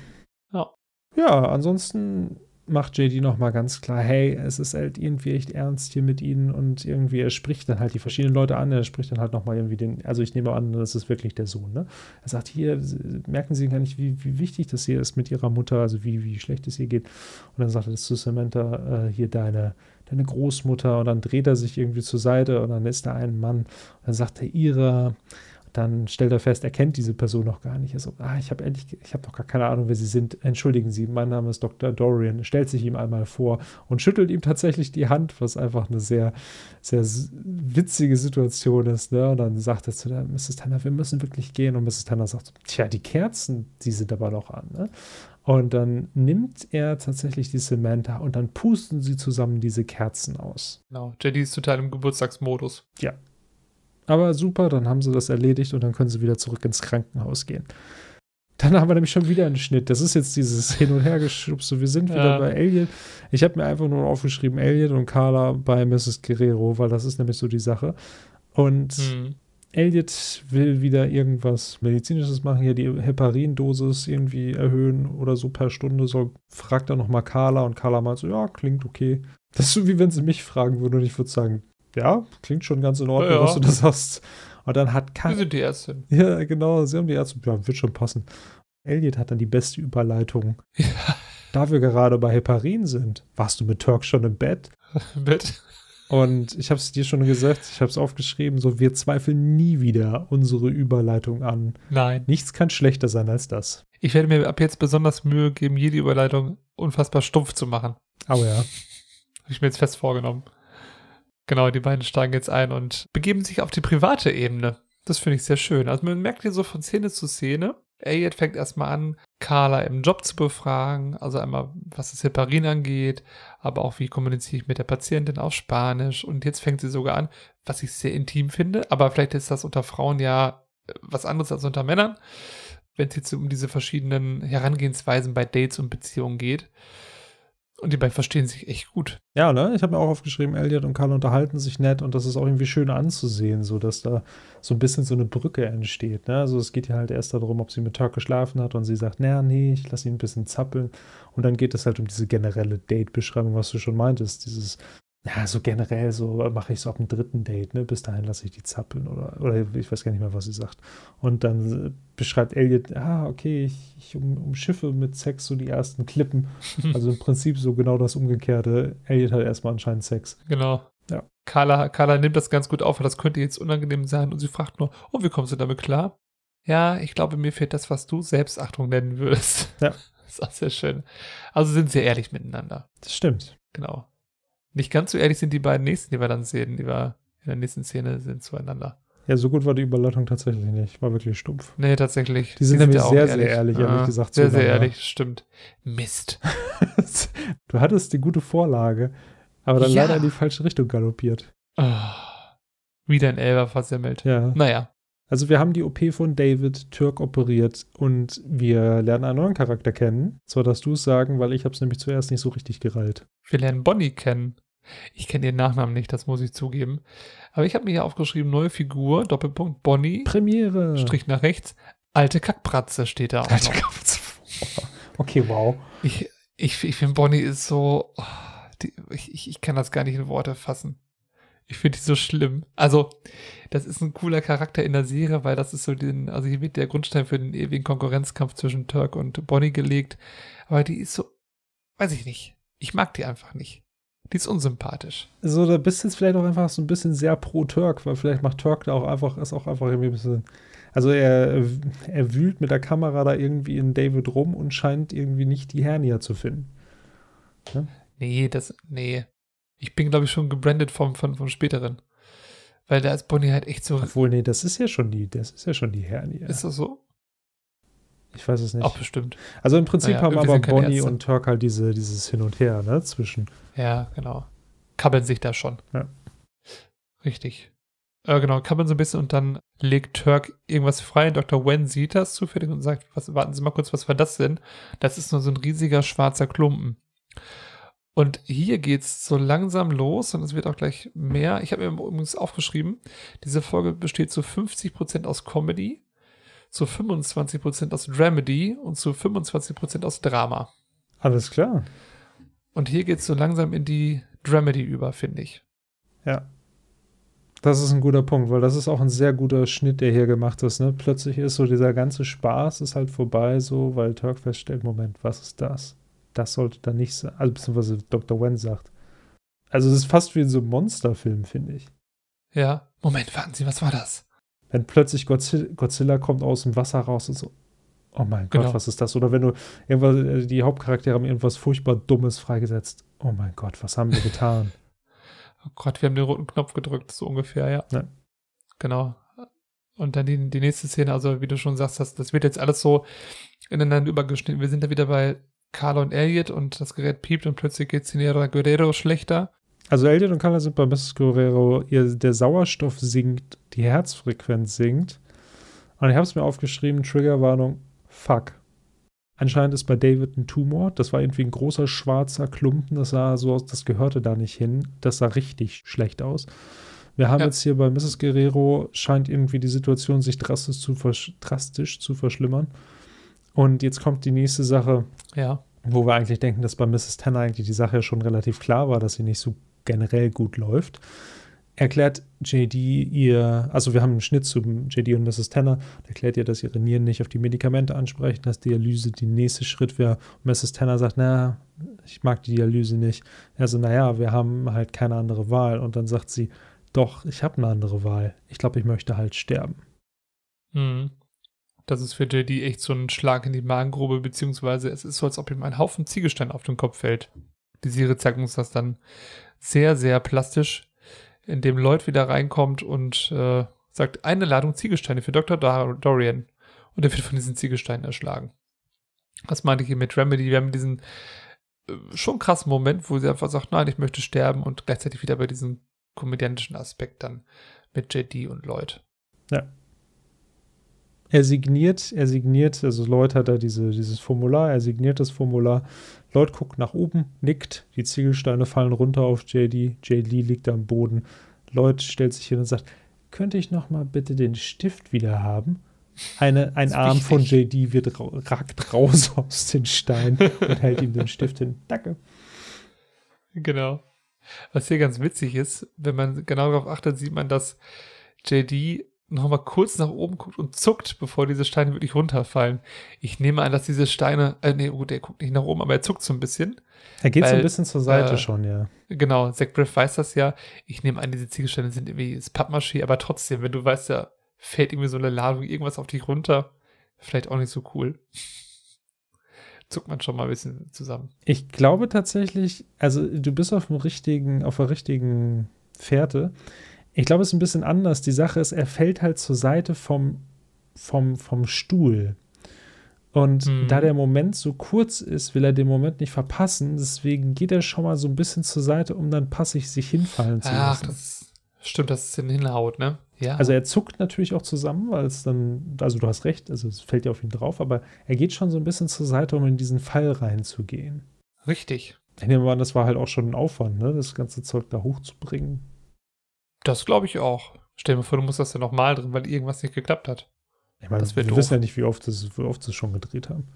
Ja.
Ja, ansonsten macht JD nochmal ganz klar, hey, es ist halt irgendwie echt ernst hier mit ihnen und irgendwie, er spricht dann halt die verschiedenen Leute an, er spricht dann halt nochmal irgendwie den, also ich nehme an, das ist wirklich der Sohn, ne? Er sagt, hier, merken Sie gar nicht, wie, wie wichtig das hier ist mit Ihrer Mutter, also wie, wie schlecht es hier geht. Und dann sagt er das zu Samantha, äh, hier deine, deine Großmutter und dann dreht er sich irgendwie zur Seite und dann ist da ein Mann und dann sagt er ihre, dann stellt er fest, er kennt diese Person noch gar nicht. Er so, ah, ich habe endlich, ich habe noch gar keine Ahnung, wer sie sind. Entschuldigen Sie, mein Name ist Dr. Dorian. Stellt sich ihm einmal vor und schüttelt ihm tatsächlich die Hand, was einfach eine sehr, sehr witzige Situation ist. Ne? Und dann sagt er zu der Mrs. Tanner, wir müssen wirklich gehen. Und Mrs. Tanner sagt, tja, die Kerzen, die sind aber noch an. Ne? Und dann nimmt er tatsächlich die Samantha und dann pusten sie zusammen diese Kerzen aus.
Genau. JD ist total im Geburtstagsmodus.
Aber super, dann haben sie das erledigt und dann können sie wieder zurück ins Krankenhaus gehen. Dann haben wir nämlich schon wieder einen Schnitt. Das ist jetzt dieses Hin- und Hergeschubse. Wir sind wieder
Ja.
bei Elliot. Ich habe mir einfach nur aufgeschrieben, Elliot und Carla bei Mrs. Guerrero, weil das ist nämlich so die Sache. Und
Hm.
Elliot will wieder irgendwas Medizinisches machen, hier die Heparindosis irgendwie erhöhen oder so per Stunde. So fragt er nochmal Carla und Carla meint so, ja, klingt okay. Das ist so, wie wenn sie mich fragen würde und ich würde sagen, ja, klingt schon ganz in Ordnung,
Ja, ja.
was du da sagst. Und dann hat Carla,
sind die Ärztin.
ja, genau, sie haben die Ärzte, ja, wird schon passen. Elliot hat dann die beste Überleitung.
Ja.
Da wir gerade bei Heparin sind, warst du mit Turk schon im Bett?
Bett.
Und ich habe es dir schon gesagt, ich habe es aufgeschrieben, so wir zweifeln nie wieder unsere Überleitung an.
Nein.
Nichts kann schlechter sein als das.
Ich werde mir ab jetzt besonders Mühe geben, jede Überleitung unfassbar stumpf zu machen.
Aber ja.
Habe ich mir jetzt fest vorgenommen. Genau, die beiden steigen jetzt ein und begeben sich auf die private Ebene. Das finde ich sehr schön. Also man merkt hier so von Szene zu Szene. Elliot fängt erstmal an, Carla im Job zu befragen. Also einmal, was das Heparin angeht, aber auch, wie kommuniziere ich mit der Patientin auf Spanisch. Und jetzt fängt sie sogar an, was ich sehr intim finde. Aber vielleicht ist das unter Frauen ja äh, was anderes als unter Männern. Wenn es jetzt um diese verschiedenen Herangehensweisen bei Dates und Beziehungen geht. Und die beiden verstehen sich echt gut.
Ja, ne? Ich habe mir auch aufgeschrieben, Elliot und Carla unterhalten sich nett und das ist auch irgendwie schön anzusehen, so dass da so ein bisschen so eine Brücke entsteht. Ne? Also es geht ja halt erst darum, ob sie mit Turk geschlafen hat und sie sagt, naja, nee, ich lasse ihn ein bisschen zappeln. Und dann geht es halt um diese generelle Date-Beschreibung, was du schon meintest. Dieses, ja, so generell, so mache ich so ab dem dritten Date, ne? Bis dahin lasse ich die zappeln oder, oder ich weiß gar nicht mehr, was sie sagt. Und dann äh, beschreibt Elliot, ah, okay, ich, ich um, umschiffe mit Sex so die ersten Klippen. Also im Prinzip so genau das Umgekehrte. Elliot hat erstmal anscheinend Sex.
Genau.
Ja.
Carla, Carla nimmt das ganz gut auf, weil das könnte jetzt unangenehm sein und sie fragt nur, oh, wie kommst du damit klar? Ja, ich glaube, mir fehlt das, was du Selbstachtung nennen würdest.
Ja.
Das ist auch sehr schön. Also sind sie ehrlich miteinander.
Das stimmt.
Genau. Nicht ganz so ehrlich sind die beiden nächsten, die wir dann sehen, die wir in der nächsten Szene sind zueinander.
Ja, so gut war die Überleitung tatsächlich nicht. War wirklich stumpf.
Nee, tatsächlich.
Die sind nämlich sehr, sehr ehrlich, ehrlich
Ah,
gesagt,
Sehr, sehr ehrlich, stimmt. Mist.
du hattest die gute Vorlage, aber dann
Ja.
leider in die falsche Richtung galoppiert.
Ah, wieder ein Elber versemmelt.
Ja.
Naja,
Also wir haben die OP von David Türk operiert und wir lernen einen neuen Charakter kennen. Zwar darfst du es sagen, weil ich habe es nämlich zuerst nicht so richtig gereilt.
wir lernen Bonnie kennen. Ich kenne ihren Nachnamen nicht, das muss ich zugeben. Aber ich habe mir hier aufgeschrieben, neue Figur, Doppelpunkt, Bonnie,
Premiere.
Strich nach rechts, alte Kackbratze steht da auch noch.
Kopf. Okay, wow.
Ich, ich, ich finde, Bonnie ist so, oh, die, ich, ich, ich kann das gar nicht in Worte fassen. Ich finde die so schlimm. Also, das ist ein cooler Charakter in der Serie, weil das ist so den, also hier wird der Grundstein für den ewigen Konkurrenzkampf zwischen Turk und Bonnie gelegt. Aber die ist so, weiß ich nicht. Ich mag die einfach nicht. Die ist unsympathisch.
So, da bist du jetzt vielleicht auch einfach so ein bisschen sehr pro Turk, weil vielleicht macht Turk da auch einfach, ist auch einfach irgendwie ein bisschen. Also er, er wühlt mit der Kamera da irgendwie in David rum und scheint irgendwie nicht die Hernia zu finden.
Nee, das, nee. Ich bin, glaube ich, schon gebrandet vom, vom, vom späteren. Weil da ist Bonnie halt echt so,
Obwohl, nee, das ist ja schon die, das ist ja schon die Hernia.
ist das so?
Ich weiß es nicht.
Auch bestimmt.
Also im Prinzip
Naja,
haben aber Bonnie und Turk halt diese, dieses Hin und Her, ne, zwischen.
Ja, genau. Kabbeln sich da schon.
Ja.
Richtig. Äh, genau, kabbeln so ein bisschen und dann legt Turk irgendwas frei. Dr. Wen sieht das zufällig und sagt, was, warten Sie mal kurz, was war das denn? Das ist nur so ein riesiger schwarzer Klumpen. Und hier geht's so langsam los und es wird auch gleich mehr. Ich habe mir übrigens aufgeschrieben, diese Folge besteht zu 50% aus Comedy, zu 25% aus Dramedy und zu 25% aus Drama.
Alles klar.
Und hier geht's so langsam in die Dramedy über, finde ich.
Ja. Das ist ein guter Punkt, weil das ist auch ein sehr guter Schnitt, der hier gemacht ist. Ne? Plötzlich ist so dieser ganze Spaß ist halt vorbei, so, weil Turk feststellt, Moment, was ist das? Das sollte da nicht sein. Also beziehungsweise Dr. Wen sagt. Also es ist fast wie in so einem Monsterfilm, finde ich.
Ja. Moment, warten Sie, was war das?
Wenn plötzlich Godzilla, kommt aus dem Wasser raus und so, oh mein Gott,
Genau.
was ist das? Oder wenn du irgendwas, äh, die Hauptcharaktere haben irgendwas furchtbar Dummes freigesetzt. Oh mein Gott, was haben wir getan?
Oh Gott, wir haben den roten Knopf gedrückt, so ungefähr, ja.
Ja.
Genau. Und dann die, die nächste Szene, also wie du schon sagst, das, das wird jetzt alles so ineinander übergeschnitten. Wir sind da wieder bei Carla und Elliot und das Gerät piept und plötzlich geht Cinera Guerrero schlechter.
Also Elliot und Carla sind bei Mrs. Guerrero, ihr, der Sauerstoff sinkt, die Herzfrequenz sinkt. Und ich habe es mir aufgeschrieben, Triggerwarnung, fuck. Anscheinend ist bei David ein Tumor. Das war irgendwie ein großer schwarzer Klumpen. Das sah so aus, das gehörte da nicht hin. Das sah richtig schlecht aus. Wir haben
Ja.
jetzt hier bei Mrs. Guerrero, scheint irgendwie die Situation sich drastisch zu, drastisch zu verschlimmern. Und jetzt kommt die nächste Sache,
Ja.
wo wir eigentlich denken, dass bei Mrs. Tanner eigentlich die Sache schon relativ klar war, dass sie nicht so generell gut läuft. Erklärt JD ihr, also wir haben einen Schnitt zu JD und Mrs. Tanner, erklärt ihr, dass ihre Nieren nicht auf die Medikamente ansprechen, dass Dialyse der nächste Schritt wäre. Mrs. Tanner sagt, na, ich mag die Dialyse nicht. Er so, naja, wir haben halt keine andere Wahl. Und dann sagt sie, doch, ich habe eine andere Wahl. Ich glaube, ich möchte halt sterben.
Mhm. Das ist für JD echt so ein Schlag in die Magengrube, beziehungsweise es ist so, als ob ihm ein Haufen Ziegelstein auf den Kopf fällt. Die Serie zeigt uns das dann sehr, sehr plastisch, indem Lloyd wieder reinkommt und äh, sagt, eine Ladung Ziegelsteine für Dr. Dorian. Und er wird von diesen Ziegelsteinen erschlagen. Das meinte ich hier mit Remedy. Wir haben diesen äh, schon krassen Moment, wo sie einfach sagt, nein, ich möchte sterben und gleichzeitig wieder bei diesem komödiantischen Aspekt dann mit JD und Lloyd.
Er signiert, er signiert, also Lloyd hat da diese, dieses Formular, er signiert das Formular. Lloyd guckt nach oben, nickt, die Ziegelsteine fallen runter auf JD. JD liegt am Boden. Lloyd stellt sich hin und sagt, könnte ich noch mal bitte den Stift wieder haben? Eine, ein Arm von
wichtig.
JD wird ra ragt raus aus den Steinen und hält ihm den Stift hin. Danke.
Genau. Was hier ganz witzig ist, wenn man genau darauf achtet, sieht man, dass JD nochmal kurz nach oben guckt und zuckt, bevor diese Steine wirklich runterfallen. Ich nehme an, dass diese Steine, äh, nee, gut, er guckt nicht nach oben, aber er zuckt so ein bisschen.
Er geht weil, so ein bisschen zur Seite äh, schon, ja.
Genau, Zach Braff weiß das ja. Ich nehme an, diese Ziegelsteine sind irgendwie das Pappmaché, aber trotzdem, wenn du weißt, ja, fällt irgendwie so eine Ladung irgendwas auf dich runter, vielleicht auch nicht so cool. Zuckt man schon mal ein bisschen zusammen.
Ich glaube tatsächlich, also du bist auf dem richtigen, auf der richtigen Fährte. Ich glaube, es ist ein bisschen anders. Die Sache ist, er fällt halt zur Seite vom, vom, vom Stuhl. Und mhm. da der Moment so kurz ist, will er den Moment nicht verpassen. Deswegen geht er schon mal so ein bisschen zur Seite, um dann passig sich hinfallen zu lassen. Ach,
das stimmt, dass es ihn hinhaut, ne?
Ja. Also er zuckt natürlich auch zusammen, weil es dann, also du hast recht, also es fällt ja auf ihn drauf, aber er geht schon so ein bisschen zur Seite, um in diesen Fall reinzugehen.
Richtig.
Ich nehme an, das war halt auch schon ein Aufwand, ne? Das ganze Zeug da hochzubringen.
Das glaube ich auch. Stell dir vor, du musst das ja nochmal drin, weil irgendwas nicht geklappt hat.
Ich meine, wir doof. wissen ja nicht, wie oft, das, wie oft sie es schon gedreht haben.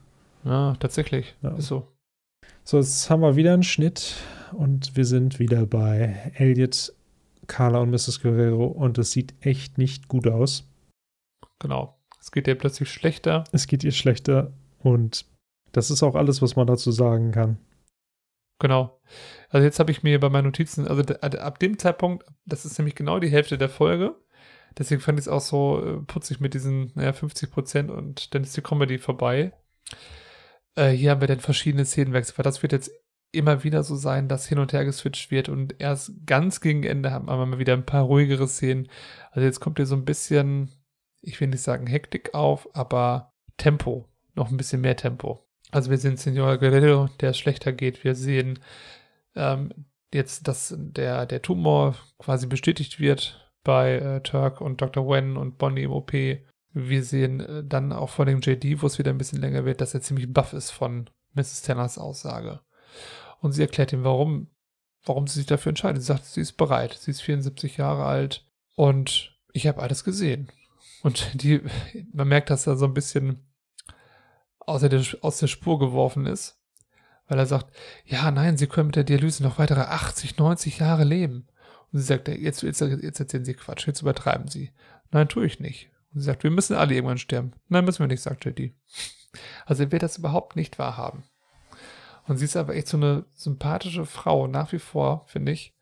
Ja, tatsächlich. Ja. Ist so.
So, jetzt haben wir wieder einen Schnitt und wir sind wieder bei Elliot, Carla und Mrs. Guerrero und es sieht echt nicht gut aus.
Genau. Es geht ihr plötzlich schlechter.
Es geht ihr schlechter und das ist auch alles, was man dazu sagen kann.
Genau. Also jetzt habe ich mir bei meinen Notizen, also ab dem Zeitpunkt, das ist nämlich genau die Hälfte der Folge. Deswegen fand ich es auch so äh, putzig mit diesen naja, 50 Prozent und dann ist die Comedy vorbei. Äh, hier haben wir dann verschiedene Szenenwechsel, weil das wird jetzt immer wieder so sein, dass hin und her geswitcht wird und erst ganz gegen Ende haben wir mal wieder ein paar ruhigere Szenen. Also jetzt kommt hier so ein bisschen, ich will nicht sagen Hektik auf, aber Tempo, noch ein bisschen mehr Tempo. Also wir sehen Senor Guerrero, der schlechter geht. Wir sehen ähm, jetzt, dass der, der Tumor quasi bestätigt wird bei äh, Turk und Dr. Wen und Bonnie im OP. Wir sehen äh, dann auch von dem JD, wo es wieder ein bisschen länger wird, dass er ziemlich buff ist von Mrs. Tanners Aussage. Und sie erklärt ihm, warum, warum sie sich dafür entscheidet. Sie sagt, sie ist bereit. Sie ist 74 Jahre alt und ich habe alles gesehen. Und die, man merkt, dass er so ein bisschen aus der, aus der Spur geworfen ist, weil er sagt, ja, nein, Sie können mit der Dialyse noch weitere 80, 90 Jahre leben. Und sie sagt, jetzt, jetzt, jetzt erzählen Sie Quatsch, jetzt übertreiben Sie. Nein, tue ich nicht. Und sie sagt, wir müssen alle irgendwann sterben. Nein, müssen wir nicht, sagt JD. Also er wird das überhaupt nicht wahrhaben. Und sie ist aber echt so eine sympathische Frau, nach wie vor, finde ich,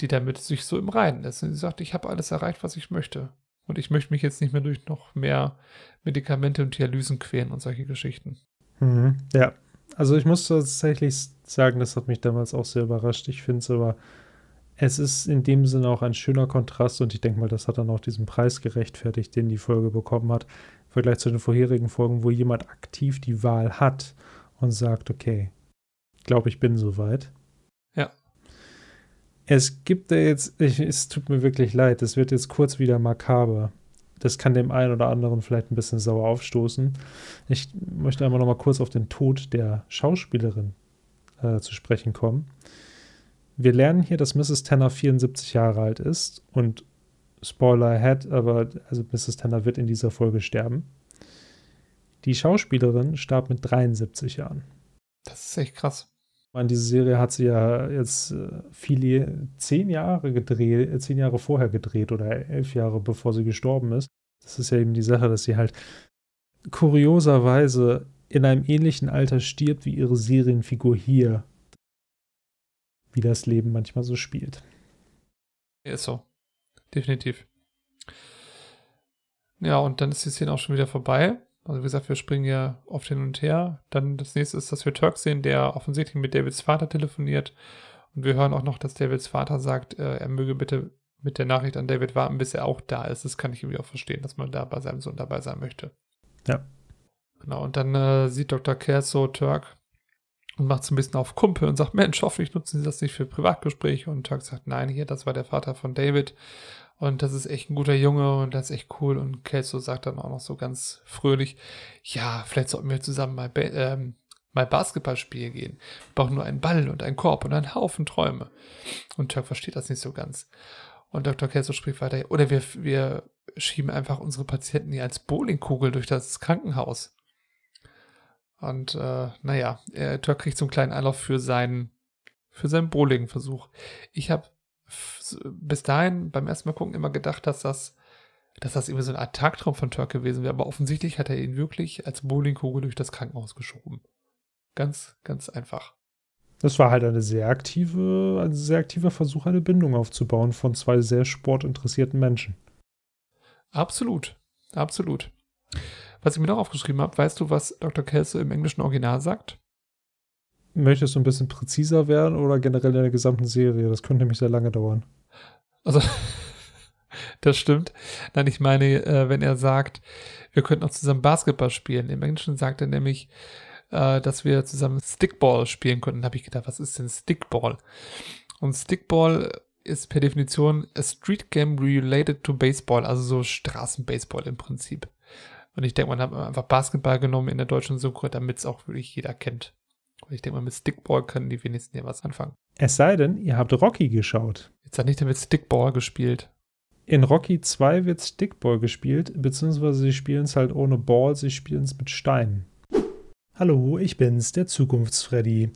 die damit sich so im Reinen ist. Und sie sagt, ich habe alles erreicht, was ich möchte. Und ich möchte mich jetzt nicht mehr durch noch mehr Medikamente und Dialysen quälen und solche Geschichten.
Mhm. Ja, also ich muss tatsächlich sagen, das hat mich damals auch sehr überrascht. Ich finde es aber, es ist in dem Sinne auch ein schöner Kontrast und ich denke mal, das hat dann auch diesen Preis gerechtfertigt, den die Folge bekommen hat, im Vergleich zu den vorherigen Folgen, wo jemand aktiv die Wahl hat und sagt, okay, ich glaube, ich bin soweit. Es gibt da jetzt, ich, es tut mir wirklich leid, es wird jetzt kurz wieder makaber. Das kann dem einen oder anderen vielleicht ein bisschen sauer aufstoßen. Ich möchte einmal noch mal kurz auf den Tod der Schauspielerin äh, zu sprechen kommen. Wir lernen hier, dass Mrs. Tanner 74 Jahre alt ist und Spoiler ahead, aber also Mrs. Tanner wird in dieser Folge sterben. Die Schauspielerin starb mit 73 Jahren.
Das ist echt krass
meine, diese Serie hat sie ja jetzt äh, viele, zehn Jahre gedreht, äh, zehn Jahre vorher gedreht oder elf Jahre bevor sie gestorben ist. Das ist ja eben die Sache, dass sie halt kurioserweise in einem ähnlichen Alter stirbt wie ihre Serienfigur hier. Wie das Leben manchmal so spielt.
Ist so. Definitiv. Ja, und dann ist die Szene auch schon wieder vorbei. Also wie gesagt, wir springen ja oft hin und her. Dann das nächste ist, dass wir Turk sehen, der offensichtlich mit Davids Vater telefoniert. Und wir hören auch noch, dass Davids Vater sagt, äh, er möge bitte mit der Nachricht an David warten, bis er auch da ist. Das kann ich irgendwie auch verstehen, dass man da bei seinem Sohn dabei sein möchte.
Ja.
Genau, und dann äh, sieht Dr. Kelso Turk und macht so ein bisschen auf Kumpel und sagt, Mensch, hoffentlich nutzen Sie das nicht für Privatgespräche. Und Turk sagt, nein, hier, das war der Vater von David. Und das ist echt ein guter Junge und das ist echt cool. Und Kelso sagt dann auch noch so ganz fröhlich, ja, vielleicht sollten wir zusammen mal, ähm, mal Basketball spielen gehen. Wir brauchen nur einen Ball und einen Korb und einen Haufen Träume. Und Turk versteht das nicht so ganz. Und Dr. Kelso spricht weiter, oder wir, wir schieben einfach unsere Patienten hier als Bowlingkugel durch das Krankenhaus. Und äh, naja, er, Turk kriegt so einen kleinen Anlauf für seinen, für seinen Bowling-Versuch. Ich habe bis dahin beim ersten Mal gucken immer gedacht, dass das dass das irgendwie so ein Art Tagtraum von Turk gewesen wäre, aber offensichtlich hat er ihn wirklich als Bowlingkugel durch das Krankenhaus geschoben. Ganz, ganz einfach.
Das war halt eine sehr aktive, ein sehr aktiver Versuch, eine Bindung aufzubauen von zwei sehr sportinteressierten Menschen.
Absolut, absolut. Was ich mir noch aufgeschrieben habe, weißt du, was Dr. Kelsey im englischen Original sagt?
Möchtest du ein bisschen präziser werden oder generell in der gesamten Serie? Das könnte nämlich sehr lange dauern.
Also, das stimmt. Nein, ich meine, äh, wenn er sagt, wir könnten auch zusammen Basketball spielen. Im Englischen sagt er nämlich, äh, dass wir zusammen Stickball spielen könnten. Da habe ich gedacht, was ist denn Stickball? Und Stickball ist per Definition a street game related to baseball, also so Straßenbaseball im Prinzip. Und ich denke, man hat einfach Basketball genommen in der deutschen Synchro, damit es auch wirklich jeder kennt. Und ich denke mal, mit Stickball können die wenigsten ja was anfangen.
Es sei denn, ihr habt Rocky geschaut.
Jetzt hat nicht damit Stickball gespielt.
In Rocky 2 wird Stickball gespielt, beziehungsweise sie spielen es halt ohne Ball, sie spielen es mit Steinen. Hallo, ich bin's, der Zukunftsfreddy.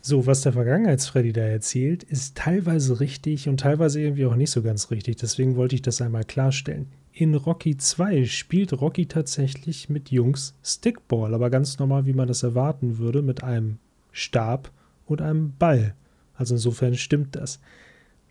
So, was der Vergangenheitsfreddy da erzählt, ist teilweise richtig und teilweise irgendwie auch nicht so ganz richtig. Deswegen wollte ich das einmal klarstellen. In Rocky 2 spielt Rocky tatsächlich mit Jungs Stickball, aber ganz normal, wie man das erwarten würde, mit einem Stab und einem Ball. Also insofern stimmt das.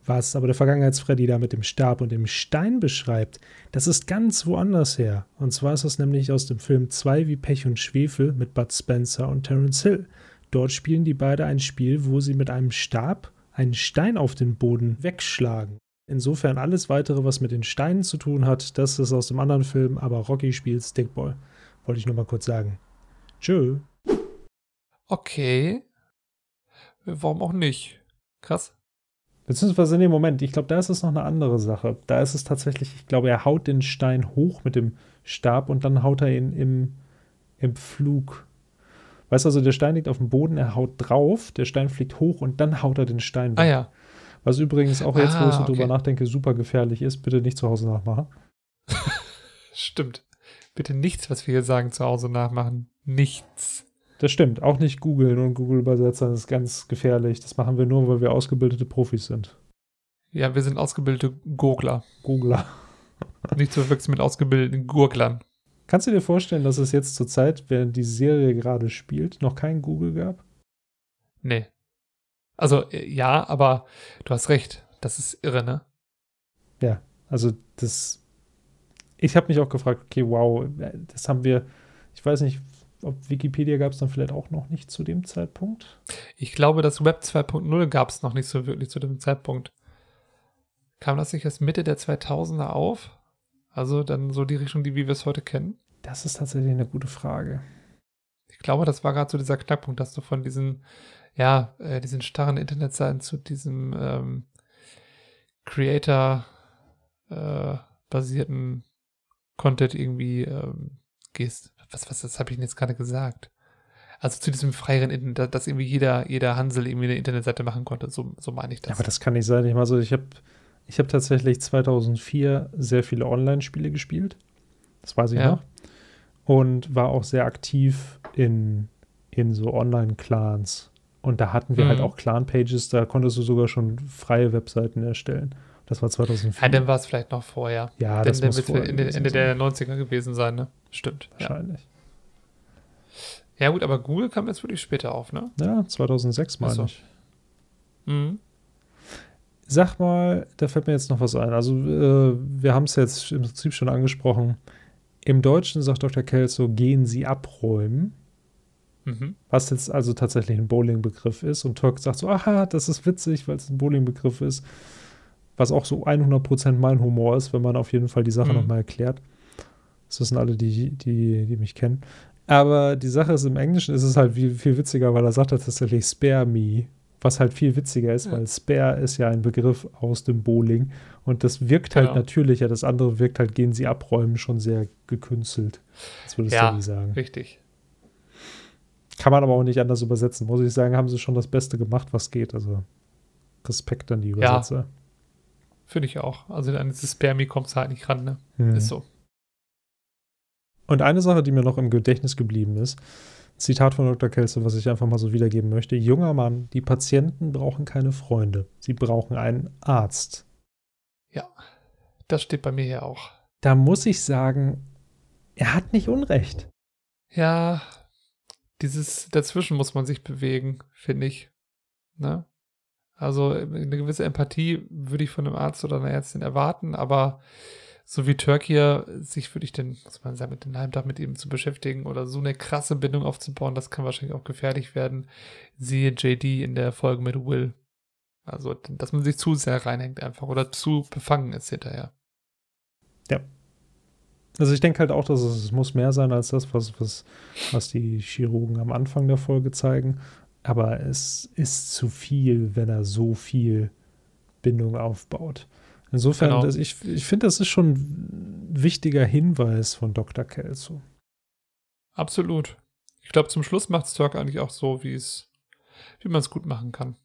Was aber der Vergangenheitsfreddy da mit dem Stab und dem Stein beschreibt, das ist ganz woanders her. Und zwar ist das nämlich aus dem Film 2 wie Pech und Schwefel mit Bud Spencer und Terence Hill. Dort spielen die beide ein Spiel, wo sie mit einem Stab einen Stein auf den Boden wegschlagen. Insofern alles weitere, was mit den Steinen zu tun hat, das ist aus dem anderen Film, aber Rocky spielt Stickball. Wollte ich nur mal kurz sagen. Tschö.
Okay. Warum auch nicht? Krass.
Beziehungsweise, nee, Moment, ich glaube, da ist es noch eine andere Sache. Da ist es tatsächlich, ich glaube, er haut den Stein hoch mit dem Stab und dann haut er ihn im, im Flug. Weißt du, also der Stein liegt auf dem Boden, er haut drauf, der Stein fliegt hoch und dann haut er den Stein
weg. Ah ja.
Was übrigens auch jetzt, ah, wo ich so okay. drüber nachdenke, super gefährlich ist. Bitte nicht zu Hause nachmachen.
Stimmt. Bitte nichts, was wir hier sagen, zu Hause nachmachen. Nichts.
Das stimmt. Auch nicht googeln und Google-Übersetzern ist ganz gefährlich. Das machen wir nur, weil wir ausgebildete Profis sind.
Ja, wir sind ausgebildete Gurgler.
Googler.
nicht zu verwechseln mit ausgebildeten Gurglern.
Kannst du dir vorstellen, dass es jetzt zur Zeit, während die Serie gerade spielt, noch kein Google gab?
Nee. Also, äh, ja, aber du hast recht. Das ist irre, ne?
Ja, also das. Ich habe mich auch gefragt, okay, wow, das haben wir. Ich weiß nicht, ob Wikipedia gab es dann vielleicht auch noch nicht zu dem Zeitpunkt?
Ich glaube, das Web 2.0 gab es noch nicht so wirklich zu dem Zeitpunkt. Kam das nicht erst Mitte der 2000er auf? Also dann so die Richtung, die wie wir es heute kennen?
Das ist tatsächlich eine gute Frage.
Ich glaube, das war gerade so dieser Knackpunkt, dass du von diesen, ja, äh, diesen starren Internetseiten zu diesem ähm, Creator-basierten äh, Content irgendwie ähm, gehst was, was, was habe ich denn jetzt gerade gesagt? Also zu diesem freieren Internet, dass irgendwie jeder, jeder Hansel irgendwie eine Internetseite machen konnte. So, so meine ich das.
Ja, aber das kann nicht sein. Ich meine, so, ich habe ich hab tatsächlich 2004 sehr viele Online-Spiele gespielt. Das weiß ich ja. noch. Und war auch sehr aktiv in, in so Online-Clans. Und da hatten wir halt mhm. halt auch Clan-Pages, da konntest du sogar schon freie Webseiten erstellen. Das war 2004. Ja,
dann war es vielleicht noch vorher.
Ja,
dann, das dann muss vorher Ende, Ende der 90er gewesen sein, ne? Stimmt.
Wahrscheinlich.
Ja. ja. gut, aber Google kam jetzt wirklich später auf, ne?
Ja, 2006 meine so. ich. Mhm. Sag mal, da fällt mir jetzt noch was ein. Also, äh, wir haben es jetzt im Prinzip schon angesprochen. Im Deutschen sagt Dr. Kelso, gehen Sie abräumen. Mhm. Was jetzt also tatsächlich ein Bowling-Begriff ist. Und Turk sagt so, aha, das ist witzig, weil es ein Bowling-Begriff ist was auch so 100% mein Humor ist, wenn man auf jeden Fall die Sache mhm. nochmal erklärt. Das wissen alle, die, die, die mich kennen. Aber die Sache ist, im Englischen ist es halt viel, viel witziger, weil er sagt tatsächlich Spare Me, was halt viel witziger ist, ja. weil Spare ist ja ein Begriff aus dem Bowling und das wirkt halt genau. natürlicher. Das andere wirkt halt, gehen sie abräumen, schon sehr gekünstelt. Das würdest ja, du nie sagen.
Richtig.
Kann man aber auch nicht anders übersetzen. Muss ich sagen, haben sie schon das Beste gemacht, was geht. Also Respekt an die Übersetzer. Ja.
Finde ich auch. Also an dieses Spermi kommt es halt nicht ran, ne? Hm. Ist so.
Und eine Sache, die mir noch im Gedächtnis geblieben ist, Zitat von Dr. Kelso, was ich einfach mal so wiedergeben möchte. Junger Mann, die Patienten brauchen keine Freunde. Sie brauchen einen Arzt.
Ja, das steht bei mir hier auch.
da muss ich sagen, er hat nicht Unrecht.
Ja, dieses dazwischen muss man sich bewegen, finde ich. Ne? Also eine gewisse Empathie würde ich von einem Arzt oder einer Ärztin erwarten, aber so wie Turk hier sich würde ich denn, muss man sagen, mit dem Heimtag mit ihm zu beschäftigen oder so eine krasse Bindung aufzubauen, das kann wahrscheinlich auch gefährlich werden. Siehe JD in der Folge mit Will. Also, dass man sich zu sehr reinhängt einfach oder zu befangen ist hinterher.
Ja. Also ich denke halt auch, dass es, es muss mehr sein als das, was, was, was die Chirurgen am Anfang der Folge zeigen. Aber es ist zu viel, wenn er so viel Bindung aufbaut. Insofern, genau. das, ich, ich finde, das ist schon ein wichtiger Hinweis von Dr. Kelso.
Absolut. Ich glaube, zum Schluss macht Stark eigentlich auch so, wie es, wie man es gut machen kann.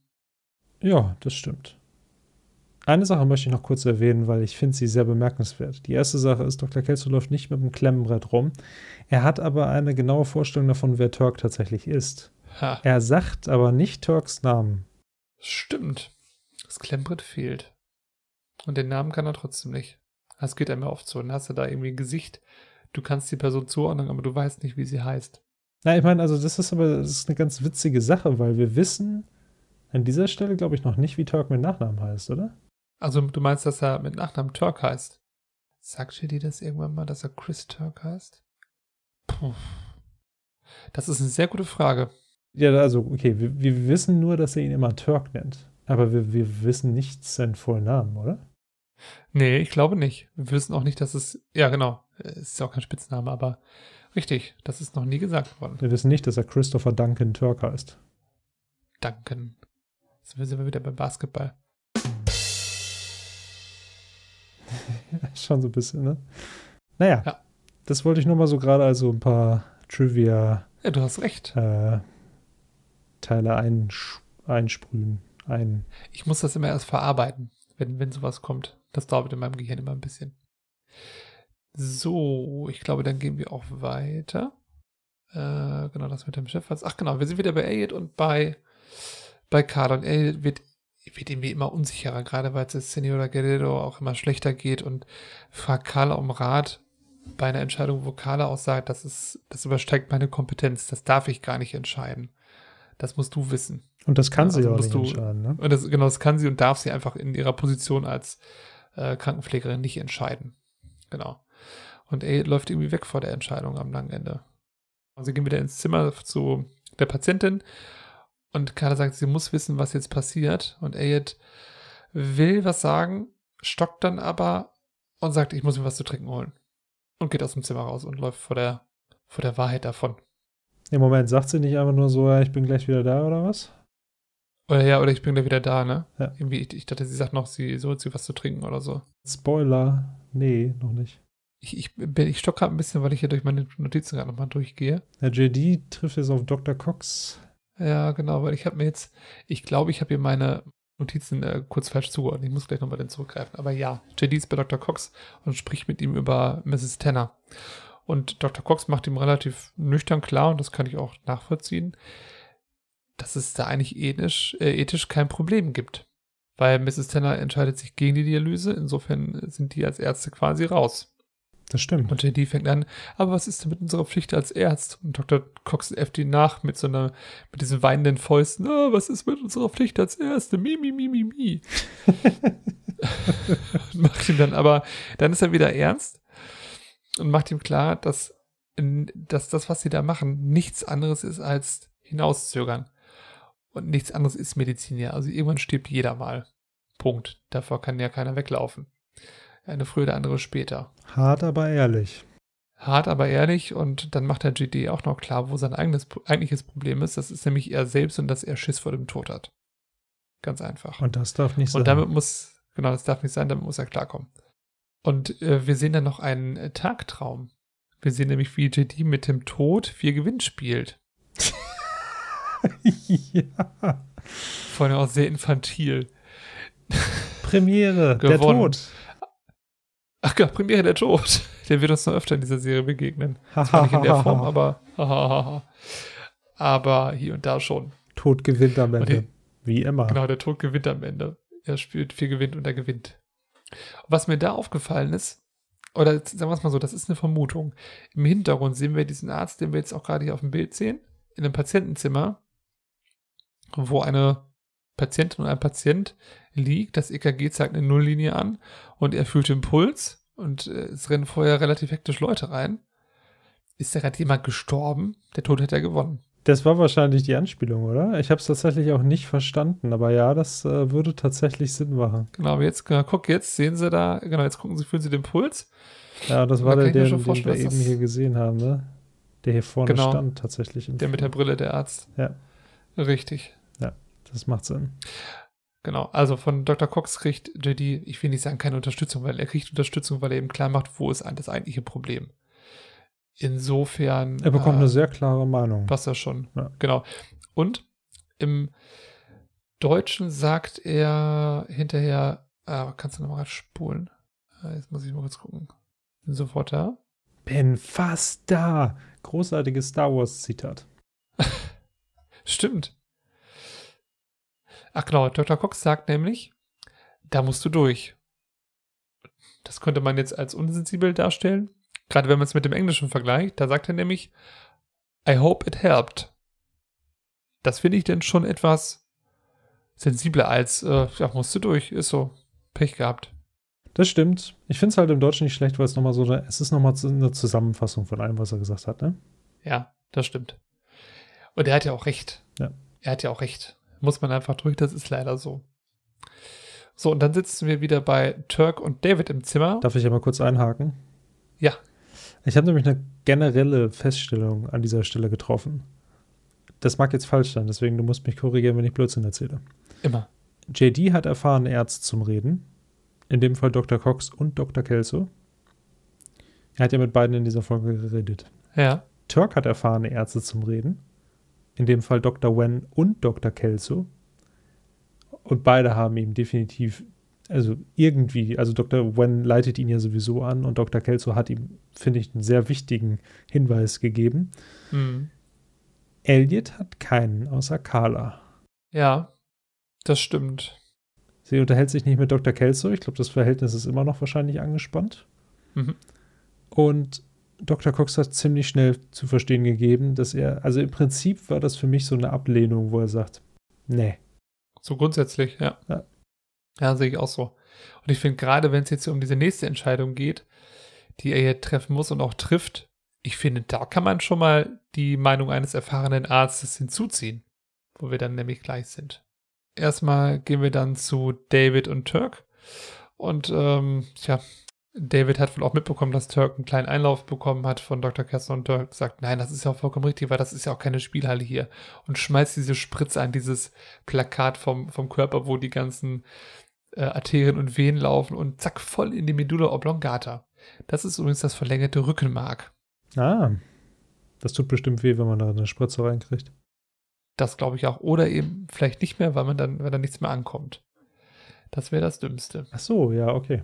Ja, das stimmt. Eine Sache möchte ich noch kurz erwähnen, weil ich finde sie sehr bemerkenswert. Die erste Sache ist, Dr. Kelso läuft nicht mit dem Klemmbrett rum. Er hat aber eine genaue Vorstellung davon, wer Turk tatsächlich ist. Ha. Er sagt aber nicht Turks Namen.
Stimmt. Das Klemmbrett fehlt. Und den Namen kann er trotzdem nicht. Das geht einem ja oft so. Dann hast du da irgendwie ein Gesicht. Du kannst die Person zuordnen, aber du weißt nicht, wie sie heißt.
Na, ich meine, also das ist aber das ist eine ganz witzige Sache, weil wir wissen an dieser Stelle, glaube ich, noch nicht, wie Turk mit Nachnamen heißt, oder?
Also du meinst, dass er mit Nachnamen Turk heißt? Sagt dir das irgendwann mal, dass er Chris Turk heißt? Puh. Das ist eine sehr gute Frage.
Ja, also, okay, wir, wir wissen nur, dass er ihn immer Turk nennt. Aber wir, wir wissen nicht seinen vollen Namen, oder?
Nee, ich glaube nicht. Wir wissen auch nicht, dass es. Ja, genau. Es ist ja auch kein Spitzname, aber richtig, das ist noch nie gesagt worden.
Wir wissen nicht, dass er Christopher Duncan Turk heißt.
Duncan. Jetzt sind wir wieder beim Basketball.
Schon so ein bisschen, ne? Naja, ja. das wollte ich nur mal so gerade also ein paar Trivia.
Ja, du hast recht.
Äh, Teile einsch einsprühen. Ein
ich muss das immer erst verarbeiten, wenn, wenn sowas kommt. Das dauert in meinem Gehirn immer ein bisschen. So, ich glaube, dann gehen wir auch weiter. Äh, genau, das mit dem Chef. Ach genau, wir sind wieder bei Elliot und bei, bei Carla. Und Elliot wird, wird irgendwie immer unsicherer, gerade weil es Senora Guerrero auch immer schlechter geht und fragt Carla um Rat bei einer Entscheidung, wo Carla auch sagt, das, ist, das übersteigt meine Kompetenz, das darf ich gar nicht entscheiden. Das musst du wissen.
Und das kann sie
also
auch nicht
du,
entscheiden. Ne?
Und das, genau, das kann sie und darf sie einfach in ihrer Position als äh, Krankenpflegerin nicht entscheiden. Genau. Und er läuft irgendwie weg vor der Entscheidung am langen Ende. Und sie gehen wieder ins Zimmer zu der Patientin und Carla sagt, sie muss wissen, was jetzt passiert. Und Ayed will was sagen, stockt dann aber und sagt, ich muss mir was zu trinken holen. Und geht aus dem Zimmer raus und läuft vor der, vor der Wahrheit davon.
Im Moment sagt sie nicht einfach nur so, ja, ich bin gleich wieder da oder was?
Oder ja, oder ich bin gleich wieder da, ne?
Ja.
Irgendwie, ich, ich dachte, sie sagt noch, sie so sie was zu trinken oder so.
Spoiler. Nee, noch nicht.
Ich, ich, ich stock gerade ein bisschen, weil ich hier durch meine Notizen gerade nochmal durchgehe.
Der JD trifft jetzt auf Dr. Cox.
Ja, genau, weil ich habe mir jetzt, ich glaube, ich habe hier meine Notizen äh, kurz falsch zugeordnet. Ich muss gleich nochmal den zurückgreifen. Aber ja, JD ist bei Dr. Cox und spricht mit ihm über Mrs. Tanner. Und Dr. Cox macht ihm relativ nüchtern klar, und das kann ich auch nachvollziehen, dass es da eigentlich ethisch, äh, ethisch kein Problem gibt. Weil Mrs. Tanner entscheidet sich gegen die Dialyse, insofern sind die als Ärzte quasi raus.
Das stimmt.
Und JD fängt an, aber was ist denn mit unserer Pflicht als Arzt? Und Dr. Cox ihn nach mit so einer, mit diesen weinenden Fäusten, oh, was ist mit unserer Pflicht als Ärzte? Mi, mi, mi, mi, mi. Macht ihn dann aber, dann ist er wieder ernst und macht ihm klar, dass, dass das, was sie da machen, nichts anderes ist als hinauszögern. Und nichts anderes ist Medizin ja. Also irgendwann stirbt jeder mal. Punkt. Davor kann ja keiner weglaufen. Eine früher, der andere später.
Hart, aber ehrlich.
Hart, aber ehrlich. Und dann macht der GD auch noch klar, wo sein eigenes, eigentliches Problem ist. Das ist nämlich er selbst und dass er Schiss vor dem Tod hat. Ganz einfach.
Und das darf nicht sein.
Und damit muss, genau, das darf nicht sein, damit muss er klarkommen. Und äh, wir sehen dann noch einen äh, Tagtraum. Wir sehen nämlich, wie JD mit dem Tod für Gewinn spielt. ja. Vor allem auch sehr infantil.
Premiere, der Tod.
Ach ja, Premiere, der Tod. Der wird uns noch öfter in dieser Serie begegnen. Zwar nicht in der Form, aber aber hier und da schon.
Tod gewinnt am Ende. Wie immer.
Genau, der Tod gewinnt am Ende. Er spielt viel gewinnt und er gewinnt. Was mir da aufgefallen ist, oder sagen wir es mal so, das ist eine Vermutung. Im Hintergrund sehen wir diesen Arzt, den wir jetzt auch gerade hier auf dem Bild sehen, in einem Patientenzimmer, wo eine Patientin und ein Patient liegt. Das EKG zeigt eine Nulllinie an und er fühlt den Puls und äh, es rennen vorher relativ hektisch Leute rein. Ist da gerade jemand gestorben? Der Tod hätte er gewonnen.
Das war wahrscheinlich die Anspielung, oder? Ich habe es tatsächlich auch nicht verstanden, aber ja, das äh, würde tatsächlich Sinn machen.
Genau, jetzt, genau, guck, jetzt sehen Sie da, genau, jetzt gucken Sie, fühlen Sie den Puls.
Ja, das war der,
mir
den, den wir eben hier gesehen haben, ne? Der hier vorne
Genau.
stand tatsächlich.
Der mit der. Brille, der Arzt.
Ja.
Richtig.
Das macht Sinn.
Genau, also von Dr. Cox kriegt JD, ich will nicht sagen keine Unterstützung, weil er kriegt Unterstützung, weil er eben klar macht, wo ist das eigentliche Problem. Insofern
Er bekommt
äh,
eine sehr klare Meinung.
passt das schon.
Ja.
Genau. Und im Deutschen sagt er hinterher, äh, kannst du nochmal spulen? Äh, jetzt muss ich mal kurz gucken. Bin sofort da.
Bin fast da. Großartiges Star Wars-Zitat.
Stimmt. Ach genau, Dr. Cox sagt nämlich, da musst du durch. Das könnte man jetzt als unsensibel darstellen. Gerade wenn man es mit dem Englischen vergleicht, da sagt er nämlich, I hope it helped. Das finde ich denn schon etwas sensibler als, äh, ja, musst du durch, ist so. Pech gehabt.
Das stimmt. Ich finde es halt im Deutschen nicht schlecht, weil es nochmal so eine, es ist nochmal eine Zusammenfassung von allem, was er gesagt hat, ne?
Ja, das stimmt. Und er hat ja auch recht.
Ja.
Er hat ja auch recht. Muss man einfach durch, das ist leider so. So, und dann sitzen wir wieder bei Turk und David im Zimmer.
Darf ich ja mal kurz einhaken?
Ja.
Ich habe nämlich eine generelle Feststellung an dieser Stelle getroffen. Das mag jetzt falsch sein, deswegen du musst mich korrigieren, wenn ich Blödsinn erzähle.
Immer.
JD hat erfahrene Ärzte zum Reden. In dem Fall Dr. Cox und Dr. Kelso. Er hat ja mit beiden in dieser Folge geredet.
Ja.
Turk hat erfahrene Ärzte zum Reden. In dem Fall Dr. Wen und Dr. Kelso. Und beide haben ihm definitiv, also irgendwie, also Dr. Wen leitet ihn ja sowieso an und Dr. Kelso hat ihm, finde ich, einen sehr wichtigen Hinweis gegeben.
Hm.
Elliot hat keinen außer Carla.
Ja, das stimmt.
Sie unterhält sich nicht mit Dr. Kelso. Ich glaube, das Verhältnis ist immer noch wahrscheinlich angespannt.
Mhm.
Und Dr. Cox hat ziemlich schnell zu verstehen gegeben, dass er, also im Prinzip war das für mich so eine Ablehnung, wo er sagt, nee.
So grundsätzlich, ja.
Ja.
Ja, sehe ich auch so. Und ich finde, gerade wenn es jetzt um diese nächste Entscheidung geht, die er hier treffen muss und auch trifft, ich finde, da kann man schon mal die Meinung eines erfahrenen Arztes hinzuziehen, wo wir dann nämlich gleich sind. Erstmal gehen wir dann zu David und Turk. Und ähm, tja, David hat wohl auch mitbekommen, dass Turk einen kleinen Einlauf bekommen hat von Dr. Kessler und Turk sagt, nein, das ist ja auch vollkommen richtig, weil das ist ja auch keine Spielhalle hier. Und schmeißt diese Spritze an dieses Plakat vom, vom Körper, wo die ganzen äh, Arterien und Venen laufen und zack, voll in die Medulla oblongata. Das ist übrigens das verlängerte Rückenmark.
Ah, das tut bestimmt weh, wenn man da eine Spritze reinkriegt.
Das glaube ich auch. Oder eben vielleicht nicht mehr, weil man dann, wenn dann nichts mehr ankommt. Das wäre das Dümmste.
Ach so, ja, okay.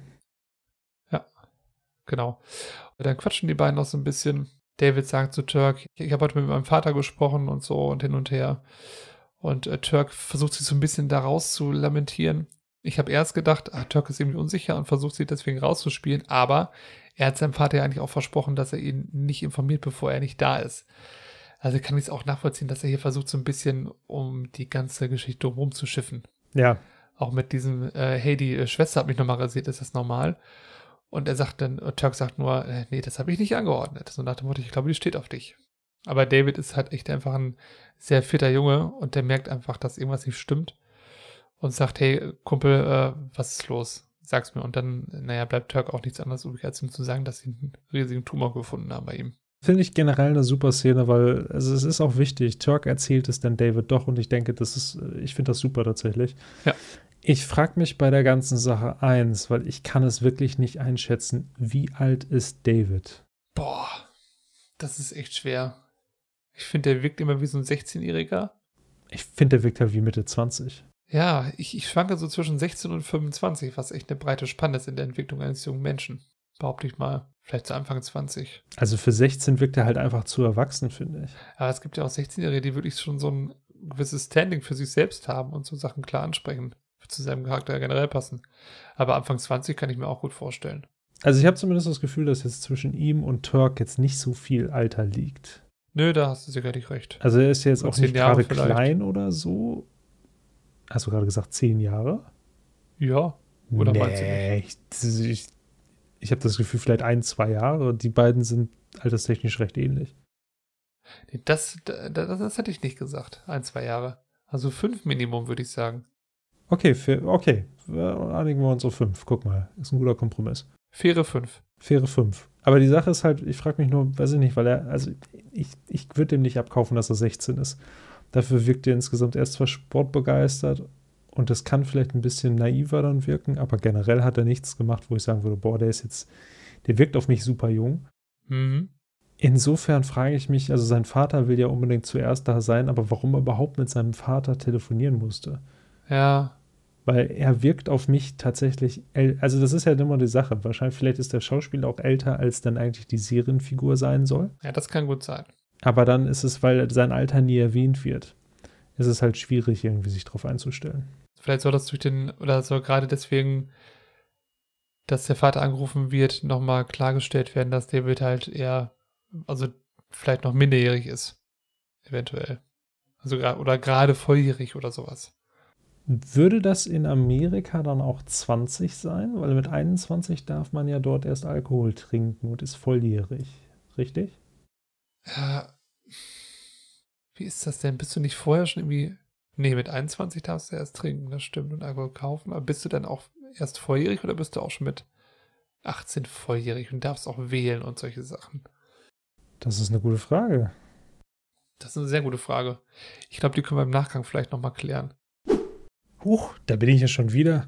Genau. Und dann quatschen die beiden noch so ein bisschen. David sagt zu Turk, ich habe heute mit meinem Vater gesprochen und so und hin und her. Und äh, Turk versucht sich so ein bisschen daraus zu lamentieren. Ich habe erst gedacht, ah, Turk ist irgendwie unsicher und versucht sich deswegen rauszuspielen, aber er hat seinem Vater ja eigentlich auch versprochen, dass er ihn nicht informiert, bevor er nicht da ist. Also kann ich es auch nachvollziehen, dass er hier versucht, so ein bisschen um die ganze Geschichte rumzuschiffen.
Ja,
Auch mit diesem, äh, hey, die äh, Schwester hat mich nochmal rasiert, ist das normal? Und er sagt dann, äh, Turk sagt nur, äh, nee, das habe ich nicht angeordnet. So nach dem Motto, ich glaube, die steht auf dich. Aber David ist halt echt einfach ein sehr fitter Junge und der merkt einfach, dass irgendwas nicht stimmt und sagt, hey, Kumpel, äh, was ist los? Sag's mir. Und dann, naja, bleibt Turk auch nichts anderes übrig, als ihm zu sagen, dass sie einen riesigen Tumor gefunden haben bei ihm.
finde ich generell eine super Szene, weil also es ist auch wichtig. Turk erzählt es dann David doch und ich denke, das ist, ich finde das super tatsächlich.
Ja.
Ich frage mich bei der ganzen Sache eins, weil ich kann es wirklich nicht einschätzen. Wie alt ist David?
Boah, das ist echt schwer. Ich finde, der wirkt immer wie so ein 16-Jähriger.
Ich finde, der wirkt halt wie Mitte 20.
Ja, ich, ich schwanke so zwischen 16 und 25, was echt eine breite Spanne ist in der Entwicklung eines jungen Menschen. Behaupte ich mal. Vielleicht zu Anfang 20.
Also für 16 wirkt er halt einfach zu erwachsen, finde ich.
Aber es gibt ja auch 16-Jährige, die wirklich schon so ein gewisses Standing für sich selbst haben und so Sachen klar ansprechen, zu seinem Charakter generell passen. Aber Anfang 20 kann ich mir auch gut vorstellen.
Also ich habe zumindest das Gefühl, dass jetzt zwischen ihm und Turk jetzt nicht so viel Alter liegt.
Nö, da hast du sicherlich recht.
Also er ist ja jetzt auch nicht
Jahre
gerade
vielleicht.
klein oder so. Hast du gerade gesagt, zehn Jahre?
Ja. Oder meinst du
nee, ich, ich, ich habe das Gefühl, vielleicht ein, zwei Jahre. Die beiden sind alterstechnisch recht ähnlich.
Nee, das, das, das hätte ich nicht gesagt. Ein, zwei Jahre. Also fünf Minimum, würde ich sagen.
Okay, für, okay. Einigen wir uns auf fünf. Guck mal, ist ein guter Kompromiss.
Faire fünf.
Faire fünf. Aber die Sache ist halt, ich frage mich nur, weiß ich nicht, weil er, also ich, ich würde dem nicht abkaufen, dass er 16 ist. Dafür wirkt er insgesamt erst zwar sportbegeistert und das kann vielleicht ein bisschen naiver dann wirken, aber generell hat er nichts gemacht, wo ich sagen würde, boah, der ist jetzt, der wirkt auf mich super jung.
Mhm.
Insofern frage ich mich, also sein Vater will ja unbedingt zuerst da sein, aber warum er überhaupt mit seinem Vater telefonieren musste?
Ja.
Weil er wirkt auf mich tatsächlich, also das ist ja immer die Sache. Wahrscheinlich, vielleicht ist der Schauspieler auch älter, als dann eigentlich die Serienfigur sein soll.
Ja, das kann gut sein.
Aber dann ist es, weil sein Alter nie erwähnt wird, ist es halt schwierig, irgendwie sich darauf einzustellen.
Vielleicht soll das durch den, oder soll gerade deswegen, dass der Vater angerufen wird, nochmal klargestellt werden, dass David halt eher, also vielleicht noch minderjährig ist. Eventuell. Also oder gerade volljährig oder sowas.
Würde das in Amerika dann auch 20 sein? Weil mit 21 darf man ja dort erst Alkohol trinken und ist volljährig. Richtig?
Ja. Wie ist das denn? Bist du nicht vorher schon irgendwie. Nee, mit 21 darfst du erst trinken, das stimmt, und Alkohol kaufen. Aber bist du dann auch erst volljährig oder bist du auch schon mit 18 volljährig und darfst auch wählen und solche Sachen?
Das ist eine gute Frage.
Das ist eine sehr gute Frage. Ich glaube, die können wir im Nachgang vielleicht nochmal klären.
Huch, da bin ich ja schon wieder.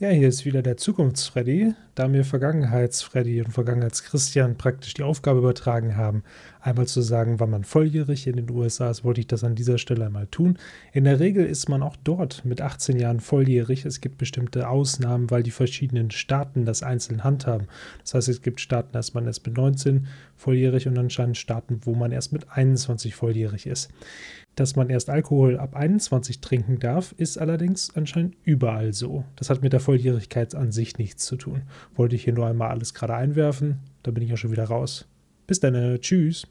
Ja, hier ist wieder der Zukunfts-Freddy, da mir Vergangenheits-Freddy und Vergangenheits-Christian praktisch die Aufgabe übertragen haben, einmal zu sagen, wann man volljährig in den USA ist, wollte ich das an dieser Stelle einmal tun. In der Regel ist man auch dort mit 18 Jahren volljährig. Es gibt bestimmte Ausnahmen, weil die verschiedenen Staaten das einzeln handhaben. Das heißt, es gibt Staaten, da ist man erst mit 19 volljährig und anscheinend Staaten, wo man erst mit 21 volljährig ist. Dass man erst Alkohol ab 21 trinken darf, ist allerdings anscheinend überall so. Das hat mit der Volljährigkeit an sich nichts zu tun. Wollte ich hier nur einmal alles gerade einwerfen, da bin ich ja schon wieder raus. Bis dann, äh, tschüss.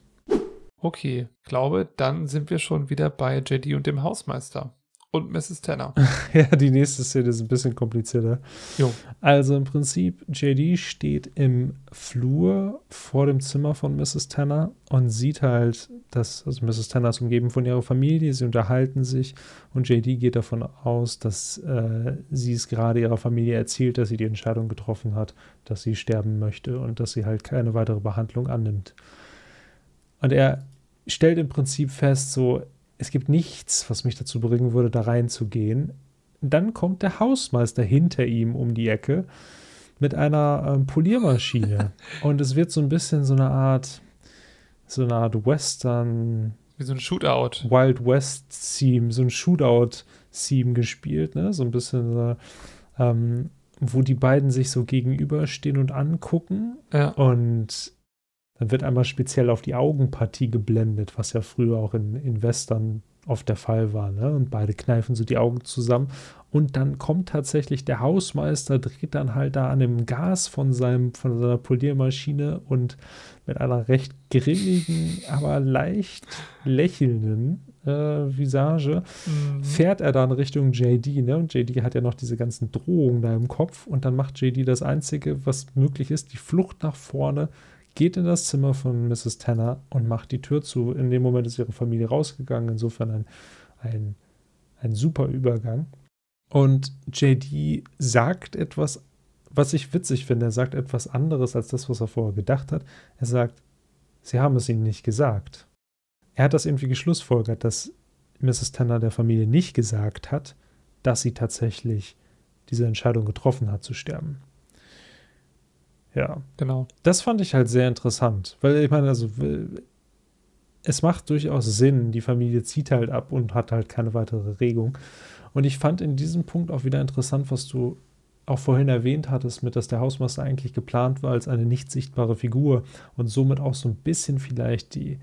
Okay, glaube, dann sind wir schon wieder bei JD und dem Hausmeister. Und Mrs. Tanner.
ja, die nächste Szene ist ein bisschen komplizierter.
Jo.
Also im Prinzip, JD steht im Flur vor dem Zimmer von Mrs. Tanner und sieht halt, dass, also Mrs. Tanner ist umgeben von ihrer Familie, sie unterhalten sich und JD geht davon aus, dass äh, sie es gerade ihrer Familie erzählt, dass sie die Entscheidung getroffen hat, dass sie sterben möchte und dass sie halt keine weitere Behandlung annimmt. Und er stellt im Prinzip fest, so, es gibt nichts, was mich dazu bringen würde, da reinzugehen. Dann kommt der Hausmeister hinter ihm um die Ecke mit einer ähm, Poliermaschine. Und es wird so ein bisschen so eine Art, so eine Art Western,
Wie so ein Shootout.
Wild West Theme, so ein Shootout-Theme gespielt, ne? So ein bisschen ähm, wo die beiden sich so gegenüberstehen und angucken.
Ja.
Und dann wird einmal speziell auf die Augenpartie geblendet, was ja früher auch in, in Western oft der Fall war. Ne? Und beide kneifen so die Augen zusammen. Und dann kommt tatsächlich der Hausmeister, dreht dann halt da an dem Gas von, seinem, von seiner Poliermaschine und mit einer recht grimmigen, aber leicht lächelnden äh, Visage
Mhm.
fährt er dann Richtung JD, ne? Und JD hat ja noch diese ganzen Drohungen da im Kopf und dann macht JD das Einzige, was möglich ist, die Flucht nach vorne, geht in das Zimmer von Mrs. Tanner und macht die Tür zu. In dem Moment ist ihre Familie rausgegangen, insofern ein, ein, ein super Übergang. Und JD sagt etwas, was ich witzig finde. Er sagt etwas anderes als das, was er vorher gedacht hat. Er sagt, sie haben es ihnen nicht gesagt. Er hat das irgendwie geschlussfolgert, dass Mrs. Tanner der Familie nicht gesagt hat, dass sie tatsächlich diese Entscheidung getroffen hat, zu sterben. Ja,
Genau.
das fand ich halt sehr interessant, weil ich meine, also es macht durchaus Sinn, die Familie zieht halt ab und hat halt keine weitere Regung. Und ich fand in diesem Punkt auch wieder interessant, was du auch vorhin erwähnt hattest, mit dass der Hausmeister eigentlich geplant war als eine nicht sichtbare Figur und somit auch so ein bisschen vielleicht die,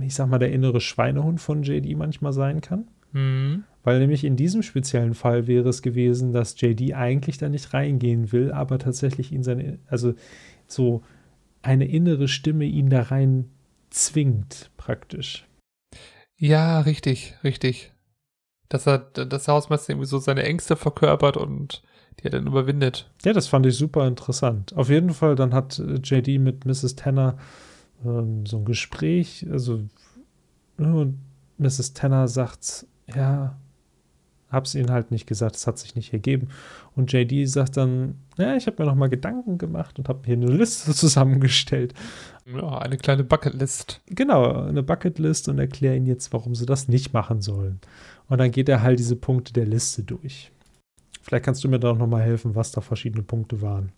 ich sag mal, der innere Schweinehund von JD manchmal sein kann.
Mhm.
Weil nämlich in diesem speziellen Fall wäre es gewesen, dass JD eigentlich da nicht reingehen will, aber tatsächlich ihn seine, also so eine innere Stimme ihn da rein zwingt, praktisch.
Ja, richtig, richtig. Dass er das Hausmeister irgendwie so seine Ängste verkörpert und die er dann überwindet.
Ja, das fand ich super interessant. Auf jeden Fall, dann hat äh, JD mit Mrs. Tanner ähm, so ein Gespräch, also und Mrs. Tanner sagt, ja, hab's ihnen halt nicht gesagt, es hat sich nicht ergeben. Und JD sagt dann, ja, ich habe mir noch mal Gedanken gemacht und habe hier eine Liste zusammengestellt.
Ja, eine kleine Bucketlist.
Genau, eine Bucketlist und erkläre ihnen jetzt, warum sie das nicht machen sollen. Und dann geht er halt diese Punkte der Liste durch. Vielleicht kannst du mir da auch noch mal helfen, was da verschiedene Punkte waren.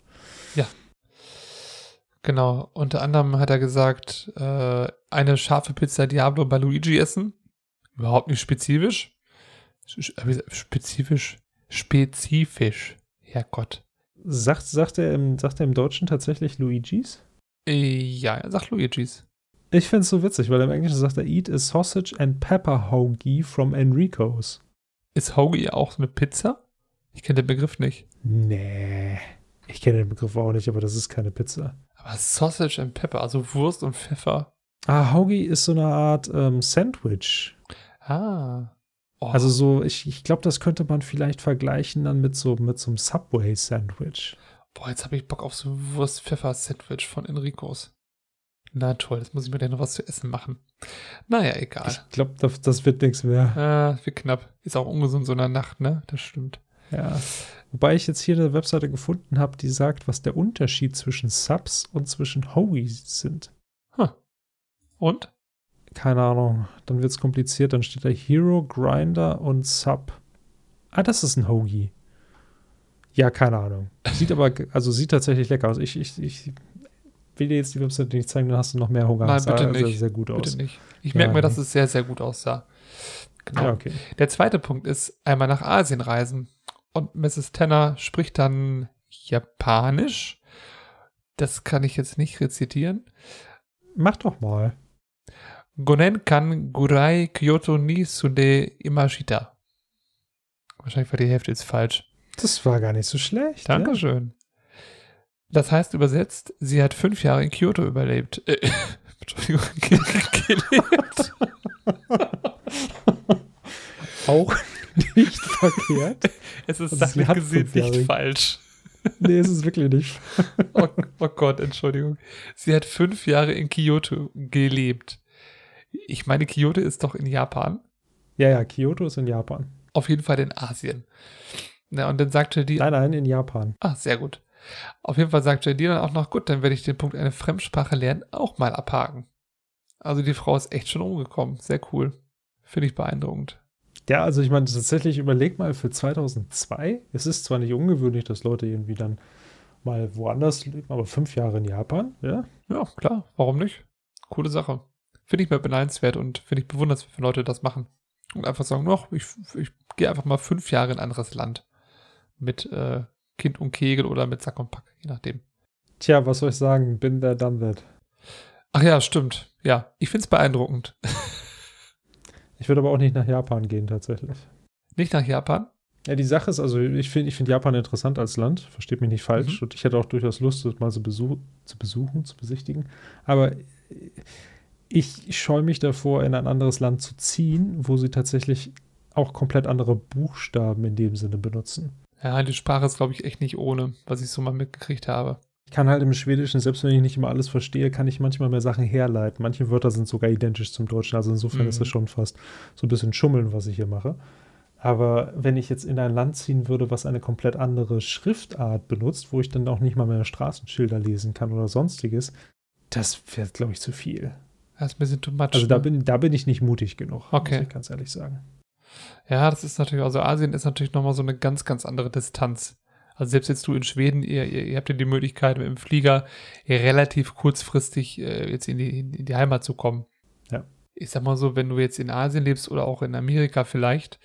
Ja. Genau, unter anderem hat er gesagt, äh, eine scharfe Pizza Diablo bei Luigi essen. Überhaupt nicht spezifisch. Spezifisch. Spezifisch. Herrgott.
Sagt, sagt, er im, sagt er im Deutschen tatsächlich Luigis?
Äh, ja, er sagt Luigis.
Ich finde es so witzig, weil im Englischen sagt er Eat a sausage and pepper hoagie from Enrico's.
Ist Hoagie auch so eine Pizza? Ich kenne den Begriff nicht.
Nee. Ich kenne den Begriff auch nicht, aber das ist keine Pizza.
Aber Sausage and Pepper, also Wurst und Pfeffer.
Ah, Hoagie ist so eine Art ähm, Sandwich.
Ah.
Oh. Also so, ich, ich glaube, das könnte man vielleicht vergleichen dann mit so, mit so einem Subway-Sandwich.
Boah, jetzt habe ich Bock auf so Wurst-Pfeffer-Sandwich von Enricos. Na toll, jetzt muss ich mir dann noch was zu essen machen. Naja, egal.
Ich glaube, das, das, wird nichts mehr.
Ah, wird knapp. Ist auch ungesund so in der Nacht, ne? Das stimmt.
Ja. Wobei ich jetzt hier eine Webseite gefunden habe, die sagt, was der Unterschied zwischen Subs und zwischen Hoagies sind.
Huh. Und?
Keine Ahnung. Dann wird es kompliziert. Dann steht da Hero, Grinder und Sub. Ah, das ist ein Hoagie. Ja, keine Ahnung. Sieht aber, also sieht tatsächlich lecker aus. Ich, ich, ich will dir jetzt die Webseite nicht zeigen, dann hast du noch mehr Hunger.
Nein, bitte
nicht.
Sehr,
sehr gut aus.
Bitte nicht. Ich merke mir, dass es sehr, sehr gut aussah. Genau.
Ja, okay.
Der zweite Punkt ist einmal nach Asien reisen. Und Mrs. Tanner spricht dann Japanisch. Das kann ich jetzt nicht rezitieren.
Mach doch mal.
Gonen kan Gurai Kyoto ni Sunde Imashita. Wahrscheinlich war die Hälfte jetzt falsch.
Das war gar nicht so schlecht.
Dankeschön. Ja. Das heißt übersetzt, sie hat fünf Jahre in Kyoto überlebt. Äh, Entschuldigung, gelebt.
Auch nicht verkehrt.
Es ist sachlich gesehen nicht falsch.
Nee, es ist wirklich nicht.
oh, oh Gott, Entschuldigung. Sie hat fünf Jahre in Kyoto gelebt. Ich meine, Kyoto ist doch in Japan.
Ja, ja, Kyoto ist in Japan.
Auf jeden Fall in Asien. Na, und dann sagte die.
Nein, nein, in Japan.
Ah, sehr gut. Auf jeden Fall sagte die dann auch noch, gut, dann werde ich den Punkt eine Fremdsprache lernen auch mal abhaken. Also die Frau ist echt schon umgekommen. Sehr cool. Finde ich beeindruckend.
Ja, also ich meine, tatsächlich überleg mal für 2002. Es ist zwar nicht ungewöhnlich, dass Leute irgendwie dann mal woanders leben, aber fünf Jahre in Japan, ja?
Ja, klar. Warum nicht? Coole Sache. Finde ich mir beneidenswert und finde ich bewundernswert, wenn Leute das machen. Und einfach sagen, noch, ich, ich gehe einfach mal fünf Jahre in ein anderes Land. Mit äh, Kind und Kegel oder mit Sack und Pack, je nachdem.
Tja, was soll ich sagen? Bin der done that.
Ach ja, stimmt. Ja, ich finde es beeindruckend.
Ich würde aber auch nicht nach Japan gehen, tatsächlich.
Nicht nach Japan?
Ja, die Sache ist, also ich finde ich find Japan interessant als Land, versteht mich nicht falsch. Mhm. Und ich hätte auch durchaus Lust, das mal so besuch, zu besuchen, zu besichtigen. Aber ich scheue mich davor, in ein anderes Land zu ziehen, wo sie tatsächlich auch komplett andere Buchstaben in dem Sinne benutzen.
Ja, die Sprache ist, glaube ich, echt nicht ohne, was ich so mal mitgekriegt habe.
Ich kann halt im Schwedischen, selbst wenn ich nicht immer alles verstehe, kann ich manchmal mehr Sachen herleiten. Manche Wörter sind sogar identisch zum Deutschen. Also insofern mhm. ist das schon fast so ein bisschen Schummeln, was ich hier mache. Aber wenn ich jetzt in ein Land ziehen würde, was eine komplett andere Schriftart benutzt, wo ich dann auch nicht mal mehr Straßenschilder lesen kann oder sonstiges, das wäre, glaube ich, zu viel.
Das ist ein bisschen too much.
Also da, ne? bin, da bin ich nicht mutig genug,
okay.
muss ich ganz ehrlich sagen.
Ja, das ist natürlich, also Asien ist natürlich nochmal so eine ganz, ganz andere Distanz. Also selbst jetzt du in Schweden, ihr, ihr, ihr habt ja die Möglichkeit, mit dem Flieger relativ kurzfristig äh, jetzt in die, in die Heimat zu kommen.
Ja.
Ich sag mal so, wenn du jetzt in Asien lebst oder auch in Amerika vielleicht,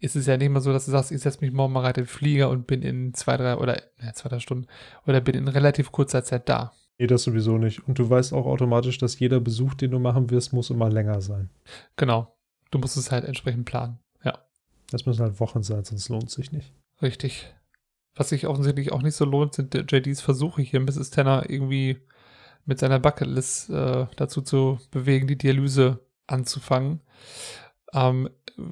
ist es ja nicht mal so, dass du sagst, ich setze mich morgen mal rein in den Flieger und bin in zwei, drei oder ja, zwei, drei Stunden oder bin in relativ kurzer Zeit da.
Nee, das sowieso nicht. Und du weißt auch automatisch, dass jeder Besuch, den du machen wirst, muss immer länger sein.
Genau. Du musst es halt entsprechend planen. Ja.
Das müssen halt Wochen sein, sonst lohnt es sich nicht.
Richtig. Was sich offensichtlich auch nicht so lohnt, sind JDs Versuche hier, Mrs. Tanner irgendwie mit seiner Bucketlist äh, dazu zu bewegen, die Dialyse anzufangen. Ähm,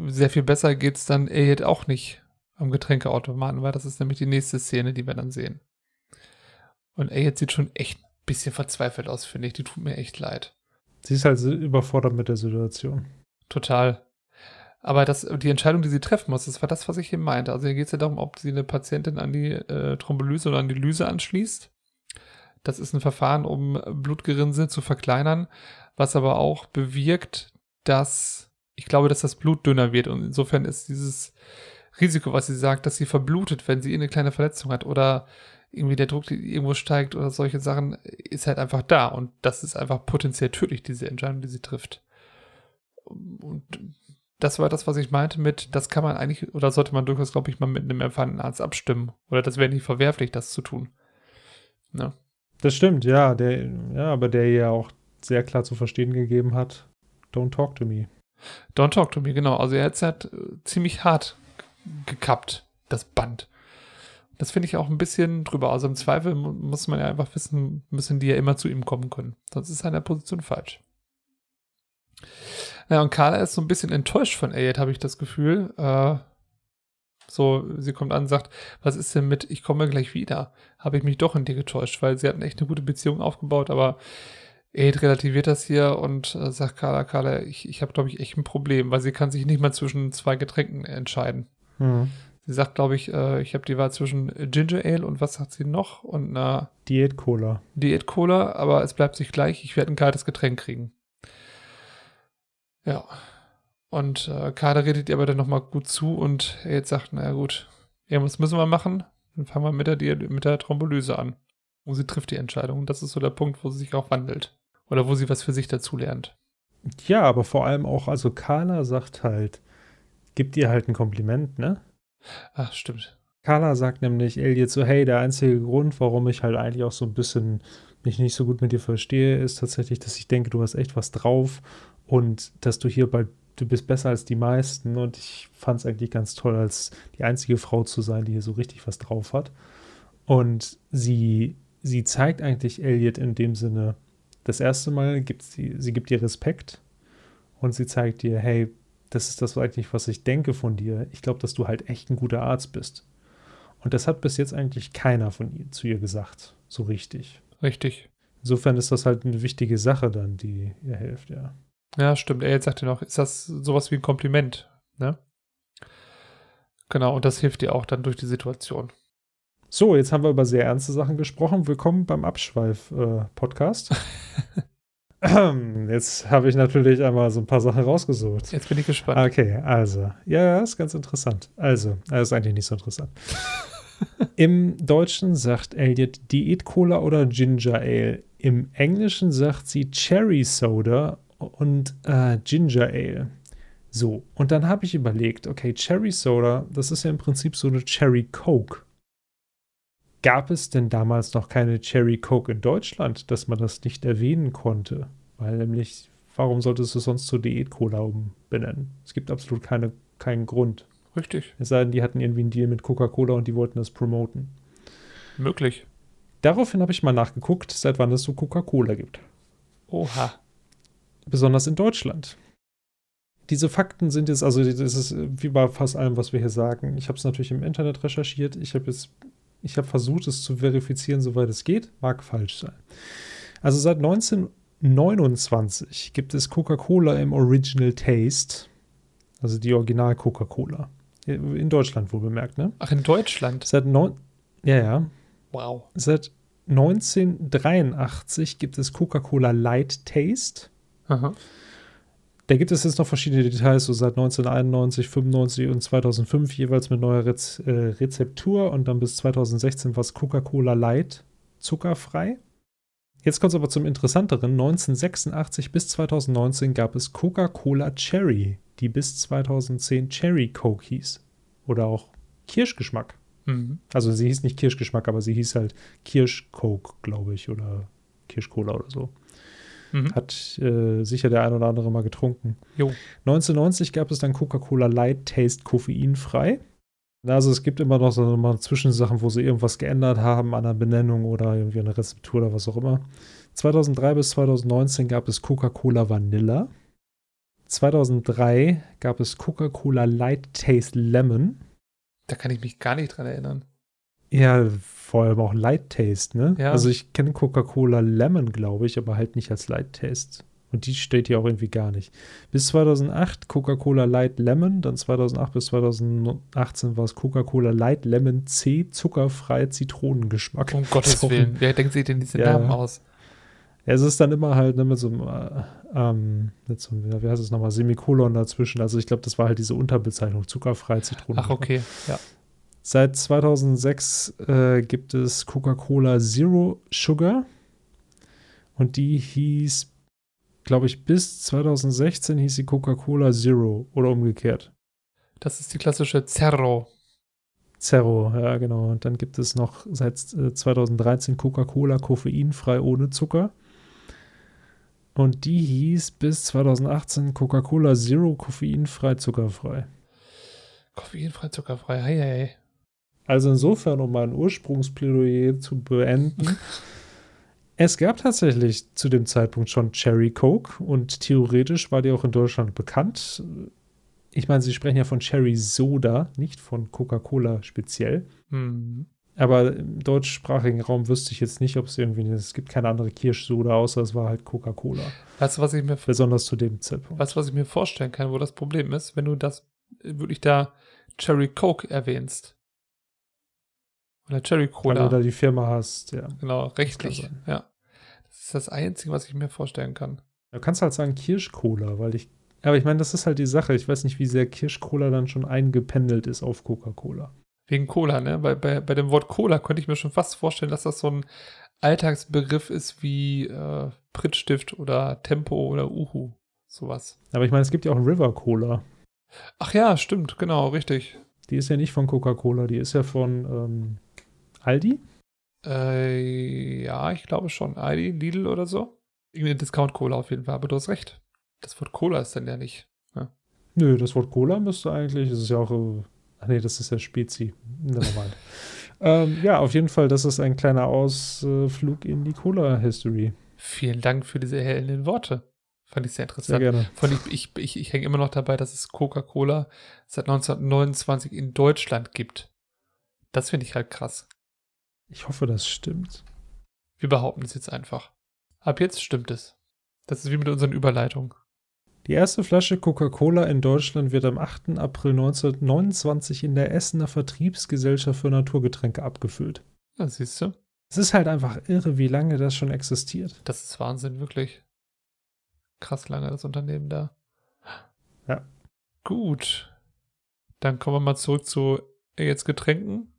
sehr viel besser geht es dann Elliot auch nicht am Getränkeautomaten, weil das ist nämlich die nächste Szene, die wir dann sehen. Und Elliot sieht schon echt bisschen verzweifelt aus, finde ich. Die tut mir echt leid.
Sie ist halt überfordert mit der Situation.
Total. Aber das, die Entscheidung, die sie treffen muss, das war das, was ich eben meinte. Also hier geht es ja darum, ob sie eine Patientin an die äh, Thrombolyse oder an die Lyse anschließt. Das ist ein Verfahren, um Blutgerinnsel zu verkleinern, was aber auch bewirkt, dass ich glaube, dass das Blut dünner wird. Und insofern ist dieses Risiko, was sie sagt, dass sie verblutet, wenn sie eine kleine Verletzung hat oder irgendwie der Druck irgendwo steigt oder solche Sachen, ist halt einfach da. Und das ist einfach potenziell tödlich, diese Entscheidung, die sie trifft. Und das war das, was ich meinte mit, das kann man eigentlich, oder sollte man durchaus, glaube ich, mal mit einem erfahrenen Arzt abstimmen. Oder das wäre nicht verwerflich, das zu tun.
Ne? Das stimmt, ja, der, ja, aber der ja auch sehr klar zu verstehen gegeben hat, don't talk to me.
Don't talk to me, genau. Also er hat es halt ziemlich hart gekappt, das Band. Das finde ich auch ein bisschen drüber. Also im Zweifel muss man ja einfach wissen, müssen die ja immer zu ihm kommen können. Sonst ist seine Position falsch. Ja, und Carla ist so ein bisschen enttäuscht von Elliot, habe ich das Gefühl. Äh, so, sie kommt an und sagt, was ist denn mit, ich komme gleich wieder? Habe ich mich doch in dir getäuscht, weil sie hatten echt eine gute Beziehung aufgebaut, aber Elliot relativiert das hier und äh, sagt Carla, Carla, ich, ich habe, glaube ich, echt ein Problem, weil sie kann sich nicht mal zwischen zwei Getränken entscheiden. Mhm. Sie sagt, glaube ich, äh, ich habe die Wahl zwischen Ginger Ale und was sagt sie noch? Und einer
Diät Cola.
Diät Cola, aber es bleibt sich gleich, ich werde ein kaltes Getränk kriegen. Ja. Und äh, Kader redet ihr aber dann nochmal gut zu und er jetzt sagt, naja gut, irgendwas müssen wir machen. Dann fangen wir mit der, mit der Thrombolyse an. Und sie trifft die Entscheidung. Und das ist so der Punkt, wo sie sich auch wandelt. Oder wo sie was für sich dazulernt.
Ja, aber vor allem auch, also Carla sagt halt, gibt ihr halt ein Kompliment, ne?
Ach, stimmt.
Carla sagt nämlich Elliot so, hey, der einzige Grund, warum ich halt eigentlich auch so ein bisschen mich nicht so gut mit dir verstehe, ist tatsächlich, dass ich denke, du hast echt was drauf und dass du hier bald, du bist besser als die meisten und ich fand es eigentlich ganz toll, als die einzige Frau zu sein, die hier so richtig was drauf hat. Und sie, sie zeigt eigentlich Elliot in dem Sinne, das erste Mal gibt sie, sie gibt ihr Respekt und sie zeigt dir, hey, das ist das eigentlich, was ich denke von dir. Ich glaube, dass du halt echt ein guter Arzt bist. Und das hat bis jetzt eigentlich keiner von ihr zu ihr gesagt, so richtig.
Richtig.
Insofern ist das halt eine wichtige Sache dann, die ihr hilft, ja.
Ja, stimmt. Er jetzt sagte noch, ist das sowas wie ein Kompliment, ne? Genau, und das hilft dir auch dann durch die Situation.
So, jetzt haben wir über sehr ernste Sachen gesprochen. Willkommen beim Abschweif-Podcast. jetzt habe ich natürlich einmal so ein paar Sachen rausgesucht.
Jetzt bin ich gespannt.
Okay, also, ja, ist ganz interessant. Also, das ist eigentlich nicht so interessant. Im Deutschen sagt Elliot Diät Cola oder Ginger Ale. Im Englischen sagt sie Cherry Soda und äh, Ginger Ale. So, und dann habe ich überlegt, okay, Cherry Soda, das ist ja im Prinzip so eine Cherry Coke. Gab es denn damals noch keine Cherry Coke in Deutschland, dass man das nicht erwähnen konnte? Weil nämlich, warum solltest du sonst zur Diät-Cola umbenennen? Es gibt absolut keine, keinen Grund.
Richtig.
Es sei denn, die hatten irgendwie einen Deal mit Coca-Cola und die wollten das promoten.
Möglich.
Daraufhin habe ich mal nachgeguckt, seit wann es so Coca-Cola gibt.
Oha
besonders in Deutschland. Diese Fakten sind jetzt, also das ist wie bei fast allem, was wir hier sagen. Ich habe es natürlich im Internet recherchiert. Ich habe es, ich habe versucht, es zu verifizieren, soweit es geht. Mag falsch sein. Also seit 1929 gibt es Coca-Cola im Original Taste, also die Original Coca-Cola. In Deutschland wohl bemerkt, ne?
Ach, in Deutschland?
Seit neun, ja, ja.
Wow.
Seit 1983 gibt es Coca-Cola Light Taste. Aha. Da gibt es jetzt noch verschiedene Details, so seit 1991, 95 und 2005 jeweils mit neuer Rez äh, Rezeptur und dann bis 2016 war es Coca-Cola Light zuckerfrei. Jetzt kommt es aber zum Interessanteren. 1986 bis 2019 gab es Coca-Cola Cherry, die bis 2010 Cherry Coke hieß. Oder auch Kirschgeschmack. Mhm. Also sie hieß nicht Kirschgeschmack, aber sie hieß halt Kirsch Coke, glaube ich, oder Kirschcola oder so. Mhm. Hat äh, sicher der ein oder andere mal getrunken.
Jo.
1990 gab es dann Coca-Cola Light Taste koffeinfrei. Also es gibt immer noch so mal Zwischensachen, wo sie irgendwas geändert haben an der Benennung oder irgendwie eine Rezeptur oder was auch immer. 2003 bis 2019 gab es Coca-Cola Vanilla. 2003 gab es Coca-Cola Light Taste Lemon.
Da kann ich mich gar nicht dran erinnern.
Ja, vor allem auch Light Taste, ne?
Ja.
Also ich kenne Coca-Cola Lemon, glaube ich, aber halt nicht als Light Taste. Und die steht hier auch irgendwie gar nicht. Bis 2008 Coca-Cola Light Lemon, dann 2008 bis 2018 war es Coca-Cola Light Lemon C, zuckerfrei Zitronengeschmack.
Um Gottes
So.
Willen. Wer denkt sich denn diese
Ja.
Namen aus?
Ja, es ist dann immer halt ne, mit so einem, äh, ähm, mit so einem, wie heißt es nochmal, Semikolon dazwischen. Also ich glaube, das war halt diese Unterbezeichnung, zuckerfrei Zitronengeschmack.
Ach, okay. Ja.
Seit 2006 äh, gibt es Coca-Cola Zero Sugar und die hieß, glaube ich, bis 2016 hieß sie Coca-Cola Zero oder umgekehrt.
Das ist die klassische Zerro.
Zero, ja genau. Und dann gibt es noch seit äh, 2013 Coca-Cola koffeinfrei ohne Zucker. Und die hieß bis 2018 Coca-Cola Zero koffeinfrei zuckerfrei.
Koffeinfrei, zuckerfrei. Hei, hei.
Also insofern, um mein Ursprungsplädoyer zu beenden. es gab tatsächlich zu dem Zeitpunkt schon Cherry Coke und theoretisch war die auch in Deutschland bekannt. Ich meine, sie sprechen ja von Cherry Soda, nicht von Coca-Cola speziell.
Hm.
Aber im deutschsprachigen Raum wüsste ich jetzt nicht, ob es irgendwie, es gibt keine andere Kirschsoda, außer es war halt Coca-Cola.
Weißt du, was ich mir
Besonders zu dem Zeitpunkt.
Weißt du, was ich mir vorstellen kann, wo das Problem ist, wenn du das äh, wirklich da Cherry Coke erwähnst? Oder Cherry
Weil
Cola.
du da die Firma hast, ja.
genau, rechtlich. Ja. Das ist das Einzige, was ich mir vorstellen kann.
Du kannst halt sagen Kirschcola, weil ich. Aber ich meine, das ist halt die Sache. Ich weiß nicht, wie sehr Kirschcola dann schon eingependelt ist auf Coca-Cola.
Wegen Cola, ne? Bei, bei, bei dem Wort Cola könnte ich mir schon fast vorstellen, dass das so ein Alltagsbegriff ist wie äh, Prittstift oder Tempo oder Uhu. Sowas.
Aber ich meine, es gibt ja auch River Cola.
Ach ja, stimmt, genau, richtig.
Die ist ja nicht von Coca-Cola, die ist ja von ähm, Aldi.
Äh, ja, ich glaube schon. Aldi, Lidl oder so. Irgendeine Discount-Cola auf jeden Fall, aber du hast recht. Das Wort Cola ist dann ja nicht.
Nö, das Wort Cola müsste eigentlich, das ist ja auch, äh, ach nee, das ist ja Spezi. Nevermind. ähm, ja, auf jeden Fall, das ist ein kleiner Ausflug in die Cola-History.
Vielen Dank für diese erhellenden Worte. Fand ich sehr
Sehr
interessant.
gerne.
Von ich ich, ich, ich hänge immer noch dabei, dass es Coca-Cola seit 1929 in Deutschland gibt. Das finde ich halt krass.
Ich hoffe, das stimmt.
Wir behaupten es jetzt einfach. Ab jetzt stimmt es. Das ist wie mit unseren Überleitungen.
Die erste Flasche Coca-Cola in Deutschland wird am 8. April 1929 in der Essener Vertriebsgesellschaft für Naturgetränke abgefüllt.
Ja, siehst du?
Es ist halt einfach irre, wie lange das schon existiert.
Das ist Wahnsinn, wirklich. Krass lange das Unternehmen da.
Ja.
Gut. Dann kommen wir mal zurück zu jetzt Getränken.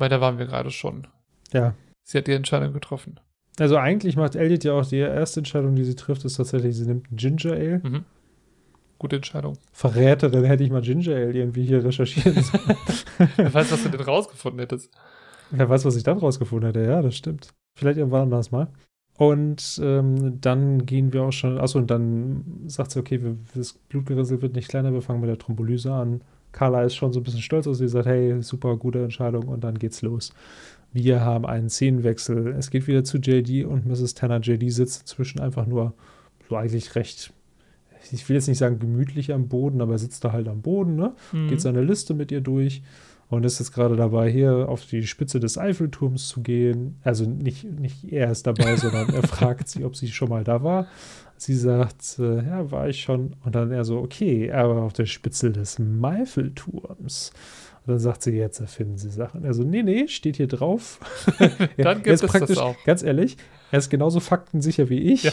Weil da waren wir gerade schon.
Ja.
Sie hat die Entscheidung getroffen.
Also eigentlich macht Elliot ja auch die erste Entscheidung, die sie trifft, ist tatsächlich, sie nimmt Ginger Ale.
Mhm. Gute Entscheidung.
Verräterin hätte ich mal Ginger Ale irgendwie hier recherchieren sollen.
Wer weiß, was du denn rausgefunden hättest.
Wer weiß, was ich dann rausgefunden hätte. Ja, das stimmt. Vielleicht irgendwann anders mal. Und ähm, dann gehen wir auch schon, achso, und dann sagt sie, okay, wir, das Blutgerinnsel wird nicht kleiner, wir fangen mit der Thrombolyse an. Carla ist schon so ein bisschen stolz aus, sie sagt, hey, super, gute Entscheidung und dann geht's los. Wir haben einen Szenenwechsel. Es geht wieder zu JD und Mrs. Tanner. JD sitzt inzwischen einfach nur so eigentlich recht, ich will jetzt nicht sagen gemütlich am Boden, aber er sitzt da halt am Boden, ne?
Mhm.
geht seine Liste mit ihr durch und ist jetzt gerade dabei, hier auf die Spitze des Eiffelturms zu gehen. Also nicht, nicht er ist dabei, sondern er fragt sie, ob sie schon mal da war. Sie sagt, äh, ja, war ich schon. Und dann er so, okay, aber auf der Spitze des Meifelturms. Und dann sagt sie, jetzt erfinden sie Sachen. Also, nee, nee, steht hier drauf.
Dann gibt
er ist
es das
praktisch,
auch.
Ganz ehrlich, er ist genauso faktensicher wie ich.
Ja.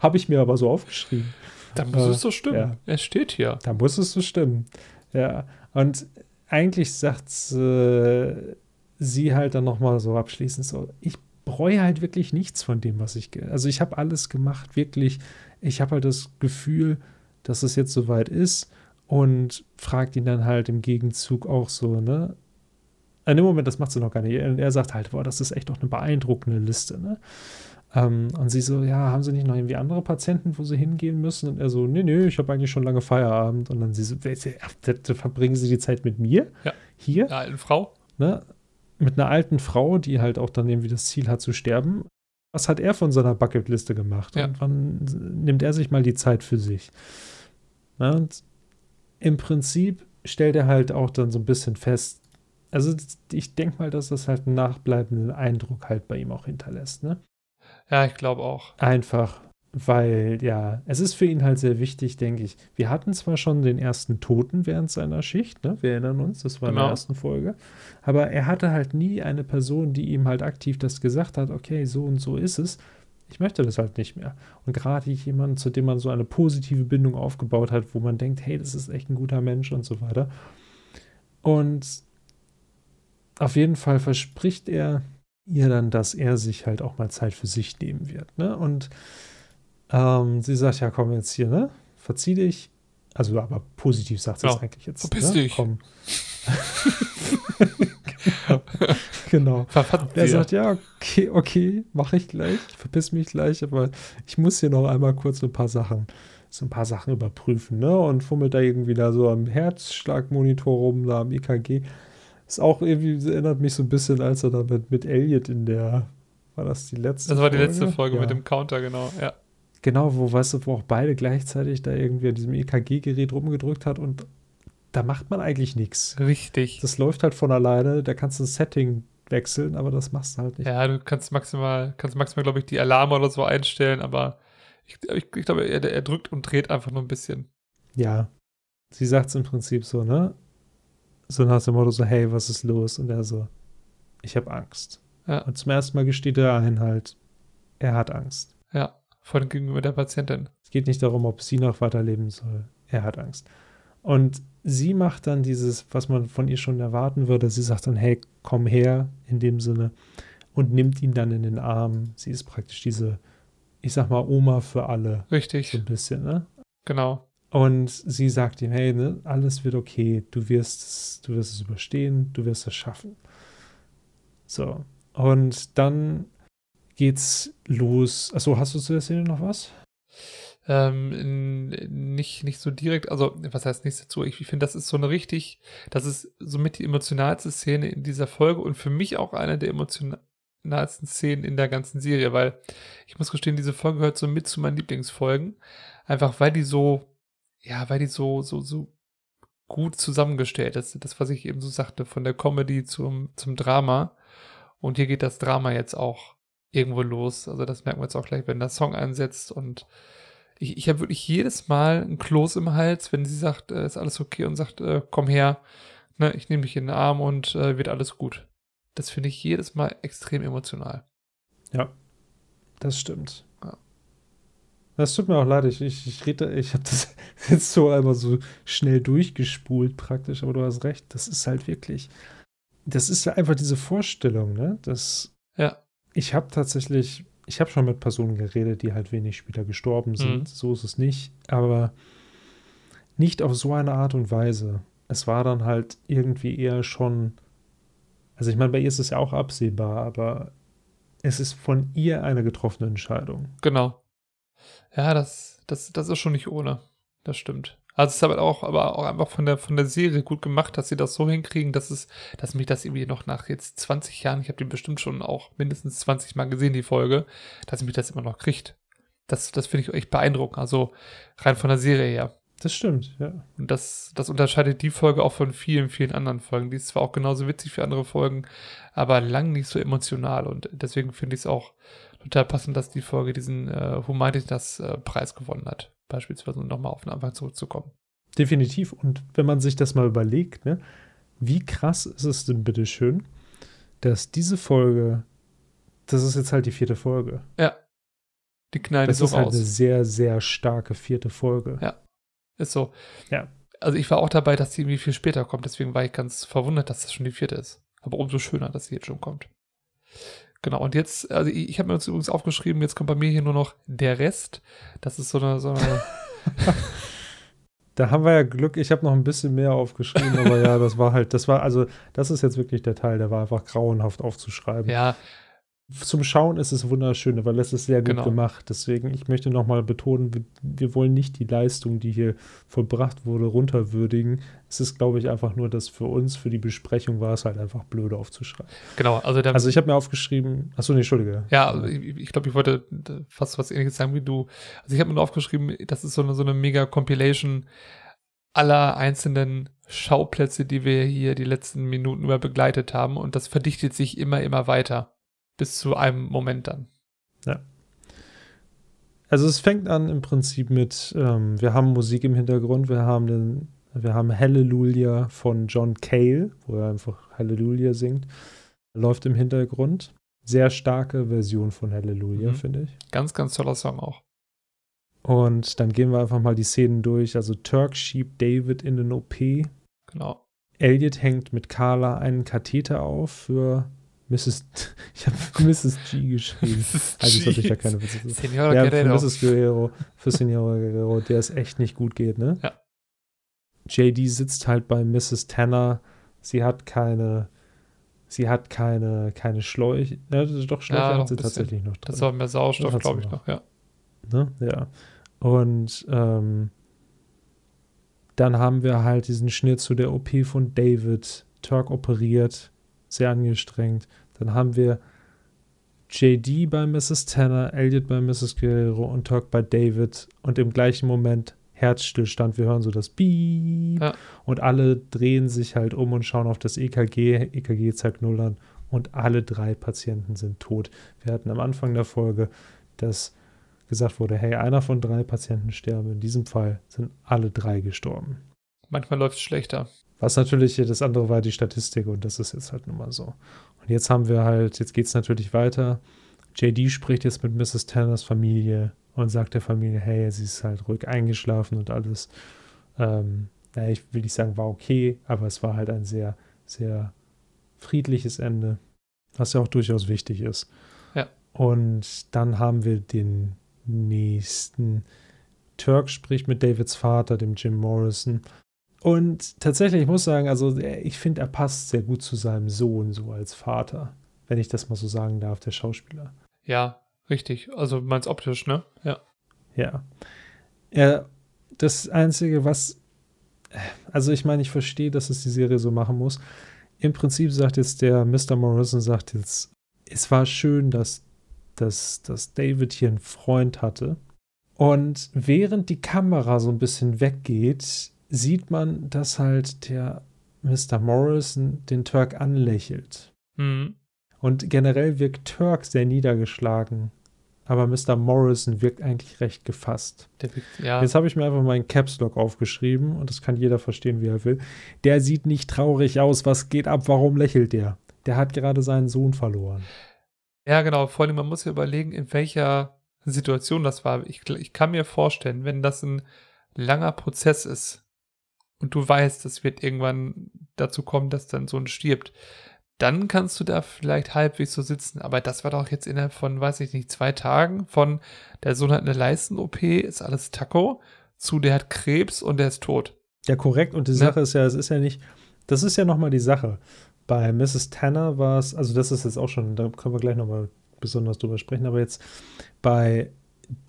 Habe ich mir aber so aufgeschrieben.
Dann muss
Äh,
es so stimmen.
ja.
Es steht hier.
Da muss es so stimmen. Ja. Und eigentlich sagt äh, sie halt dann nochmal so abschließend so, ich bereue halt wirklich nichts von dem, was ich, also ich habe alles gemacht, wirklich. Ich habe halt das Gefühl, dass es jetzt soweit ist und fragt ihn dann halt im Gegenzug auch so, ne? In dem Moment, das macht sie noch gar nicht. Er sagt halt, boah, das ist echt doch eine beeindruckende Liste, ne? Ähm, und sie so, ja, haben sie nicht noch irgendwie andere Patienten, wo sie hingehen müssen? Und er so, nee, nee, ich habe eigentlich schon lange Feierabend. Und dann sie so, verbringen sie die Zeit mit mir?
Ja.
Hier?
Eine alte Frau?
Ne? Mit einer alten Frau, die halt auch dann irgendwie das Ziel hat zu sterben. Was hat er von seiner Bucketliste gemacht?
Ja.
Und wann nimmt er sich mal die Zeit für sich? Ne? Und im Prinzip stellt er halt auch dann so ein bisschen fest, also ich denke mal, dass das halt einen nachbleibenden Eindruck halt bei ihm auch hinterlässt, ne?
Ja, ich glaube auch.
Einfach, weil, ja, es ist für ihn halt sehr wichtig, denke ich. Wir hatten zwar schon den ersten Toten während seiner Schicht, ne? Wir erinnern uns, das war in
Genau.
der ersten Folge. Aber er hatte halt nie eine Person, die ihm halt aktiv das gesagt hat, okay, so und so ist es. Ich möchte das halt nicht mehr. Und gerade jemand, zu dem man so eine positive Bindung aufgebaut hat, wo man denkt, hey, das ist echt ein guter Mensch und so weiter. Und auf jeden Fall verspricht er ihr dann, dass er sich halt auch mal Zeit für sich nehmen wird. Ne? Und ähm, sie sagt, ja, komm jetzt hier, ne? Verzieh dich. Also, aber positiv sagt sie
Ja,
es eigentlich jetzt.
verpiss
ne?
dich.
Komm. genau. genau.
Verfasst
Er sagt, ja, okay, okay, mache ich gleich, ich verpiss mich gleich, aber ich muss hier noch einmal kurz ein paar Sachen, so ein paar Sachen überprüfen, ne? Und fummelt da irgendwie da so am Herzschlagmonitor rum, da am EKG. Ist auch irgendwie, erinnert mich so ein bisschen, als er da mit, mit Elliot in der, war das die letzte
Das war die letzte Folge
Ja.
mit dem Counter, genau. Ja.
Genau, wo, weißt du, wo auch beide gleichzeitig da irgendwie an diesem EKG-Gerät rumgedrückt hat und da macht man eigentlich nichts.
Richtig.
Das läuft halt von alleine, da kannst du ein Setting wechseln, aber das machst du halt nicht.
Ja, du kannst maximal, kannst maximal, glaube ich, die Alarme oder so einstellen, aber ich, ich, ich glaube, er, er drückt und dreht einfach nur ein bisschen.
Ja. Sie sagt es im Prinzip so, ne? So nach dem Motto so, hey, was ist los? Und er so, ich habe Angst.
Ja.
Und zum ersten Mal gesteht er ein halt, er hat Angst.
Ja, vor allem gegenüber der Patientin.
Es geht nicht darum, ob sie noch weiterleben soll. Er hat Angst. Und sie macht dann dieses, was man von ihr schon erwarten würde. Sie sagt dann, hey, komm her, in dem Sinne, und nimmt ihn dann in den Arm. Sie ist praktisch diese, ich sag mal, Oma für alle.
Richtig,
So ein bisschen, ne?
genau.
Und sie sagt ihm, hey, ne, alles wird okay, du wirst, es, du wirst es überstehen, du wirst es schaffen. So. Und dann geht's los. Achso, hast du zu der Szene noch was?
Ähm, nicht, nicht so direkt, also was heißt nichts dazu? Ich, ich finde, das ist so eine richtig, das ist somit die emotionalste Szene in dieser Folge und für mich auch eine der emotionalsten Szenen in der ganzen Serie, weil ich muss gestehen, diese Folge gehört so mit zu meinen Lieblingsfolgen, einfach weil die so, ja, weil die so, so, so gut zusammengestellt ist. Das, was ich eben so sagte, von der Comedy zum, zum Drama. Und hier geht das Drama jetzt auch irgendwo los. Also das merken wir jetzt auch gleich, wenn der Song einsetzt und ich, ich habe wirklich jedes Mal ein Kloß im Hals, wenn sie sagt, äh, ist alles okay und sagt, äh, komm her, ne, ich nehme dich in den Arm und äh, wird alles gut. Das finde ich jedes Mal extrem emotional.
Ja, das stimmt. Das tut mir auch leid, ich, ich, ich rede, ich habe das jetzt so einmal so schnell durchgespult praktisch, aber du hast recht, das ist halt wirklich, das ist ja einfach diese Vorstellung, ne, dass
Ja,
ich habe tatsächlich, ich habe schon mit Personen geredet, die halt wenig später gestorben sind.
Mhm.
So ist es nicht. Aber nicht auf so eine Art und Weise. Es war dann halt irgendwie eher schon. Also ich meine, bei ihr ist es ja auch absehbar, aber es ist von ihr eine getroffene Entscheidung.
genau. Ja, das, das, das ist schon nicht ohne. Das stimmt. Also es ist aber auch, aber auch einfach von der, von der Serie gut gemacht, dass sie das so hinkriegen, dass es, dass mich das irgendwie noch nach jetzt 20 Jahren, ich habe die bestimmt schon auch mindestens 20 Mal gesehen, die Folge, dass mich das immer noch kriegt. Das, das finde ich echt beeindruckend. Also rein von der Serie her.
Das stimmt, ja.
Und das, das unterscheidet die Folge auch von vielen, vielen anderen Folgen. Die ist zwar auch genauso witzig wie andere Folgen, aber lang nicht so emotional. Und deswegen finde ich es auch total passend, dass die Folge diesen äh, Humanitas äh, gewonnen hat. Beispielsweise, um nochmal auf den Anfang zurückzukommen.
Definitiv. Und wenn man sich das mal überlegt, ne, wie krass ist es denn bitteschön, dass diese Folge, das ist jetzt halt die vierte Folge.
Ja. Die knallen
Das
so
ist halt eine
raus.
sehr, sehr starke vierte Folge.
Ja. Ist so.
Ja.
Also ich war auch dabei, dass die irgendwie viel später kommt. Deswegen war ich ganz verwundert, dass das schon die vierte ist. Aber umso schöner, dass sie jetzt schon kommt. Genau, und jetzt, also ich, ich habe mir jetzt übrigens aufgeschrieben, jetzt kommt bei mir hier nur noch der Rest. Das ist so eine, so eine
Da haben wir ja Glück, ich habe noch ein bisschen mehr aufgeschrieben, aber ja, das war halt, das war, also, das ist jetzt wirklich der Teil, der war einfach grauenhaft aufzuschreiben.
ja,
zum Schauen ist es wunderschön, weil es ist sehr gut
Genau.
gemacht. Deswegen, ich möchte nochmal betonen, wir, wir wollen nicht die Leistung, die hier vollbracht wurde, runterwürdigen. Es ist, glaube ich, einfach nur, dass für uns, für die Besprechung war es halt einfach blöd aufzuschreiben.
Genau, also der,
Also ich habe mir aufgeschrieben, achso, nee, Entschuldige.
Ja, also ich, ich glaube, ich wollte fast was ähnliches sagen wie du. Also ich habe mir nur aufgeschrieben, das ist so eine, so eine mega Compilation aller einzelnen Schauplätze, die wir hier die letzten Minuten über begleitet haben. Und das verdichtet sich immer, immer weiter. Bis zu einem Moment dann.
Also es fängt an im Prinzip mit, ähm, wir haben Musik im Hintergrund, wir haben den, wir haben Hallelujah von John Cale, wo er einfach Hallelujah singt, läuft im Hintergrund. Sehr starke Version von Hallelujah,
Mhm.
finde ich.
Ganz, ganz toller Song auch.
Und dann gehen wir einfach mal die Szenen durch. Also Turk schiebt David in den OP.
Genau.
Elliot hängt mit Carla einen Katheter auf für Mrs. Ich habe Mrs. G geschrieben. Also sollte ich ja keine Witze.
Senora
Ja, für
Guerrero.
Mrs. Guerrero, für Senora Guerrero, der es echt nicht gut geht, ne?
Ja.
JD sitzt halt bei Mrs. Tanner. Sie hat keine, sie hat keine, keine Schläuche. Ne, doch, Schläuche
Ja,
hat sie tatsächlich noch drin.
Das war mehr Sauerstoff,
Das
glaube ich,
noch.
noch. Ja.
Ne? Ja. Und ähm, dann haben wir halt diesen Schnitt zu der OP von David. Turk operiert, sehr angestrengt. Dann haben wir JD bei Mrs. Tanner, Elliot bei Mrs. Guerrero und Turk bei David. Und im gleichen Moment Herzstillstand. Wir hören so das Beep.
Ja.
Und alle drehen sich halt um und schauen auf das EKG. EKG zeigt Null an. Und alle drei Patienten sind tot. Wir hatten am Anfang der Folge das gesagt wurde, hey, einer von drei Patienten sterben. In diesem Fall sind alle drei gestorben.
Manchmal läuft es schlechter.
Was natürlich, das andere war die Statistik und das ist jetzt halt nun mal so. Und jetzt haben wir halt, jetzt geht es natürlich weiter. JD spricht jetzt mit Mrs. Tanners Familie und sagt der Familie, hey, sie ist halt ruhig eingeschlafen und alles. Ähm, naja, ich will nicht sagen, war okay, aber es war halt ein sehr, sehr friedliches Ende, was ja auch durchaus wichtig ist.
Ja.
Und dann haben wir den nächsten. Turk spricht mit Davids Vater, dem Jim Morrison. Und tatsächlich, ich muss sagen, also er- ich finde, er passt sehr gut zu seinem Sohn, so als Vater, wenn ich das mal so sagen darf, der Schauspieler.
Ja, richtig. Also meinst optisch, ne? Ja.
Ja. Er, das Einzige, was. Also, ich meine, ich verstehe, dass es die Serie so machen muss. Im Prinzip sagt jetzt der Mr. Morrison, sagt jetzt, es war schön, dass, dass, dass David hier einen Freund hatte. Und während die Kamera so ein bisschen weggeht, sieht man, dass halt der Mr. Morrison den Turk anlächelt.
Mhm.
Und generell wirkt Turk sehr niedergeschlagen. Aber Mr. Morrison wirkt eigentlich recht gefasst.
Wirkt, ja.
Jetzt habe ich mir einfach meinen Caps Lock aufgeschrieben und das kann jeder verstehen, wie er will. Der sieht nicht traurig aus. Was geht ab? Warum lächelt der? Der hat gerade seinen Sohn verloren.
Ja, genau. Vor allem, man muss ja überlegen, in welcher Situation das war. Ich, ich kann mir vorstellen, wenn das ein langer Prozess ist und du weißt, es wird irgendwann dazu kommen, dass dein Sohn stirbt, dann kannst du da vielleicht halbwegs so sitzen. Aber das war doch jetzt innerhalb von, weiß ich nicht, zwei Tagen von der Sohn hat eine Leisten-OP, ist alles Taco, zu der hat Krebs und der ist tot.
Ja, korrekt. Und die
Ja.
Sache ist ja, es ist ja nicht, das ist ja nochmal die Sache. Bei Mrs. Tanner war es, also das ist jetzt auch schon, da können wir gleich nochmal besonders drüber sprechen, aber jetzt bei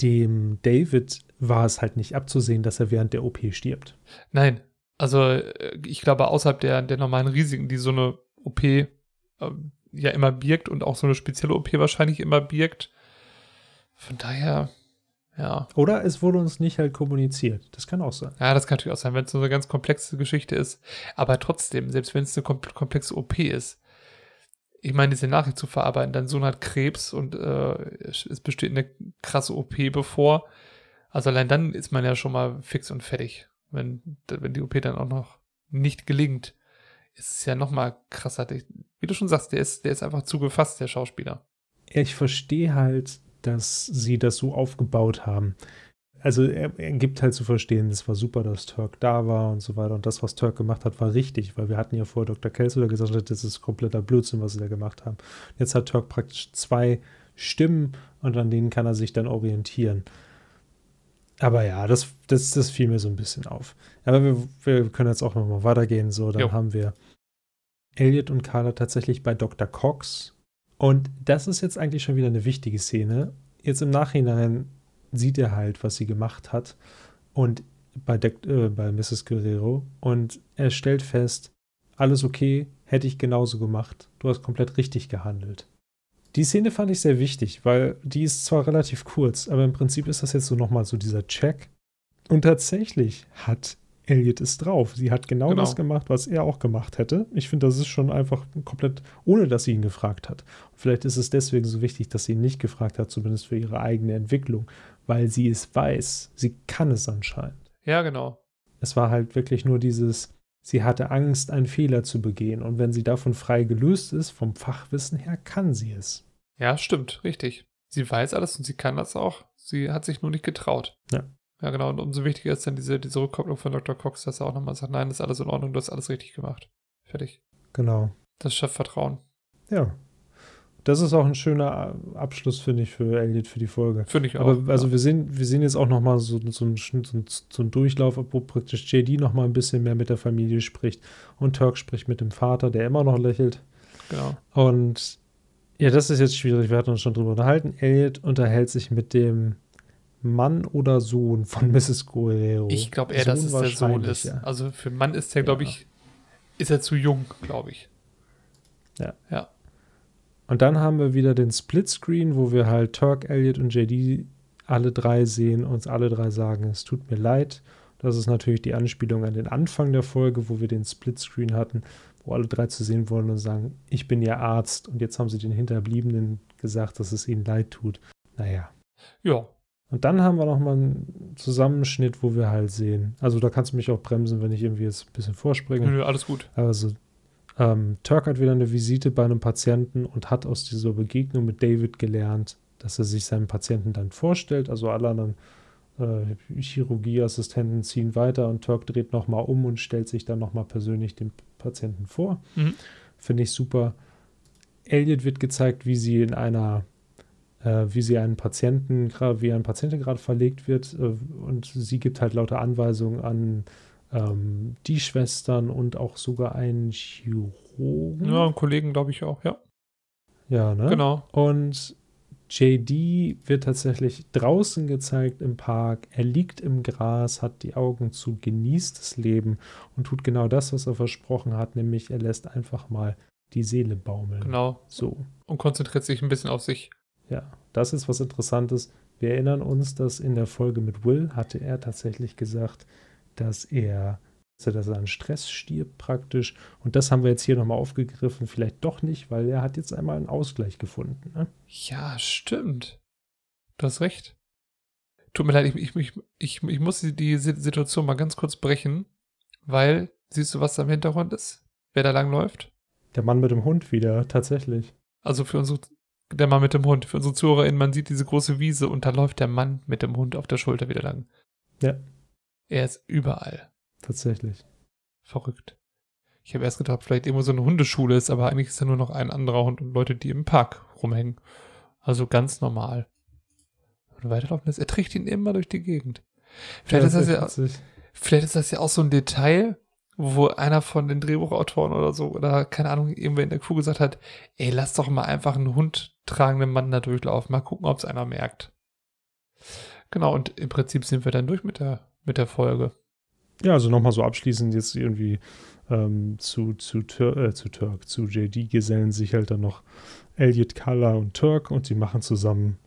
dem David war es halt nicht abzusehen, dass er während der OP stirbt.
Nein, also äh, ich glaube, außerhalb der, der normalen Risiken, die so eine OP ähm, ja immer birgt und auch so eine spezielle OP wahrscheinlich immer birgt. Von daher, ja.
Oder es wurde uns nicht halt kommuniziert. Das kann auch sein.
Ja, das kann natürlich auch sein, wenn es so eine ganz komplexe Geschichte ist. Aber trotzdem, selbst wenn es eine kom komplexe OP ist, ich meine, diese Nachricht zu verarbeiten, dein Sohn hat Krebs und äh, es besteht eine krasse OP bevor. Also allein dann ist man ja schon mal fix und fertig. Wenn, wenn die OP dann auch noch nicht gelingt, ist es ja noch mal krasser. Wie du schon sagst, der ist, der ist einfach zu gefasst, der Schauspieler.
Ich verstehe halt, dass sie das so aufgebaut haben. Also er, er gibt halt zu verstehen, es war super, dass Turk da war und so weiter. Und das, was Turk gemacht hat, war richtig, weil wir hatten ja vorher Dr. Kelso, gesagt das ist kompletter Blödsinn, was sie da gemacht haben. Jetzt hat Turk praktisch zwei Stimmen und an denen kann er sich dann orientieren. Aber ja, das, das, das fiel mir so ein bisschen auf. Aber wir, wir können jetzt auch nochmal weitergehen. So, dann
Jo.
haben wir Elliot und Carla tatsächlich bei Dr. Cox Und das ist jetzt eigentlich schon wieder eine wichtige Szene. Jetzt im Nachhinein sieht er halt, was sie gemacht hat. Und bei, De äh, bei Mrs. Guerrero. Und er stellt fest, alles okay, hätte ich genauso gemacht. Du hast komplett richtig gehandelt. Die Szene fand ich sehr wichtig, weil die ist zwar relativ kurz, aber im Prinzip ist das jetzt so nochmal so dieser Check. Und tatsächlich hat Elliot es drauf. Sie hat genau, genau, das gemacht, was er auch gemacht hätte. Ich finde, das ist schon einfach komplett, ohne dass sie ihn gefragt hat. vielleicht ist es deswegen so wichtig, dass sie ihn nicht gefragt hat, zumindest für ihre eigene Entwicklung, weil sie es weiß. Sie kann es anscheinend.
Ja, genau.
Es war halt wirklich nur dieses, sie hatte Angst, einen Fehler zu begehen. Und wenn sie davon frei gelöst ist, vom Fachwissen her, kann sie es.
Ja, stimmt, richtig. Sie weiß alles und sie kann das auch. Sie hat sich nur nicht getraut.
Ja.
Ja, genau. Und umso wichtiger ist dann diese, diese Rückkopplung von Dr. Cox, dass er auch nochmal sagt, nein, das ist alles in Ordnung, du hast alles richtig gemacht. Fertig.
Genau.
Das schafft Vertrauen.
Ja. Das ist auch ein schöner Abschluss, finde ich, für Elliot für die Folge.
Finde ich auch.
Aber also ja. wir sehen, wir sehen jetzt auch nochmal so, so, ein, so, so einen Durchlauf, wo praktisch JD nochmal ein bisschen mehr mit der Familie spricht und Turk spricht mit dem Vater, der immer noch lächelt.
Genau.
Und ja, das ist jetzt schwierig. Wir hatten uns schon drüber unterhalten. Elliot unterhält sich mit dem Mann oder Sohn von Mrs. Guerrero.
Ich glaube eher, dass es der Sohn ist. Ja. Also für Mann ist er, glaube ja. ich, ist er zu jung, glaube ich.
Ja.
Ja.
Und dann haben wir wieder den Splitscreen, wo wir halt Turk, Elliot und JD alle drei sehen, uns alle drei sagen, es tut mir leid. Das ist natürlich die Anspielung an den Anfang der Folge, wo wir den Splitscreen hatten, wo alle drei zu sehen wollen und sagen, ich bin ihr Arzt. Und jetzt haben sie den Hinterbliebenen gesagt, dass es ihnen leid tut. Naja.
Ja,
und dann haben wir nochmal einen Zusammenschnitt, wo wir halt sehen. Also da kannst du mich auch bremsen, wenn ich irgendwie jetzt ein bisschen vorspringe.
Nö, alles gut.
Also ähm, Turk hat wieder eine Visite bei einem Patienten und hat aus dieser Begegnung mit David gelernt, dass er sich seinem Patienten dann vorstellt. Also alle anderen äh, Chirurgieassistenten ziehen weiter und Turk dreht nochmal um und stellt sich dann nochmal persönlich dem Patienten vor.
Mhm.
Finde ich super. Elliot wird gezeigt, wie sie in einer äh, wie sie einen Patienten, wie ein Patient gerade verlegt wird äh, und sie gibt halt lauter Anweisungen an ähm, die Schwestern und auch sogar einen Chirurgen.
Ja, einen Kollegen glaube ich auch, ja.
Ja, ne?
Genau.
Und JD wird tatsächlich draußen gezeigt im Park. Er liegt im Gras, hat die Augen zu, genießt das Leben und tut genau das, was er versprochen hat, nämlich er lässt einfach mal die Seele baumeln.
Genau.
So.
Und konzentriert sich ein bisschen auf sich.
Ja, das ist was Interessantes. Wir erinnern uns, dass in der Folge mit Will hatte er tatsächlich gesagt, dass er, dass er an Stress stirbt praktisch. Und das haben wir jetzt hier nochmal aufgegriffen. Vielleicht doch nicht, weil er hat jetzt einmal einen Ausgleich gefunden. Ne?
Ja, stimmt. Du hast recht. Tut mir leid, ich, ich, ich, ich muss die Situation mal ganz kurz brechen, weil, siehst du, was da im Hintergrund ist? Wer da langläuft?
Der Mann mit dem Hund wieder, tatsächlich.
Also für unsere der Mann mit dem Hund. Für unsere ZuhörerInnen, man sieht diese große Wiese und da läuft der Mann mit dem Hund auf der Schulter wieder lang.
Ja.
Er ist überall.
Tatsächlich.
Verrückt. Ich habe erst gedacht, vielleicht irgendwo so eine Hundeschule ist, aber eigentlich ist er nur noch ein anderer Hund und Leute, die im Park rumhängen. Also ganz normal. Und weiterlaufen ist, er trägt ihn immer durch die Gegend. Vielleicht, ja, ist das ja, vielleicht ist das ja auch so ein Detail, wo einer von den Drehbuchautoren oder so, oder keine Ahnung, irgendwer in der Crew gesagt hat, ey, lass doch mal einfach einen Hund tragenden Mann da durchlaufen, mal gucken, ob es einer merkt. Genau, und im Prinzip sind wir dann durch mit der, mit der Folge.
Ja, also nochmal so abschließend jetzt irgendwie ähm, zu, zu, Tur äh, zu Turk, zu JD gesellen sich halt dann noch Elliot, Kala und Turk und sie machen zusammen,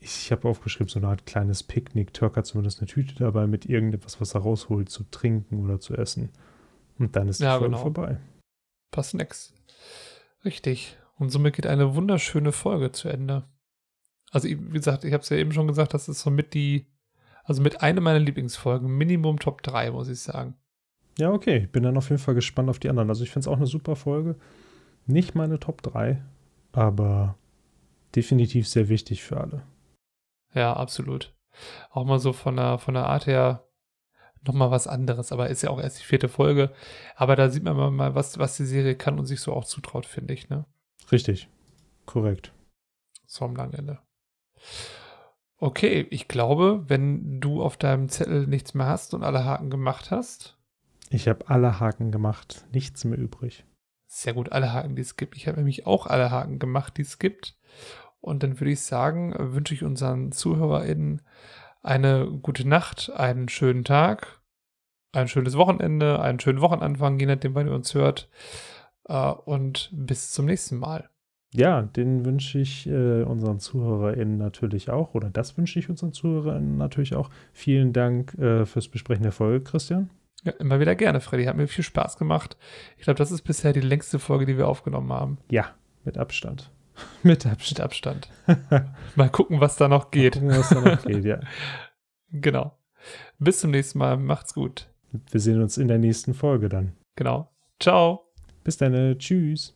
ich, ich habe aufgeschrieben, so eine Art kleines Picknick. Turk hat zumindest eine Tüte dabei mit irgendetwas, was er rausholt, zu trinken oder zu essen. Und dann ist die ja, Folge genau. vorbei.
Passt nix. Richtig. Und somit geht eine wunderschöne Folge zu Ende. Also, wie gesagt, ich habe es ja eben schon gesagt, das ist so mit die, also mit einer meiner Lieblingsfolgen, Minimum Top 3, muss ich sagen.
Ja, okay. Ich bin dann auf jeden Fall gespannt auf die anderen. Also, ich finde es auch eine super Folge. Nicht meine Top 3, aber definitiv sehr wichtig für alle.
Ja, absolut. Auch mal so von der, von der Art her nochmal was anderes, aber ist ja auch erst die vierte Folge. Aber da sieht man mal, was, was die Serie kann und sich so auch zutraut, finde ich, ne?
Richtig. Korrekt.
So am langen Ende. Okay, ich glaube, wenn du auf deinem Zettel nichts mehr hast und alle Haken gemacht hast.
Ich habe alle Haken gemacht, nichts mehr übrig.
Sehr gut, alle Haken, die es gibt. Ich habe nämlich auch alle Haken gemacht, die es gibt. Und dann würde ich sagen, wünsche ich unseren ZuhörerInnen eine gute Nacht, einen schönen Tag, ein schönes Wochenende, einen schönen Wochenanfang, je nachdem, wann ihr uns hört. Äh, und bis zum nächsten Mal.
Ja, den wünsche ich äh, unseren ZuhörerInnen natürlich auch, oder das wünsche ich unseren ZuhörerInnen natürlich auch. Vielen Dank äh, fürs Besprechen der Folge, Christian.
Ja, immer wieder gerne, Freddy. Hat mir viel Spaß gemacht. Ich glaube, das ist bisher die längste Folge, die wir aufgenommen haben.
Ja, mit Abstand. mit
Abstand. Mit Abstand. Mal gucken, was da noch geht. Mal gucken, was da noch geht, ja. Genau. Bis zum nächsten Mal. Macht's gut.
Wir sehen uns in der nächsten Folge dann.
Genau. Ciao.
Bis dann. Tschüss.